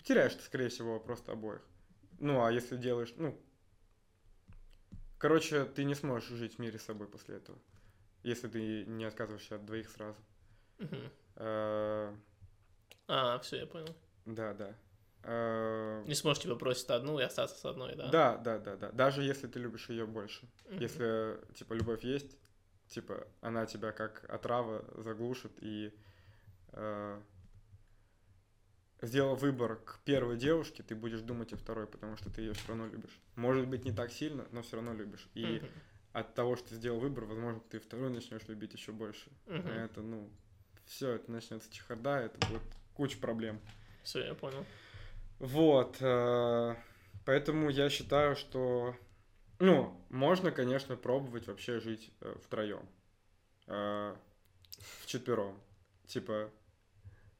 Потеряешь ты, скорее всего, просто обоих. Ну, а если делаешь, ну... Короче, ты не сможешь жить в мире с собой после этого. Если ты не отказываешься от двоих сразу. Э, А, все, я понял. Да, да. Э, Не сможешь типа бросить одну и остаться с одной, да? Да, да, да, да. Даже если ты любишь ее больше. Если, типа, любовь есть, типа, она тебя как отрава заглушит и э, сделав выбор к первой девушке, ты будешь думать о второй, потому что ты ее все равно любишь. Может быть, не так сильно, но все равно любишь. И Мгм. от того, что ты сделал выбор, возможно, ты вторую начнешь любить еще больше. А Это, ну, все, это начнется чехарда, это будет куча проблем. Все, я понял. Вот, э, поэтому я считаю, что, ну, можно, конечно, пробовать вообще жить втроем, в четвером, типа,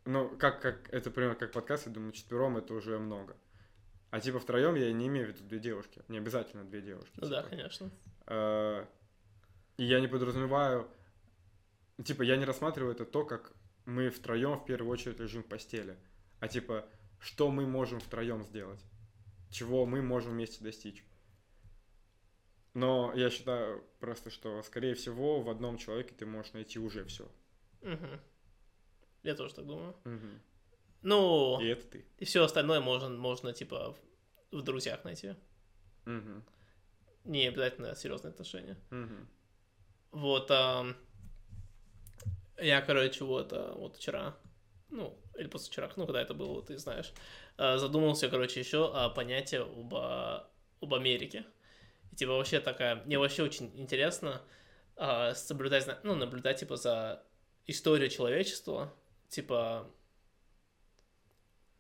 ну, как, как, это примерно как подкаст, я думаю, четвером это уже много. А типа втроем я не имею в виду две девушки, не обязательно две девушки. Ну да, типа. конечно. Э, И я не подразумеваю, типа, я не рассматриваю это то, как мы втроем в первую очередь лежим в постели, а типа, что мы можем втроем сделать, чего мы можем вместе достичь. Но я считаю просто, что, скорее всего, в одном человеке ты можешь найти уже все. Мгм. Я тоже так думаю. И Ну, это ты. и все остальное можно, можно типа, в, в друзьях найти. Мгм. Не обязательно серьезные отношения. Мгм. Вот, ам, я, короче, вот, а, вот вчера, ну, или позавчера, ну, когда это было, ты знаешь, а, задумался, короче, еще о понятии об, а, об Америке. И, типа, вообще такая, мне вообще очень интересно а, соблюдать, ну, наблюдать, типа, за историю человечества, типа,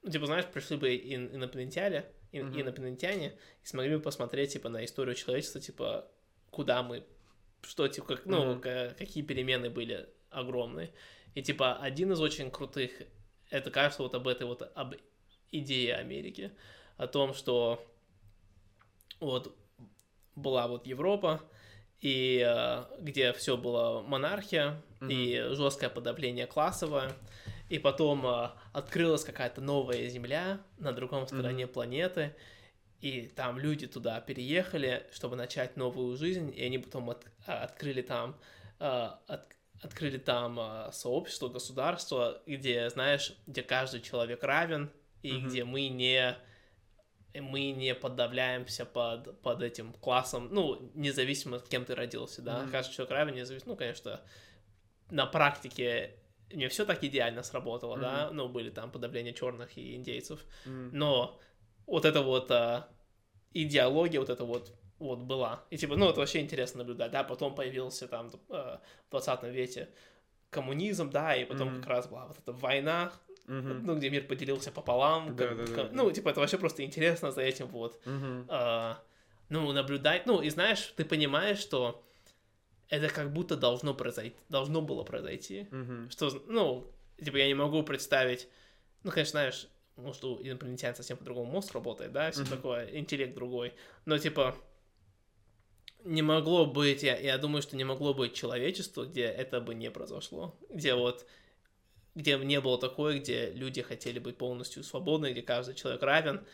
ну, типа, знаешь, пришли бы ин- инопланетяне, ин- Мгм. инопланетяне и смогли бы посмотреть, типа, на историю человечества, типа, куда мы, что, типа, как, ну, ка- какие перемены были огромные. И, типа, один из очень крутых, это, кажется, вот об этой вот, об идее Америки, о том, что вот была вот Европа, и э, где все было монархия и жесткое подавление классовое, и потом э, открылась какая-то новая земля на другом стороне планеты, и там люди туда переехали, чтобы начать новую жизнь, и они потом от- а, открыли там э, от- открыли там э, сообщество, государство, где, знаешь, где каждый человек равен, и Мгм. где мы не мы не подавляемся под, под этим классом, ну, независимо, кем ты родился, да, Мгм. каждый человек равен, независимо, ну, конечно, на практике не все так идеально сработало, да, ну, были там подавления черных и индейцев, Мгм. но вот эта вот а, идеология, вот эта вот вот была. И типа, ну, это вообще интересно наблюдать, да, потом появился там э, в 20 веке коммунизм, да, и потом Мгм. как раз была вот эта война, Мгм. ну, где мир поделился пополам. Да, как- да, да, как-. Ну, типа, это вообще просто интересно за этим вот, Мгм. а, ну, наблюдать. Ну, и знаешь, ты понимаешь, что это как будто должно произойти, должно было произойти. Мгм. Что, ну, типа, я не могу представить, ну, конечно, знаешь, может, у инопланетян совсем по-другому мозг работает, да, все такое, интеллект другой, но, типа, не могло быть, я, я думаю, что не могло быть человечества, где это бы не произошло, где вот, где не было такое, где люди хотели быть полностью свободны, где каждый человек равен,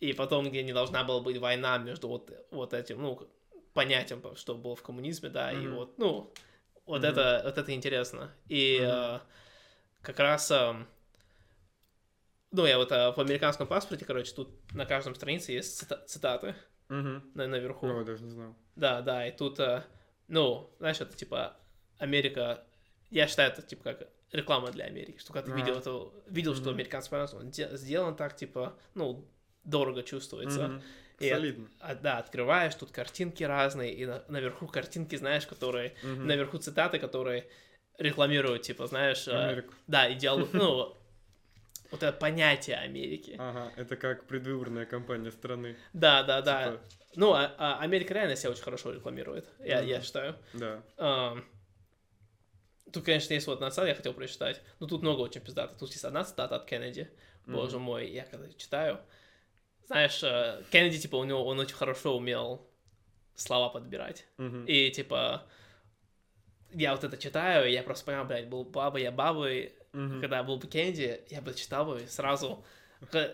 и потом, где не должна была быть война между вот, вот этим, ну, понятием, что было в коммунизме, да, и Мгм. вот, ну, вот Мгм. это, вот это интересно. И Мгм. э, как раз, эм, ну, я вот э, в американском паспорте, короче, тут на каждом странице есть цита- цитаты Мгм. на, наверху. Я даже не знал. Да, да, и тут, э, ну, знаешь, это типа Америка, я считаю, это типа как реклама для Америки, что когда ты А. видел это, видел, что Мгм. американский паспорт, он де- сделан так, типа, ну, дорого чувствуется. Мгм. И, Солидно. а, да, открываешь, тут картинки разные, и на- наверху картинки, знаешь, которые, Мгм. наверху цитаты, которые рекламируют, типа, знаешь, э, Америку. да, идеал, ну, вот это понятие Америки. Ага, это как предвыборная кампания страны. Да, да, да. Типа, Ну, а, а Америка реально себя очень хорошо рекламирует, я, я считаю. да. Тут, конечно, есть вот одна цитата, я хотел прочитать. Но тут много очень пиздатых. Тут есть одна цитата от Кеннеди. Боже мой, я когда читаю. Знаешь, э, Кеннеди, типа, у него, он очень хорошо умел слова подбирать. Мгм. И, типа, я вот это читаю, и я просто понимаю, блядь, был баба, я бабой, Мгм. когда был бы Кеннеди, я бы читал бы сразу...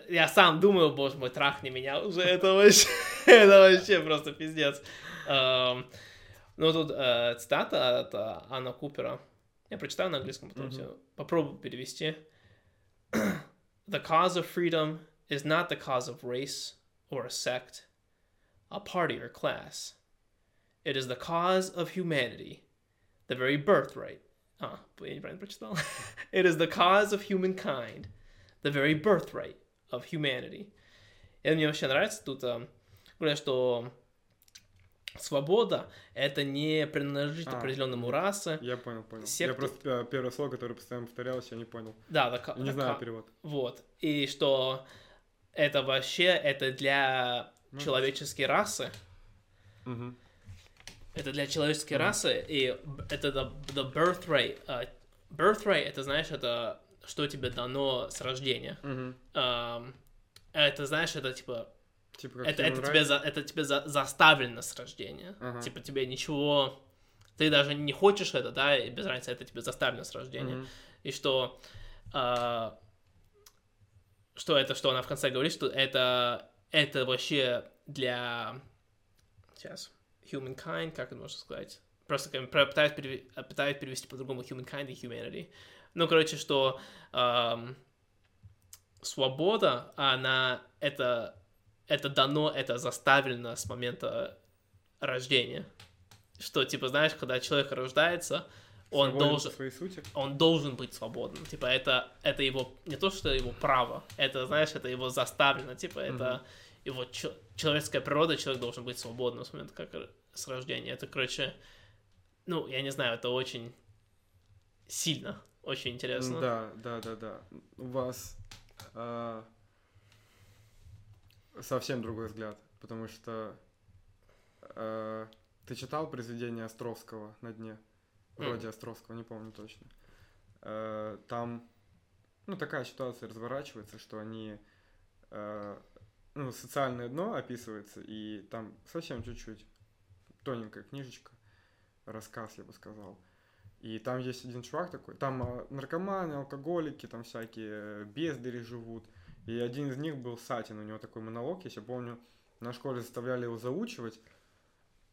Я сам думаю, боже мой, трахни меня уже, это вообще, это вообще просто пиздец. Эм, Ну, тут э, цитата от э, Анна Купера. Я прочитаю на английском, потом Мгм. всё. попробую перевести. The cause of freedom is not the cause of race or a sect, a party or class. It is the cause of humanity, the very birthright. А, я неправильно прочитал. It is the cause of humankind, the very birthright of humanity. Это мне вообще нравится. Тут э, говорят, что свобода — это не принадлежит А, определенному мгм. расе. Я понял, понял. секты- Я просто э, первое слово, которое постоянно повторялось, я не понял. Да, the ca- Не the знаю ca- перевод. Вот. И что это вообще, это для Ну. человеческой расы. Мгм. Это для человеческой Мгм. расы, и это the, the birthright. А, birthright, это, знаешь, это что тебе дано с рождения. Ам, это, знаешь, это типа Типа это, это тебе, за, это тебе за- заставлено с рождения. Ага. Типа тебе ничего... Ты даже не хочешь это, да, и без разницы, это тебе заставлено с рождения. Мгм. И что... а, что это, что она в конце говорит, что это, это вообще для... Сейчас. Humankind, как это можно сказать? Просто как пытаюсь, переве- а, пытаюсь перевести по-другому humankind и humanity. Ну, короче, что ам, свобода, она это, это дано, это заставлено с момента рождения. Что, типа, знаешь, когда человек рождается, он Свободен должен, своей сути. он должен быть свободным. Типа, это, это его, не то, что его право, это, знаешь, это его заставлено. Типа, это его чел- человеческая природа, человек должен быть свободным с момента как с рождения. Это, короче, ну, я не знаю, это очень сильно, очень интересно. Да, да, да, да. У вас а, совсем другой взгляд, потому что а, ты читал произведение Островского на дне? Вроде Островского, не помню точно. А, там, ну, такая ситуация разворачивается, что они, а, ну, социальное дно описывается, и там совсем чуть-чуть тоненькая книжечка, рассказ, я бы сказал. И там есть один чувак такой, там а, наркоманы, алкоголики, там всякие э, бездари живут. И один из них был Сатин, у него такой монолог, если помню, на школе заставляли его заучивать,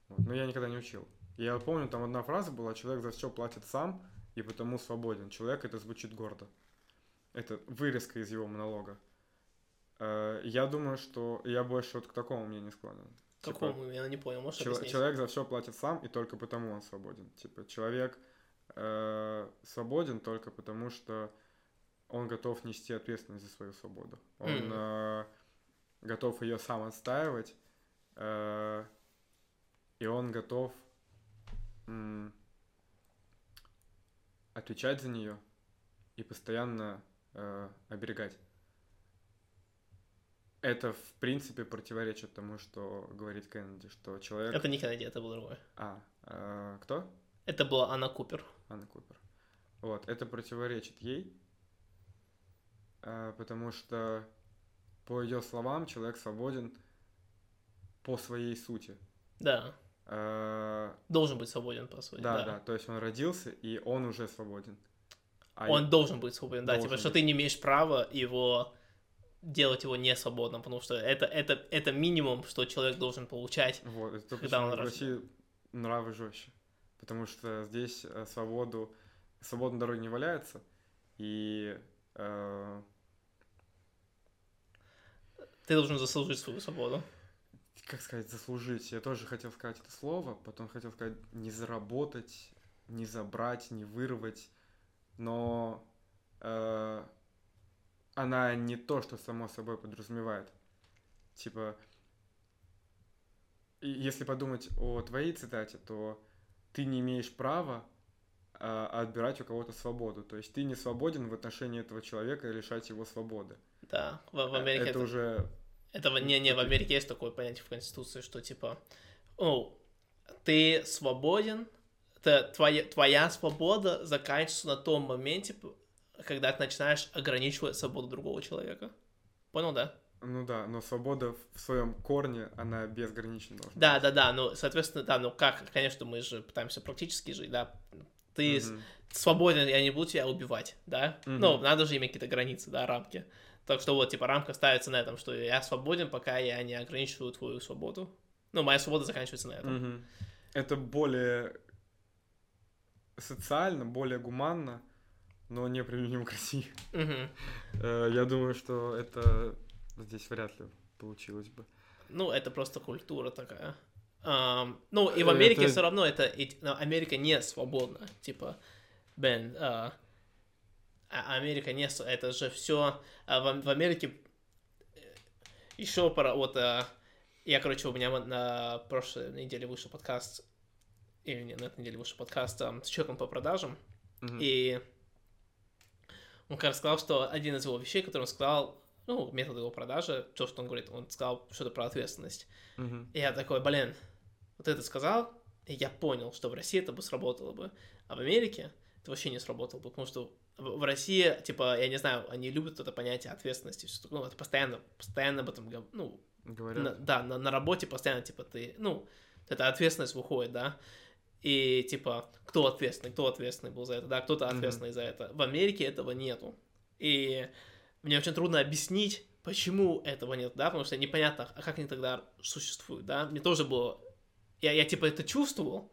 вот, но я никогда не учил. Я помню, там одна фраза была, человек за все платит сам и потому свободен. Человек это звучит гордо. Это вырезка из его монолога. Э, Я думаю, что я больше вот к такому мнению склонен. Типа, Какому? Я не понял, можешь Чел- объяснить? человек за все платит сам, и только потому он свободен. Типа, человек э, свободен только потому, что он готов нести ответственность за свою свободу. Он Мгм. э, готов ее сам отстаивать, э, и он готов отвечать за нее и постоянно э, оберегать. Это, в принципе, противоречит тому, что говорит Кеннеди, что человек... Это не Кеннеди, это был другой. А, э, кто? Это была Анна Купер. Анна Купер. Вот, это противоречит ей, э, потому что, по ее словам, человек свободен по своей сути. Да. Э, Должен быть свободен, по сути. да, да, то есть он родился, и он уже свободен. А Он я- должен быть свободен, да. Типа, Должен что быть. ты не имеешь права его делать его не свободным, потому что это, это, это минимум, что человек должен получать. Вот, это Когда он в рос- России нравы жестче. Потому что здесь э, свободу, свобода на дороге не валяется, и э, Ты должен заслужить свою свободу. Как сказать, заслужить. Я тоже хотел сказать это слово, потом хотел сказать не заработать, не забрать, не вырвать, но э, она не то, что само собой подразумевает. Типа, если подумать о твоей цитате, то ты не имеешь права э, отбирать у кого-то свободу. То есть ты не свободен в отношении этого человека и лишать его свободы. Да, в, в Америке это, это, уже этого не, не, в Америке есть такое понятие в Конституции, что типа, о, ты свободен, это твоя, твоя свобода заканчивается на том моменте, когда ты начинаешь ограничивать свободу другого человека. Понял, да? Ну да, но свобода в своем корне, она безгранична должна Да, быть. да, да, ну, соответственно, да, ну как, конечно, мы же пытаемся практически жить, да. Ты Мгм. свободен, я не буду тебя убивать, да? Мгм. Ну, надо же иметь какие-то границы, да, рамки. Так что вот, типа, рамка ставится на этом, что я свободен, пока я не ограничиваю твою свободу. Ну, моя свобода заканчивается на этом. Это более социально, более гуманно, но не применимо к России. Э, Я думаю, что это здесь вряд ли получилось бы. Ну, это просто культура такая. Ну, и в Э, Америке это- все равно это... ну, Америка не свободна. Типа, Бен, а, а Америка не... Это же все... в, в Америке еще пора... Вот а, я, короче, у меня на прошлой неделе вышел подкаст, или нет, на этой неделе вышел подкаст ам, с человеком по продажам, Мгм. и он как раз сказал, что один из его вещей, который он сказал, ну, метод его продажи, то, что он говорит, он сказал что-то про ответственность. Мгм. И я такой, блин, вот это сказал, и я понял, что в России это бы сработало бы, а в Америке это вообще не сработало бы, потому что в России, типа, я не знаю, они любят это понятие ответственности, всё такое, ну, это постоянно, постоянно об этом, ну, Говорят. на- да, на, на работе постоянно, типа, ты, ну, эта ответственность выходит, да, и, типа, кто ответственный, кто ответственный был за это, да, кто-то ответственный за это. В Америке этого нету. И мне очень трудно объяснить, почему этого нет, да, потому что непонятно, а как они тогда существуют, да. Мне тоже было, я, я типа, это чувствовал,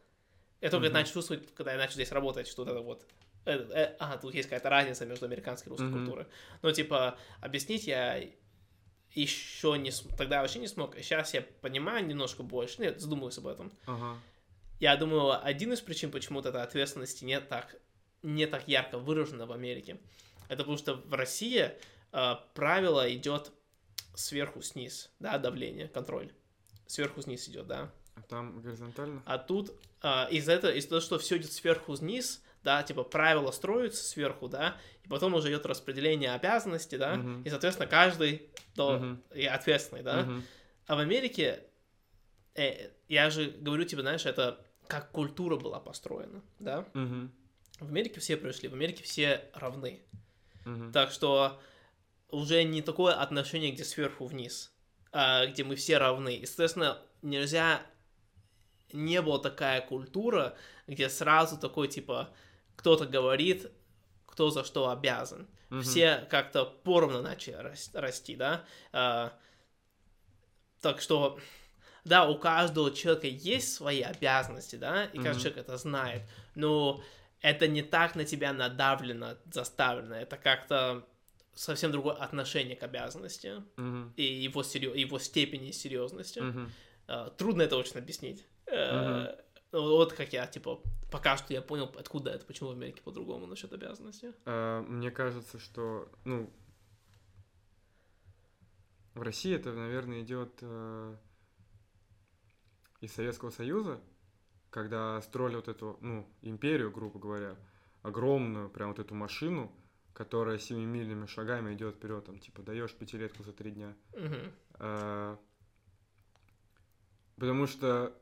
я только Мгм. начал чувствовать, когда я начал здесь работать, что вот это вот, а, тут есть какая-то разница между американской и русской Мгм. культурой. Но, типа, объяснить я еще не см- тогда вообще не смог. Сейчас я понимаю немножко больше. Нет, задумываюсь об этом. Ага. Я думаю, один из причин, почему вот этой ответственности не так, не так ярко выражена в Америке, это потому что в России э, правило идет сверху сниз, да, давление, контроль. Сверху вниз идет, да. А там горизонтально? А тут а, из-за этого, из-за того, что все идет сверху вниз, да, типа правила строятся сверху, да, и потом уже идет распределение обязанностей, да, Мгм. и, соответственно, каждый то Мгм. и ответственный, да. Мгм. А в Америке, э, я же говорю тебе, знаешь, это как культура была построена, да. Мгм. В Америке все пришли, в Америке все равны. Мгм. Так что уже не такое отношение, где сверху вниз, а где мы все равны. И, соответственно, нельзя... Не была такая культура, где сразу такой, типа, кто-то говорит, кто за что обязан. Мгм. Все как-то поровну начали рас- расти, да? А, так что, да, у каждого человека есть свои обязанности, да, и каждый Мгм. человек это знает, но это не так на тебя надавлено, заставлено, это как-то совсем другое отношение к обязанности Мгм. и его, серьё- его степени серьезности. Мгм. А, Трудно это очень объяснить. Э, ну, Вот как я, типа, пока что я понял, откуда это, почему в Америке по-другому насчет обязанностей. А, Мне кажется, что, ну, в России это, наверное, идет э, из Советского Союза, когда строили вот эту, ну, империю, грубо говоря, огромную, прям вот эту машину, которая семимильными шагами идет вперед, там, типа, даешь пятилетку за три дня. Мгм. А, Потому что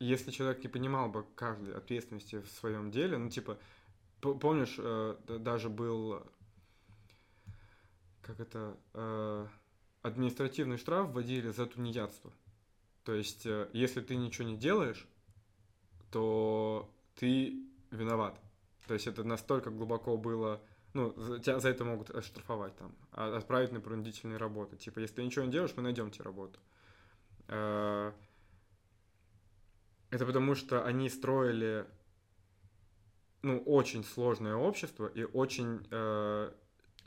если человек не понимал бы каждой ответственности в своем деле, ну, типа, помнишь, э, даже был, как это, э, административный штраф вводили за тунеядство. То есть, э, если ты ничего не делаешь, то ты виноват. То есть это настолько глубоко было ну, за, тебя за это могут оштрафовать там, а- отправить на принудительные работы. Типа, если ты ничего не делаешь, мы найдем тебе работу. Э, Это потому что они строили, ну, очень сложное общество и очень э,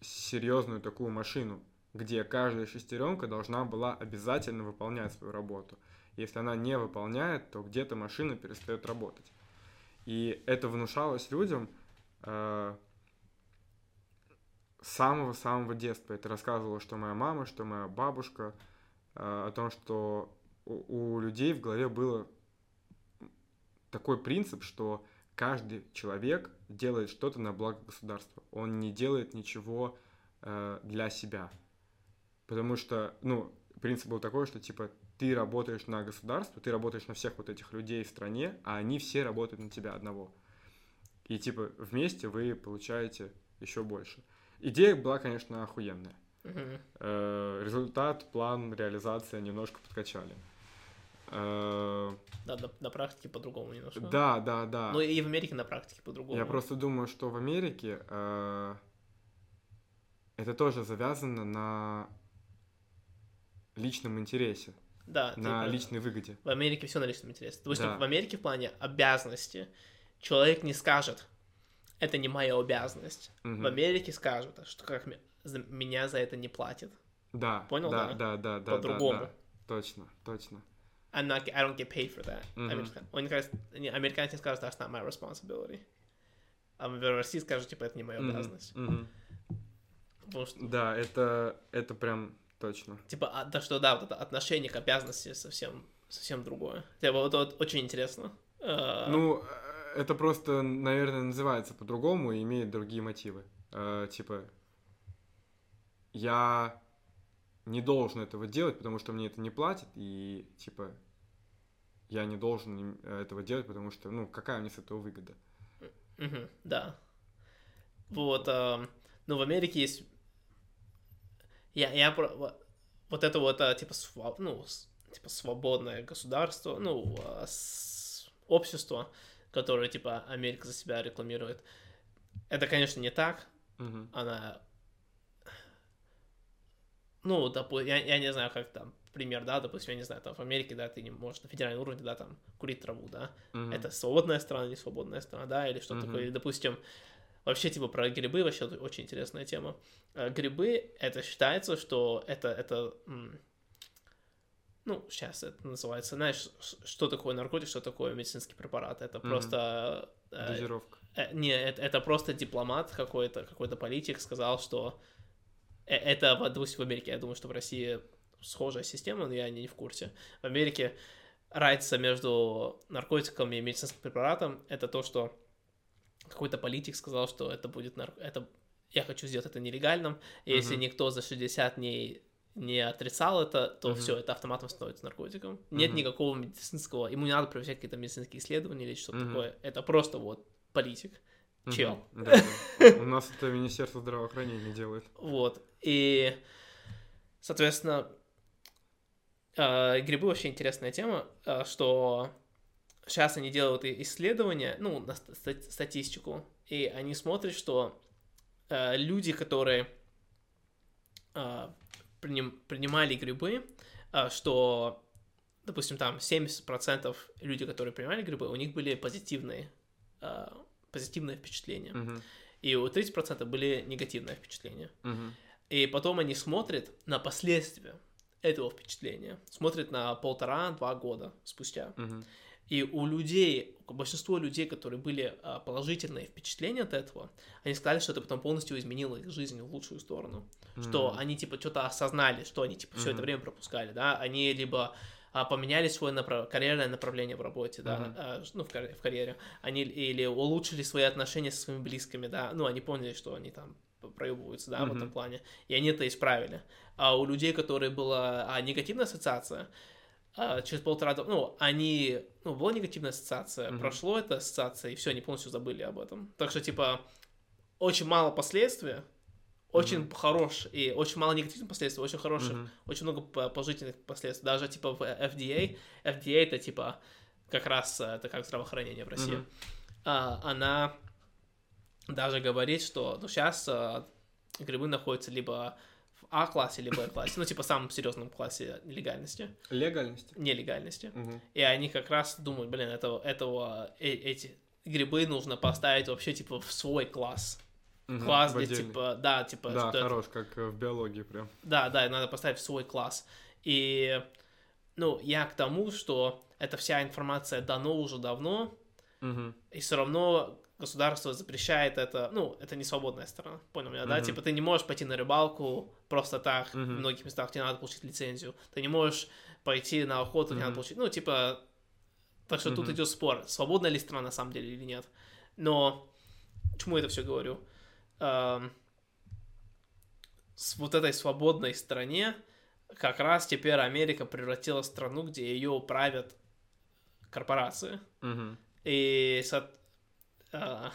серьезную такую машину, где каждая шестеренка должна была обязательно выполнять свою работу. Если она не выполняет, то где-то машина перестает работать. И это внушалось людям э, с самого-самого детства. Это рассказывала, что моя мама, что моя бабушка, э, о том, что у, у людей в голове было такой принцип, что каждый человек делает что-то на благо государства. Он не делает ничего э, для себя. Потому что, ну, принцип был такой, что, типа, ты работаешь на государство, ты работаешь на всех вот этих людей в стране, а они все работают на тебя одного. И, типа, вместе вы получаете еще больше. Идея была, конечно, охуенная. Мгм. Э, результат, план, реализация немножко подкачали. Э, Да, на, на практике по-другому немножко. да, да, да. Ну и в Америке на практике по-другому. Я просто думаю, что в Америке э, это тоже завязано на личном интересе, Да, на личной выгоде. В Америке все на личном интересе. Допустим, Да. в Америке в плане обязанности человек не скажет, это не моя обязанность. Мгм. В Америке скажут, что как меня за это не платят. Да, Понял, да, да? да, да, да, да, По-другому. да. Точно, точно. I'm not, I don't get paid for that. Мгм. Америка- Он не скажет, не, американец не скажет, that's not my responsibility. А в России скажут, типа, это не моя обязанность. мгм. Потому что, Да, это, это прям точно. типа, а, да что, да, вот это отношение к обязанности совсем, совсем другое. Типа, вот, вот очень интересно. Э, Ну, э, это просто, наверное, называется по-другому и имеет другие мотивы. Э, типа, я не должен этого делать, потому что мне это не платят, и, типа, я не должен э, этого делать, потому что, ну, какая мне с этого выгода? Мгм, да. Вот, эм, ну, в Америке есть... Я, я про- во- вот это вот, э, типа, сва- ну, типа, свободное государство, ну, э, с- общество, которое, типа, Америка за себя рекламирует. Это, конечно, не так. Мгм. Она... Ну, допустим, я, я не знаю, как там, пример, да, допустим, я не знаю, там в Америке, да, ты не можешь на федеральном уровне, да, там, курить траву, да, Мгм. это свободная страна, не свободная страна, да, или что Мгм. такое, или, допустим, вообще, типа, про грибы, вообще очень интересная тема. Э, Грибы, это считается, что это, это, ну, сейчас это называется, знаешь, что такое наркотик, что такое медицинский препарат, это Мгм. просто... э, Дозировка. э, не, это, это просто дипломат какой-то, какой-то политик сказал, что э- это, допустим, в Америке, я думаю, что в России схожая система, но я не в курсе. В Америке разница между наркотиком и медицинским препаратом это то, что какой-то политик сказал, что это будет нар... это я хочу сделать это нелегальным, и если Мгм. никто за 60 дней не отрицал это, то Мгм. все, это автоматом становится наркотиком. Нет Мгм. никакого медицинского, ему не надо проверять какие-то медицинские исследования или что-то Мгм. такое. Это просто вот политик. Мгм. чел. Да, да. У нас это Министерство здравоохранения делает. Вот. И, соответственно, грибы вообще интересная тема, э, что сейчас они делают исследования, ну, на ста- ста- статистику, и они смотрят, что э, люди, которые э, приним- принимали грибы, э, что, допустим, там 70% людей, которые принимали грибы, у них были позитивные, э, позитивные впечатления. Мгм. И у 30% были негативные впечатления. Мгм. И потом они смотрят на последствия этого впечатления. Смотрят на полтора-два года спустя. Мгм. И у людей, у большинства людей, которые были а, положительные впечатления от этого, они сказали, что это потом полностью изменило их жизнь в лучшую сторону. Что М. они, типа, что-то осознали, что они, типа, все это Мгм. время пропускали, да. Они либо а, поменяли свое направ- карьерное направление в работе, да, а, ну, в, карь- в карьере. Они или улучшили свои отношения со своими близкими, да. Ну, они поняли, что они там проебываются, да, в этом плане. И они это исправили. А у людей, которые была а, негативная ассоциация, а, через полтора, года- ну, они, ну, была негативная ассоциация, Мгм. прошло эта ассоциация, и все, они полностью забыли об этом. Так что, типа, очень мало последствий, очень Мгм. хорош, и очень мало негативных последствий, очень хороших, Мгм. очень много по- положительных последствий. Даже, типа, в FDA, FDA это, типа, как раз, э, это как здравоохранение в России, Мгм. а, она даже говорит, что ну, сейчас грибы находятся либо в А-классе, либо Б-классе, ну, типа, самом серьезном классе легальности, Легальность. нелегальности. Мгм. И они как раз думают, блин, этого, этого, э- эти грибы нужно поставить вообще, типа, в свой класс. Мгм. Класс, В где, типа, да, типа, Да, что это- хорош, как э, в биологии прям. да, да, надо поставить в свой класс. И, ну, я к тому, что эта вся информация дано уже давно, Мгм. и все равно государство запрещает это, ну, это не свободная страна, понял меня, да? Мгм. Типа ты не можешь пойти на рыбалку просто так, в Мгм. многих местах тебе надо получить лицензию, ты не можешь пойти на охоту, тебе надо получить, ну, типа, так что тут Мгм. идет спор, свободная ли страна на самом деле или нет. Но, почему я это все говорю? Эм, с вот этой свободной стране как раз теперь Америка превратилась в страну, где ее правят корпорации. Мгм. И а,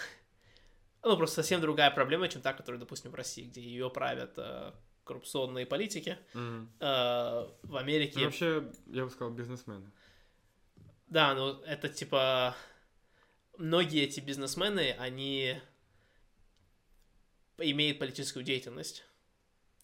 ну, просто совсем другая проблема, чем та, которая, допустим, в России, где ее правят а, коррупционные политики. А, в Америке, Ну, вообще, я бы сказал, бизнесмены. да, ну это типа многие эти бизнесмены, они имеют политическую деятельность.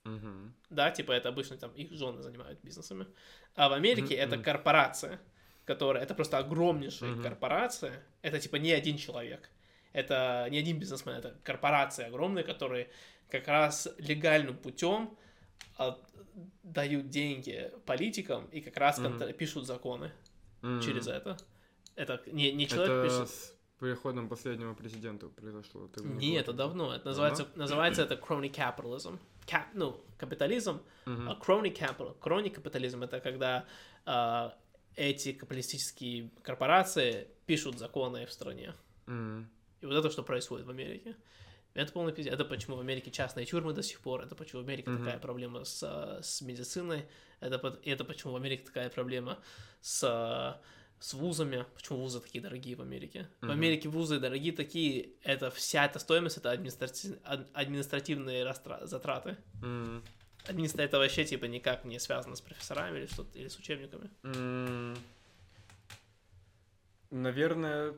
Мгм. Да, типа это обычно там их жены занимают бизнесами. А в Америке Мгм, это корпорация, которая, это просто огромнейшая Мгм. корпорация. Это типа не один человек. Это не один бизнесмен, это корпорации огромные, которые как раз легальным путем а, дают деньги политикам и как раз контр- пишут законы М. через это. Это не, не человек Это пишет. с приходом последнего президента произошло. ты Не, не это давно. Это называется, называется это crony capitalism. Cap, ну, капитализм. А crony capital, crony капитализм это когда а, эти капиталистические корпорации пишут законы в стране. Мгм. И вот это что происходит в Америке. Это полный пиздец. Это почему в Америке частные тюрьмы до сих пор. Это почему в Америке Мгм. такая проблема с, а, с медициной. Это, это почему в Америке такая проблема с, а, с вузами. Почему вузы такие дорогие в Америке? В Мгм. Америке вузы дорогие такие. Это вся эта стоимость, это администрати- ад- административные растра- затраты. М. Администрация это вообще типа никак не связано с профессорами или что-то, или с учебниками. М. Наверное,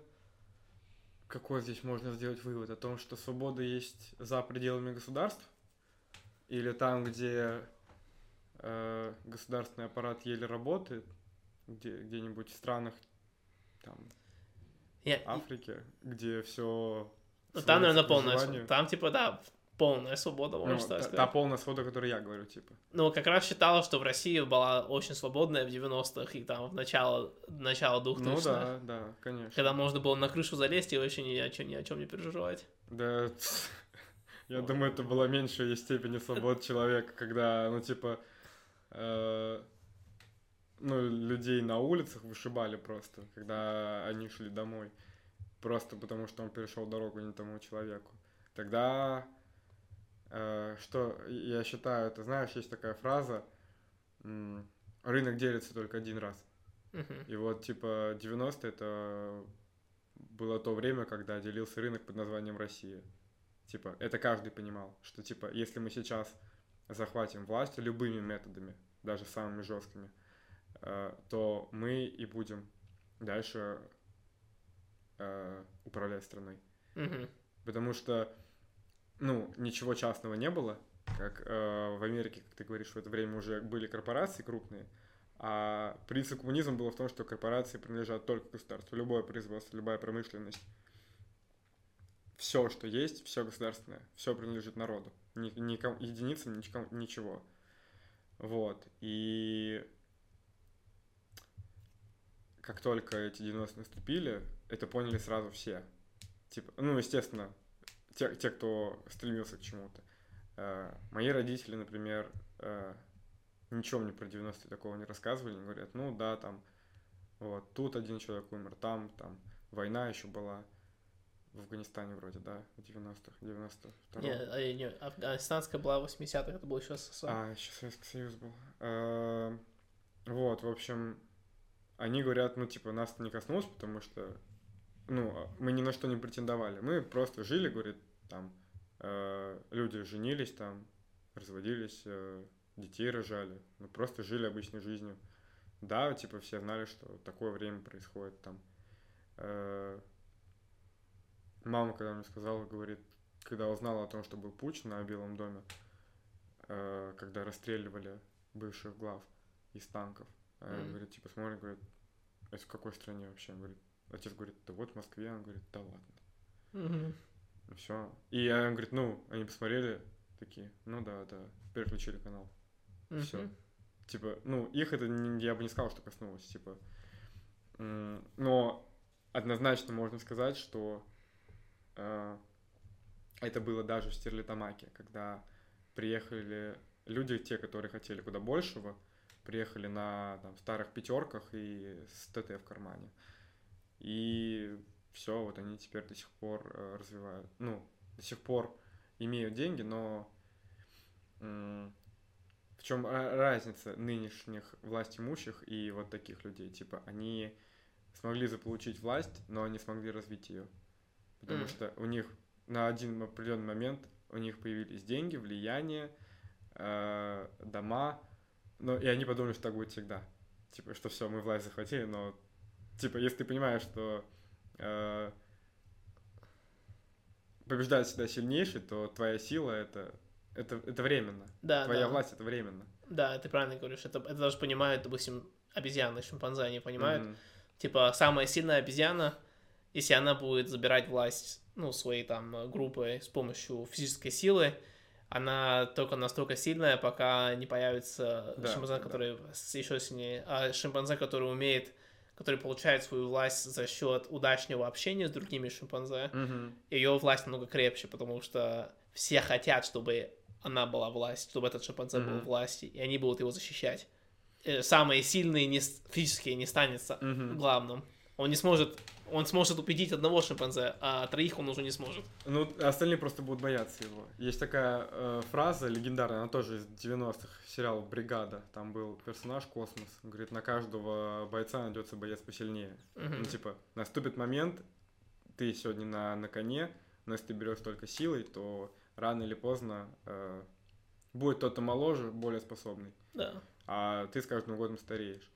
какой здесь можно сделать вывод? О том, что свобода есть за пределами государств? Или там, где э, государственный аппарат еле работает, где, где-нибудь в странах там, Я- Африки, где все... ну, там, наверное, полная свобода. Там, типа, да, полная свобода, можно так та, сказать. та полная свобода, о которой я говорю, типа. Ну, как раз считала, что в России была очень свободная в 90-х и там в начало, начало 2000-х. Ну да, да, конечно. Когда можно было на крышу залезть и вообще ни о чем, ни о чем не переживать. Да, я думаю, это была меньшая степень свобод человека, когда, ну, типа, э, ну, людей на улицах вышибали просто, когда они шли домой, просто потому что он перешел дорогу не тому человеку. Тогда, что я считаю, ты знаешь, есть такая фраза, рынок делится только один раз. Мгм. И вот, типа, 90 это было то время, когда делился рынок под названием Россия. Типа, это каждый понимал, что, типа, если мы сейчас захватим власть любыми методами, даже самыми жесткими, э, то мы и будем дальше э, управлять страной. Мгм. Потому что, ну, ничего частного не было. Как э, в Америке, как ты говоришь, в это время уже были корпорации крупные. А принцип коммунизма был в том, что корпорации принадлежат только государству. Любое производство, любая промышленность. Все, что есть, все государственное, все принадлежит народу. Ни, ником- единицам, ничком- ничего. Вот. И как только эти 90 наступили, это поняли сразу все. Типа, ну, естественно, те, те кто стремился к чему-то. Э, мои родители, например, э, ничего мне про 90-е такого не рассказывали. Они говорят, ну да, там, вот, тут один человек умер, там, там, война еще была в Афганистане вроде, да, в 90-х, 92 Не, а, не, Афганистанская была в 80-х, это был еще СССР. а, еще Советский Союз был. Э, Вот, в общем, они говорят, ну, типа, нас это не коснулось, потому что, ну, а, мы ни на что не претендовали. Мы просто жили, говорит, там, э, люди женились там, разводились, э, детей рожали, ну, просто жили обычной жизнью. Да, типа, все знали, что такое время происходит там. Э, Мама, когда мне сказала, говорит, когда узнала о том, что был путь на Белом доме, э, когда расстреливали бывших глав из танков, а Мгм. говорит, типа, смотрит, говорит, это в какой стране вообще? Он говорит, отец говорит, да вот в Москве, он говорит, да ладно. Мгм. Все. И он говорит, ну, они посмотрели, такие, ну да, да, переключили канал. Мгм. Типа, ну, их это не- я бы не сказал, что коснулось, типа. Но однозначно можно сказать, что э, это было даже в Стерлитамаке, когда приехали люди, те, которые хотели куда большего, приехали на там, старых пятерках и с ТТ в кармане. И все, вот они теперь до сих пор э, развивают, ну, до сих пор имеют деньги, но м, в чем разница нынешних власть имущих и вот таких людей? Типа, они смогли заполучить власть, но не смогли развить ее. Потому Мгм. что у них на один определенный момент у них появились деньги, влияние, э, дома, но и они подумали, что так будет всегда. Типа, что все, мы власть захватили, но типа, если ты понимаешь, что э, побеждает всегда сильнейший, то твоя сила это, это, это временно. Да, Твоя да. власть это временно. Да, ты правильно говоришь. Это, это даже понимают, допустим, обезьяны, шимпанзе, они понимают. Мгм. Типа, самая сильная обезьяна, если она будет забирать власть, ну, своей там группы с помощью физической силы, она только настолько сильная, пока не появится Да, шимпанзе, да. который еще сильнее. А шимпанзе, который умеет, который получает свою власть за счет удачного общения с другими шимпанзе, Мгм. ее власть намного крепче, потому что все хотят, чтобы она была власть, чтобы этот шимпанзе был Мгм. власти, и они будут его защищать. Э, Самые сильные не, физически не станет са- Мгм. главным. Он не сможет, он сможет убедить одного шимпанзе, а троих он уже не сможет. Ну, остальные просто будут бояться его. Есть такая э, фраза легендарная, она тоже из 90-х, сериал «Бригада». Там был персонаж Космос. Он говорит, на каждого бойца найдется боец посильнее. Мгм. Ну, типа, наступит момент, ты сегодня на, на коне, но если ты берешь только силой, то рано или поздно э, будет кто-то моложе, более способный. Да. а ты с каждым годом стареешь.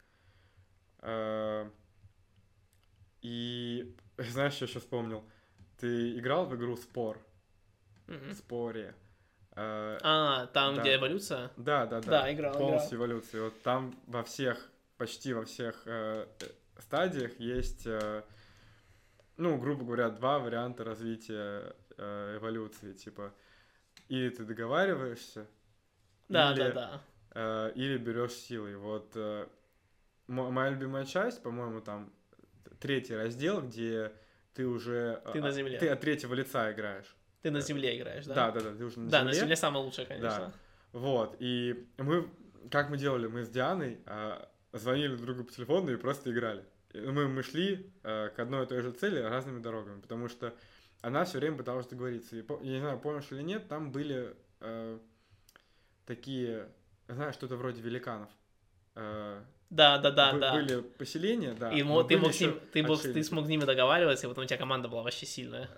Э, И знаешь, что еще вспомнил? Ты играл в игру Спор? Мгм. Споре. Э, А, там, Да. где эволюция? Да, да, да. Да, играл, Полностью эволюции. Вот там во всех, почти во всех э, стадиях есть, э, ну, грубо говоря, два варианта развития э, эволюции. Типа, или ты договариваешься, Да, или, да, да. э, или берешь силой. Вот э, мо- моя любимая часть, по-моему, там третий раздел, где ты уже... Ты э, на земле. Ты от третьего лица играешь. Ты на земле играешь, да? Да, да, да, ты уже на Да, земле. на земле самое лучшее, конечно. Вот, и мы, как мы делали, мы с Дианой а, звонили друг другу по телефону и просто играли. Мы, мы шли э, к одной и той же цели разными дорогами, потому что она все время пыталась договориться. И, я не знаю, помнишь или нет, там были э, такие, знаешь, что-то вроде великанов. Да, да, да, бы- да. Были поселения, да. И мо- ты, мог с ним, ты, мог, ты смог с ними договариваться, и потом у тебя команда была вообще сильная.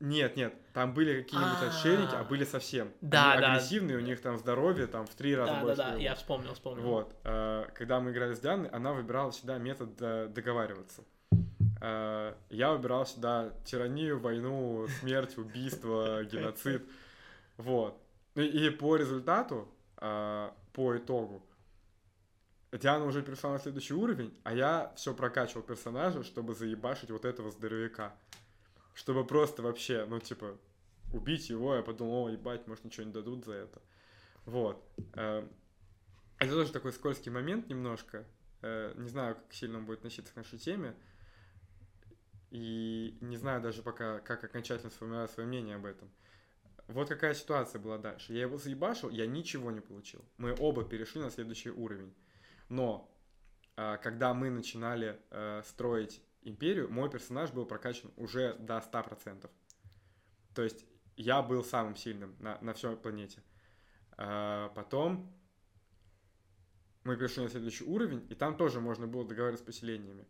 Нет, нет, там были какие-нибудь отшельники, а А. были совсем. Да, Они да. агрессивные, у них там здоровье там в три раза Да, да, больше. да, твоего. я вспомнил, вспомнил. Вот. э, Когда мы играли с Дианой, она выбирала всегда метод э, договариваться. Э, Я выбирал всегда тиранию, войну, смерть, убийство, геноцид. Вот. И по результату, э, по итогу, Диана уже перешла на следующий уровень, а я все прокачивал персонажа, чтобы заебашить вот этого здоровяка. Чтобы просто вообще, ну, типа, убить его, я подумал, о, ебать, может, ничего не дадут за это. Вот. Э, Это тоже такой скользкий момент немножко. Э, Не знаю, как сильно он будет относиться к нашей теме. И не знаю даже пока, как окончательно сформировать свое мнение об этом. Вот какая ситуация была дальше. Я его заебашил, я ничего не получил. Мы оба перешли на следующий уровень. Но а, когда мы начинали э, строить империю, мой персонаж был прокачан уже до 100%. То есть я был самым сильным на, на всей планете. А, потом мы перешли на следующий уровень, и там тоже можно было договариваться с поселениями.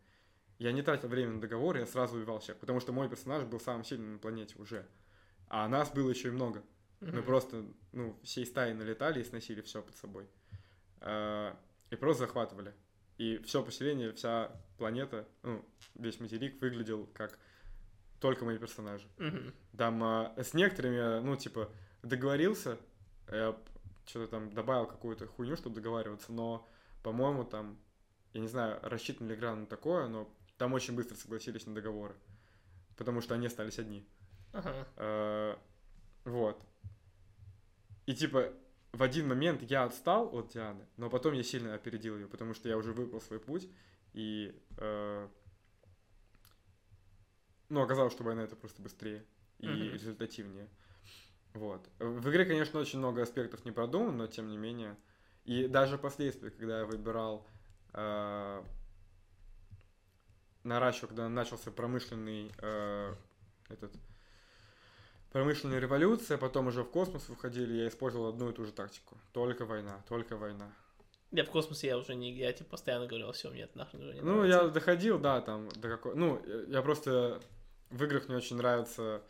Я не тратил время на договор, я сразу убивал всех, потому что мой персонаж был самым сильным на планете уже. А нас было еще и много. Мы просто, ну, всей стаей налетали и сносили все под собой. А, И просто захватывали. И все поселение, вся планета, ну, весь материк выглядел как только мои персонажи. Мгм. Там а, с некоторыми, ну, типа, договорился, я что-то там добавил какую-то хуйню, чтобы договариваться, но, по-моему, там, я не знаю, рассчитана ли игра на такое, но там очень быстро согласились на договоры, потому что они остались одни. Ага. Э, Вот. И, типа, в один момент я отстал от Дианы, но потом я сильно опередил ее, потому что я уже выбрал свой путь, и, э, ну, оказалось, что война это просто быстрее и Мгм. результативнее. Вот. В игре, конечно, очень много аспектов не продумано, но тем не менее. И даже впоследствии, когда я выбирал э, наращивал, когда начался промышленный э, этот промышленная революция, потом уже в космос выходили, я использовал одну и ту же тактику. Только война, только война. Я в космосе я уже не... Я типа постоянно говорил, все, мне это нахрен уже не Ну, нравится». я доходил, да, там, до какой... Ну, я просто в играх мне очень нравится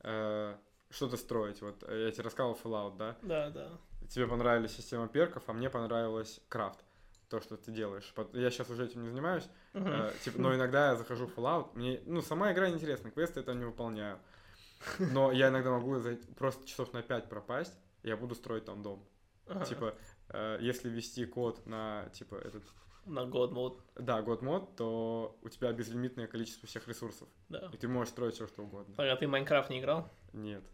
э, что-то строить. Вот я тебе рассказывал Fallout, да? Да, да. Тебе понравилась система перков, а мне понравилось крафт. То, что ты делаешь. Я сейчас уже этим не занимаюсь. Мгм. э, типа, но иногда я захожу в Fallout. Мне, ну, сама игра неинтересна, квесты я там не выполняю. Но я иногда могу просто часов на 5 пропасть, я буду строить там дом. Ага. Типа, э, если ввести код на, типа, этот, На год мод, да, год мод, то у тебя безлимитное количество всех ресурсов. да. И ты можешь строить все, что угодно. А ты в Майнкрафт не играл? Нет.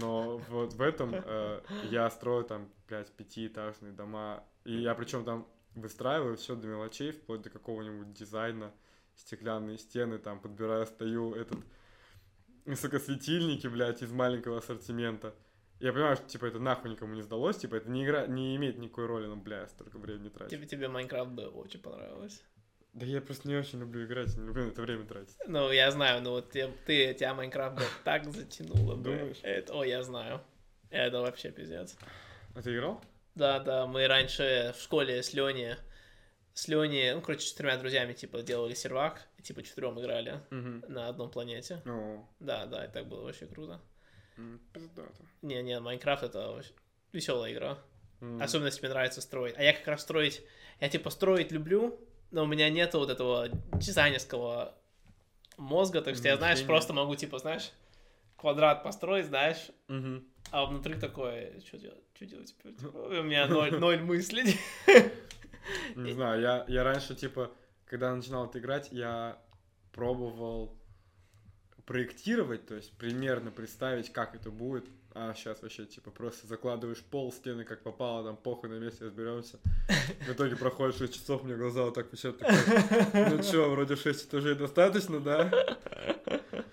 Но вот в этом э, я строю там, блядь, пятиэтажные дома. И я причем там выстраиваю все до мелочей, вплоть до какого-нибудь дизайна, стеклянные стены, там подбираю, стою этот высокосветильники, блядь, из маленького ассортимента. Я понимаю, что, типа, это нахуй никому не сдалось, типа, это не игра, не имеет никакой роли, но, бля, я столько времени трачу. Тебе, тебе Майнкрафт бы очень понравилось. Да я просто не очень люблю играть, не люблю на это время тратить. Ну, я знаю, но вот те- ты, тебя Майнкрафт бы так затянуло бы. Думаешь? Это, о, я знаю. Это вообще пиздец. А ты играл? Да, да, мы раньше в школе с Леней, с Леней, ну, короче, с четырьмя друзьями, типа, делали сервак, типа, четырем играли Угу. на одном планете. О, Да, да, и так было вообще круто. пиздато. Не-не, Майнкрафт это веселая игра. М. Особенно, если тебе нравится строить. А я как раз строить, я типа строить люблю, но у меня нет вот этого дизайнерского мозга, так что я, знаешь, Мышления. просто могу, типа, знаешь, квадрат построить, знаешь, Мгм. а внутри такое, что делать, что делать теперь? Типа, у меня ноль, ноль мыслей. Не знаю, я, я раньше, типа, когда начинал это играть, я пробовал проектировать, то есть примерно представить, как это будет. А сейчас вообще, типа, просто закладываешь пол, стены как попало, там похуй на месте разберемся. В итоге проходит 6 часов, мне глаза вот так висят. такой, Ну чё, вроде 6 этажей достаточно, да? Этажей.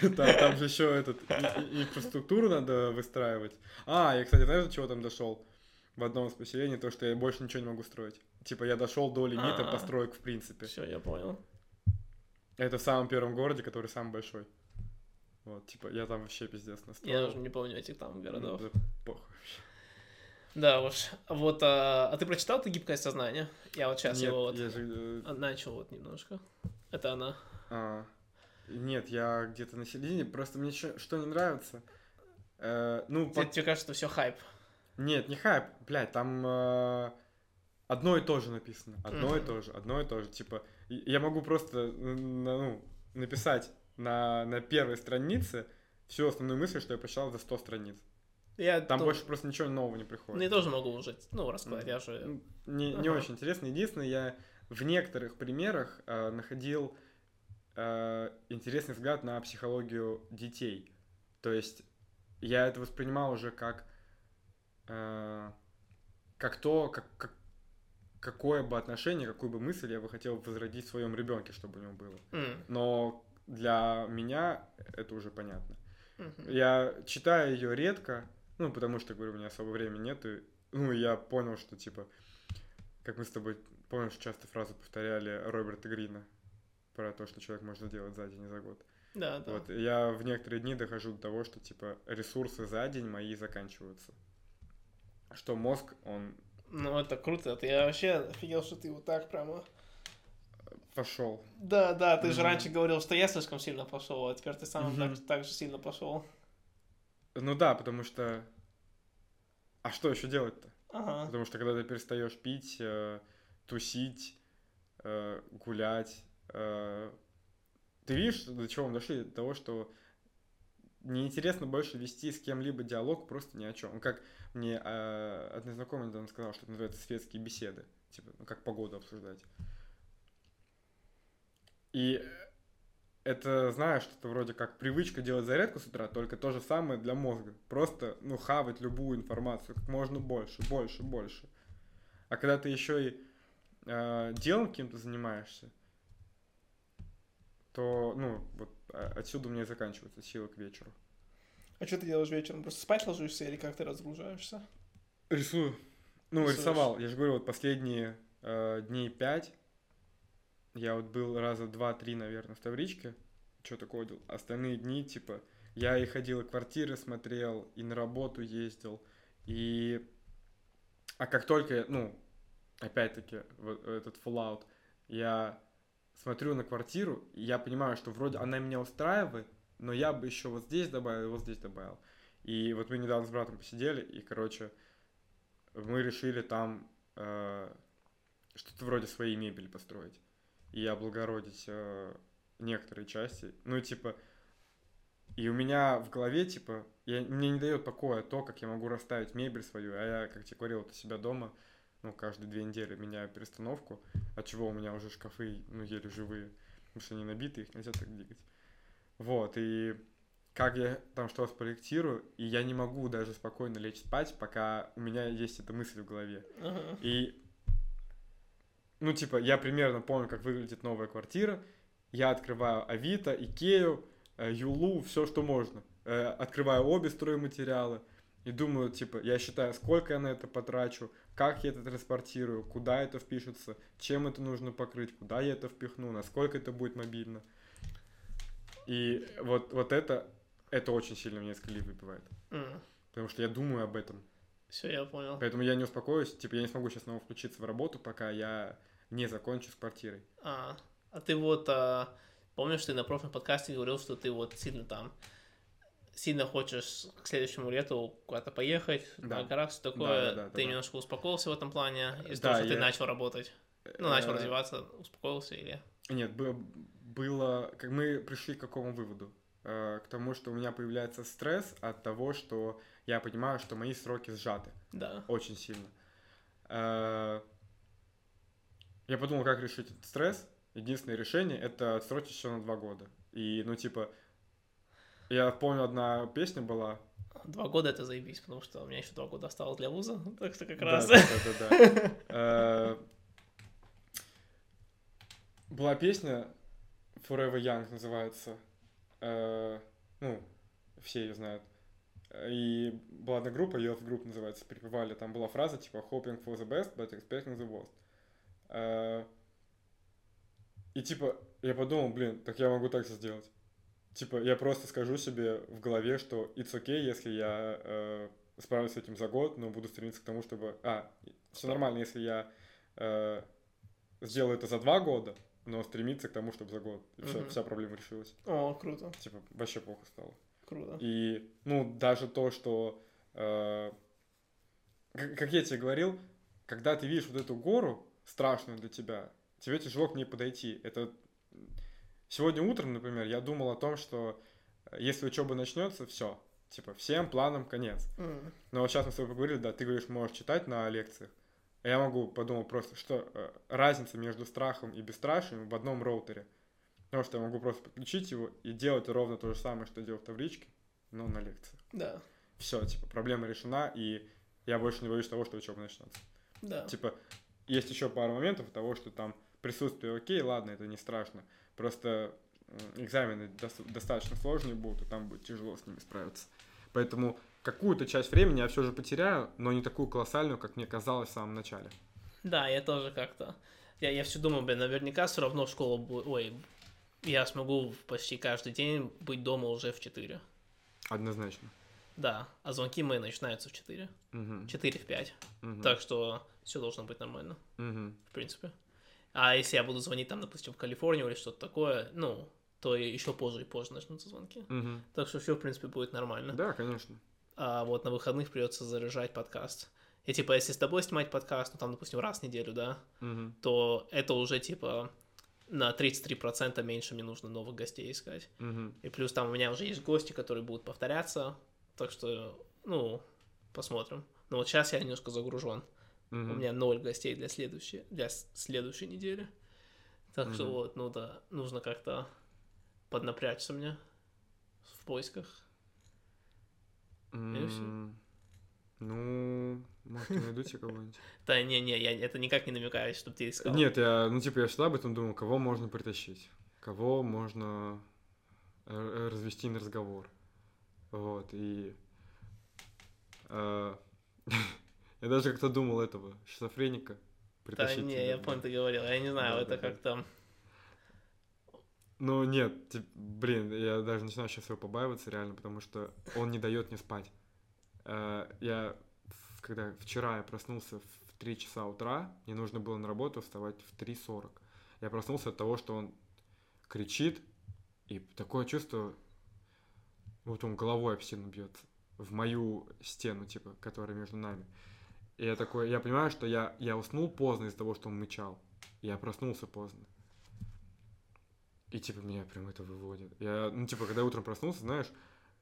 Там, там же еще этот и- и- инфраструктуру надо выстраивать. А, я, кстати, знаешь, до чего там дошел? В одном из поселений, то, что я больше ничего не могу строить. Типа, я дошел до лимита А. построек, в принципе. Все, я понял. Это в самом первом городе, который самый большой. Вот, типа, я там вообще пиздец настроил. Я уже не помню этих там городов. Ну, да похуй вообще. Да уж. Вот, а, а ты прочитал ты «Гибкое сознание»? Я вот сейчас Нет, его вот я же, э, а, начал вот немножко. Это она. а, нет, я где-то на середине, просто мне чё- что не нравится. Э, ну, Тебе, по- тебе кажется, что все хайп. Нет, не хайп, блядь, там э, одно и то же написано. Одно и то же, одно и то же. Типа, я могу просто ну, написать на, на первой странице всю основную мысль, что я прочитал за 100 страниц. Я Там ну, больше просто ничего нового не приходит. Ну, я тоже могу уже, ну, рассказать, я же... Не, не Ага. очень интересно. Единственное, я в некоторых примерах э, находил э, интересный взгляд на психологию детей. То есть я это воспринимал уже как как то, как, как- какое бы отношение, какую бы мысль я бы хотел возродить в своем ребенке, чтобы у него было. М, Но для меня это уже понятно. мгм. Я читаю ее редко, ну, потому что, говорю, у меня особо времени нет, и, ну, я понял, что, типа, как мы с тобой, помнишь, часто фразу повторяли Роберта Грина про то, что человек может сделать за день и за год. Да, да. Вот, я в некоторые дни дохожу до того, что, типа, ресурсы за день мои заканчиваются. Что мозг, он Ну, это круто. Ты я вообще офигел, что ты вот так прямо... пошел. Да, да, ты же Мгм. раньше говорил, что я слишком сильно пошел, а теперь ты сам Мгм. так, так же сильно пошел. Ну да, потому что... А что еще делать-то? Ага. Потому что когда ты перестаешь пить, э, тусить, э, гулять, э, ты видишь, до чего мы дошли? До того, что неинтересно больше вести с кем-либо диалог просто ни о чем. Как мне э, одна знакомая недавно сказала, что это называется светские беседы. Типа, ну, как погоду обсуждать. И это, знаешь, что-то вроде как привычка делать зарядку с утра, только то же самое для мозга. Просто, ну, хавать любую информацию как можно больше, больше, больше. А когда ты еще и э, делом каким-то занимаешься, то, ну, вот а, отсюда у меня и заканчивается сила к вечеру. А что ты делаешь вечером? Просто спать ложишься или как ты разгружаешься? Рисую. Ну, Рисуешь. рисовал. Я же говорю, вот последние э, дней пять я вот был раза два-три, наверное, в Тавричке. Что-то ходил. Остальные дни, типа, я и ходил, и квартиры смотрел, и на работу ездил. И... А как только, ну, опять-таки, вот этот Fallout, я смотрю на квартиру, и я понимаю, что вроде она меня устраивает, но я бы еще вот здесь добавил, вот здесь добавил. И вот мы недавно с братом посидели, и, короче, мы решили там э, что-то вроде своей мебели построить и облагородить э, некоторые части. Ну, типа, и у меня в голове, типа, я, мне не дает покоя то, как я могу расставить мебель свою, а я, как тебе говорил, вот у себя дома, ну, каждые две недели меняю перестановку, от чего у меня уже шкафы, ну, еле живые, потому что они набиты, их нельзя так двигать. Вот, и как я там что-то спроектирую, и я не могу даже спокойно лечь спать, пока у меня есть эта мысль в голове. Ага. И, ну, типа, я примерно помню, как выглядит новая квартира. Я открываю Авито, Икею, э, Юлу, все, что можно. Э, Открываю обе стройматериалы и думаю, типа, я считаю, сколько я на это потрачу, как я это транспортирую, куда это впишется, чем это нужно покрыть, куда я это впихну, насколько это будет мобильно. И вот, вот это, это очень сильно из колеи выбивает. Потому что я думаю об этом. Все, я понял. Поэтому я не успокоюсь, типа я не смогу сейчас снова включиться в работу, пока я не закончу с квартирой. А, а ты вот, а, помнишь, ты на прошлом подкасте говорил, что ты вот сильно там, сильно хочешь к следующему лету куда-то поехать, Да. на горах, все такое. Да, да, да, ты да. немножко успокоился в этом плане, из-за Да, того, что ты я- начал работать. Ну, начал Э, развиваться, успокоился или... Нет, бы- было, как мы пришли к какому выводу? Э, К тому, что у меня появляется стресс от того, что я понимаю, что мои сроки сжаты Да. очень сильно. Э, Я подумал, как решить этот стресс. Единственное решение — это отсрочить еще на два года. И, ну, типа, я помню, одна песня была, Два года это заебись, потому что у меня еще два года осталось для вуза, так что как раз... да, да, да, да. Э, Была песня Forever Young называется. Э, Ну, все ее знают. И была одна группа, Youth Group называется, припевали. Там была фраза типа Hoping for the best, but expecting the worst. Э, И типа, я подумал, блин, так я могу так же сделать. Типа, я просто скажу себе в голове, что it's okay, если я э, справлюсь с этим за год, но буду стремиться к тому, чтобы... А, все нормально, если я э, сделаю это за два года, но стремиться к тому, чтобы за год. И Мгм. вся проблема решилась. О, круто, Типа, вообще плохо стало. круто. И, ну, даже то, что... э, как, как я тебе говорил, когда ты видишь вот эту гору, страшную для тебя, тебе тяжело к ней подойти. Это... Сегодня утром, например, я думал о том, что э, если учеба начнется, все. Типа, всем планам конец. М, Но вот сейчас мы с тобой поговорили, да, ты говоришь, можешь читать на лекциях. А я могу подумать просто, что э, разница между страхом и бесстрашием в одном роутере. Потому что я могу просто подключить его и делать ровно то же самое, что делал в табличке, но на лекциях. Да, Все, типа, проблема решена, и я больше не боюсь того, что учеба начнется. да. Типа, есть еще пару моментов того, что там присутствие окей, ладно, это не страшно. Просто экзамены дос- достаточно сложные будут, и там будет тяжело с ними справиться. Поэтому какую-то часть времени я все же потеряю, но не такую колоссальную, как мне казалось в самом начале. Да, я тоже как-то. Я, я все думаю, блин, наверняка все равно школа будет. Ой, я смогу почти каждый день быть дома уже в 4. Однозначно. Да, а звонки мои начинаются в 4. Мгм, 4 в 5. мгм, Так что все должно быть нормально, мгм. в принципе. А если я буду звонить там, допустим, в Калифорнию или что-то такое, ну, то еще позже и позже начнутся звонки. Мгм. Так что все, в принципе, будет нормально. Да, конечно. А вот на выходных придется заряжать подкаст. И типа, если с тобой снимать подкаст, ну там, допустим, раз в неделю, да, Мгм. то это уже типа на 33% меньше мне нужно новых гостей искать. Мгм. И плюс там у меня уже есть гости, которые будут повторяться. Так что, ну, посмотрим. Но вот сейчас я немножко загружен. Мгм. У меня ноль гостей для следующей, для следующей недели. Так что Мгм. вот, ну да, нужно как-то поднапрячься мне в поисках. и. М, Ну, может, я найду тебе кого-нибудь. Да, не-не, я это никак не намекаю, чтобы ты искал. Нет, я, ну, типа, я всегда об этом думал, кого можно притащить, кого можно э, развести на разговор. Вот, и... Я даже как-то думал этого, шизофреника Да, не, я да. понял, ты говорил. Я не знаю, Да, это да, как-то... Ну, нет, тип- блин, я даже начинаю сейчас его побаиваться реально, потому что он не дает мне спать. Э, Я, когда вчера я проснулся в 3 часа утра, мне нужно было на работу вставать в 3.40. Я проснулся от того, что он кричит, и такое чувство, вот он головой об стену бьется, в мою стену, типа, которая между нами. И я такой, я понимаю, что я, я уснул поздно из-за того, что он мычал. Я проснулся поздно. И типа меня прям это выводит. Я, ну, типа, когда утром проснулся, знаешь,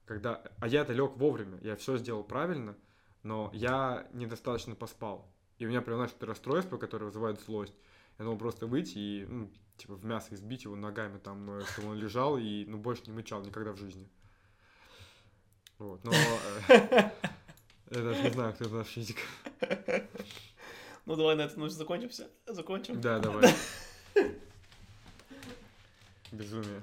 когда. А я-то лег вовремя, я все сделал правильно, но я недостаточно поспал. И у меня прям, знаешь, это расстройство, которое вызывает злость. Я думал просто выйти и, ну, типа, в мясо избить его ногами там, э, чтобы он лежал и, ну, больше не мычал никогда в жизни. Вот, но... Я даже не знаю, кто из нас физик. Ну, давай на этом закончимся. Закончим. Да, давай. Безумие.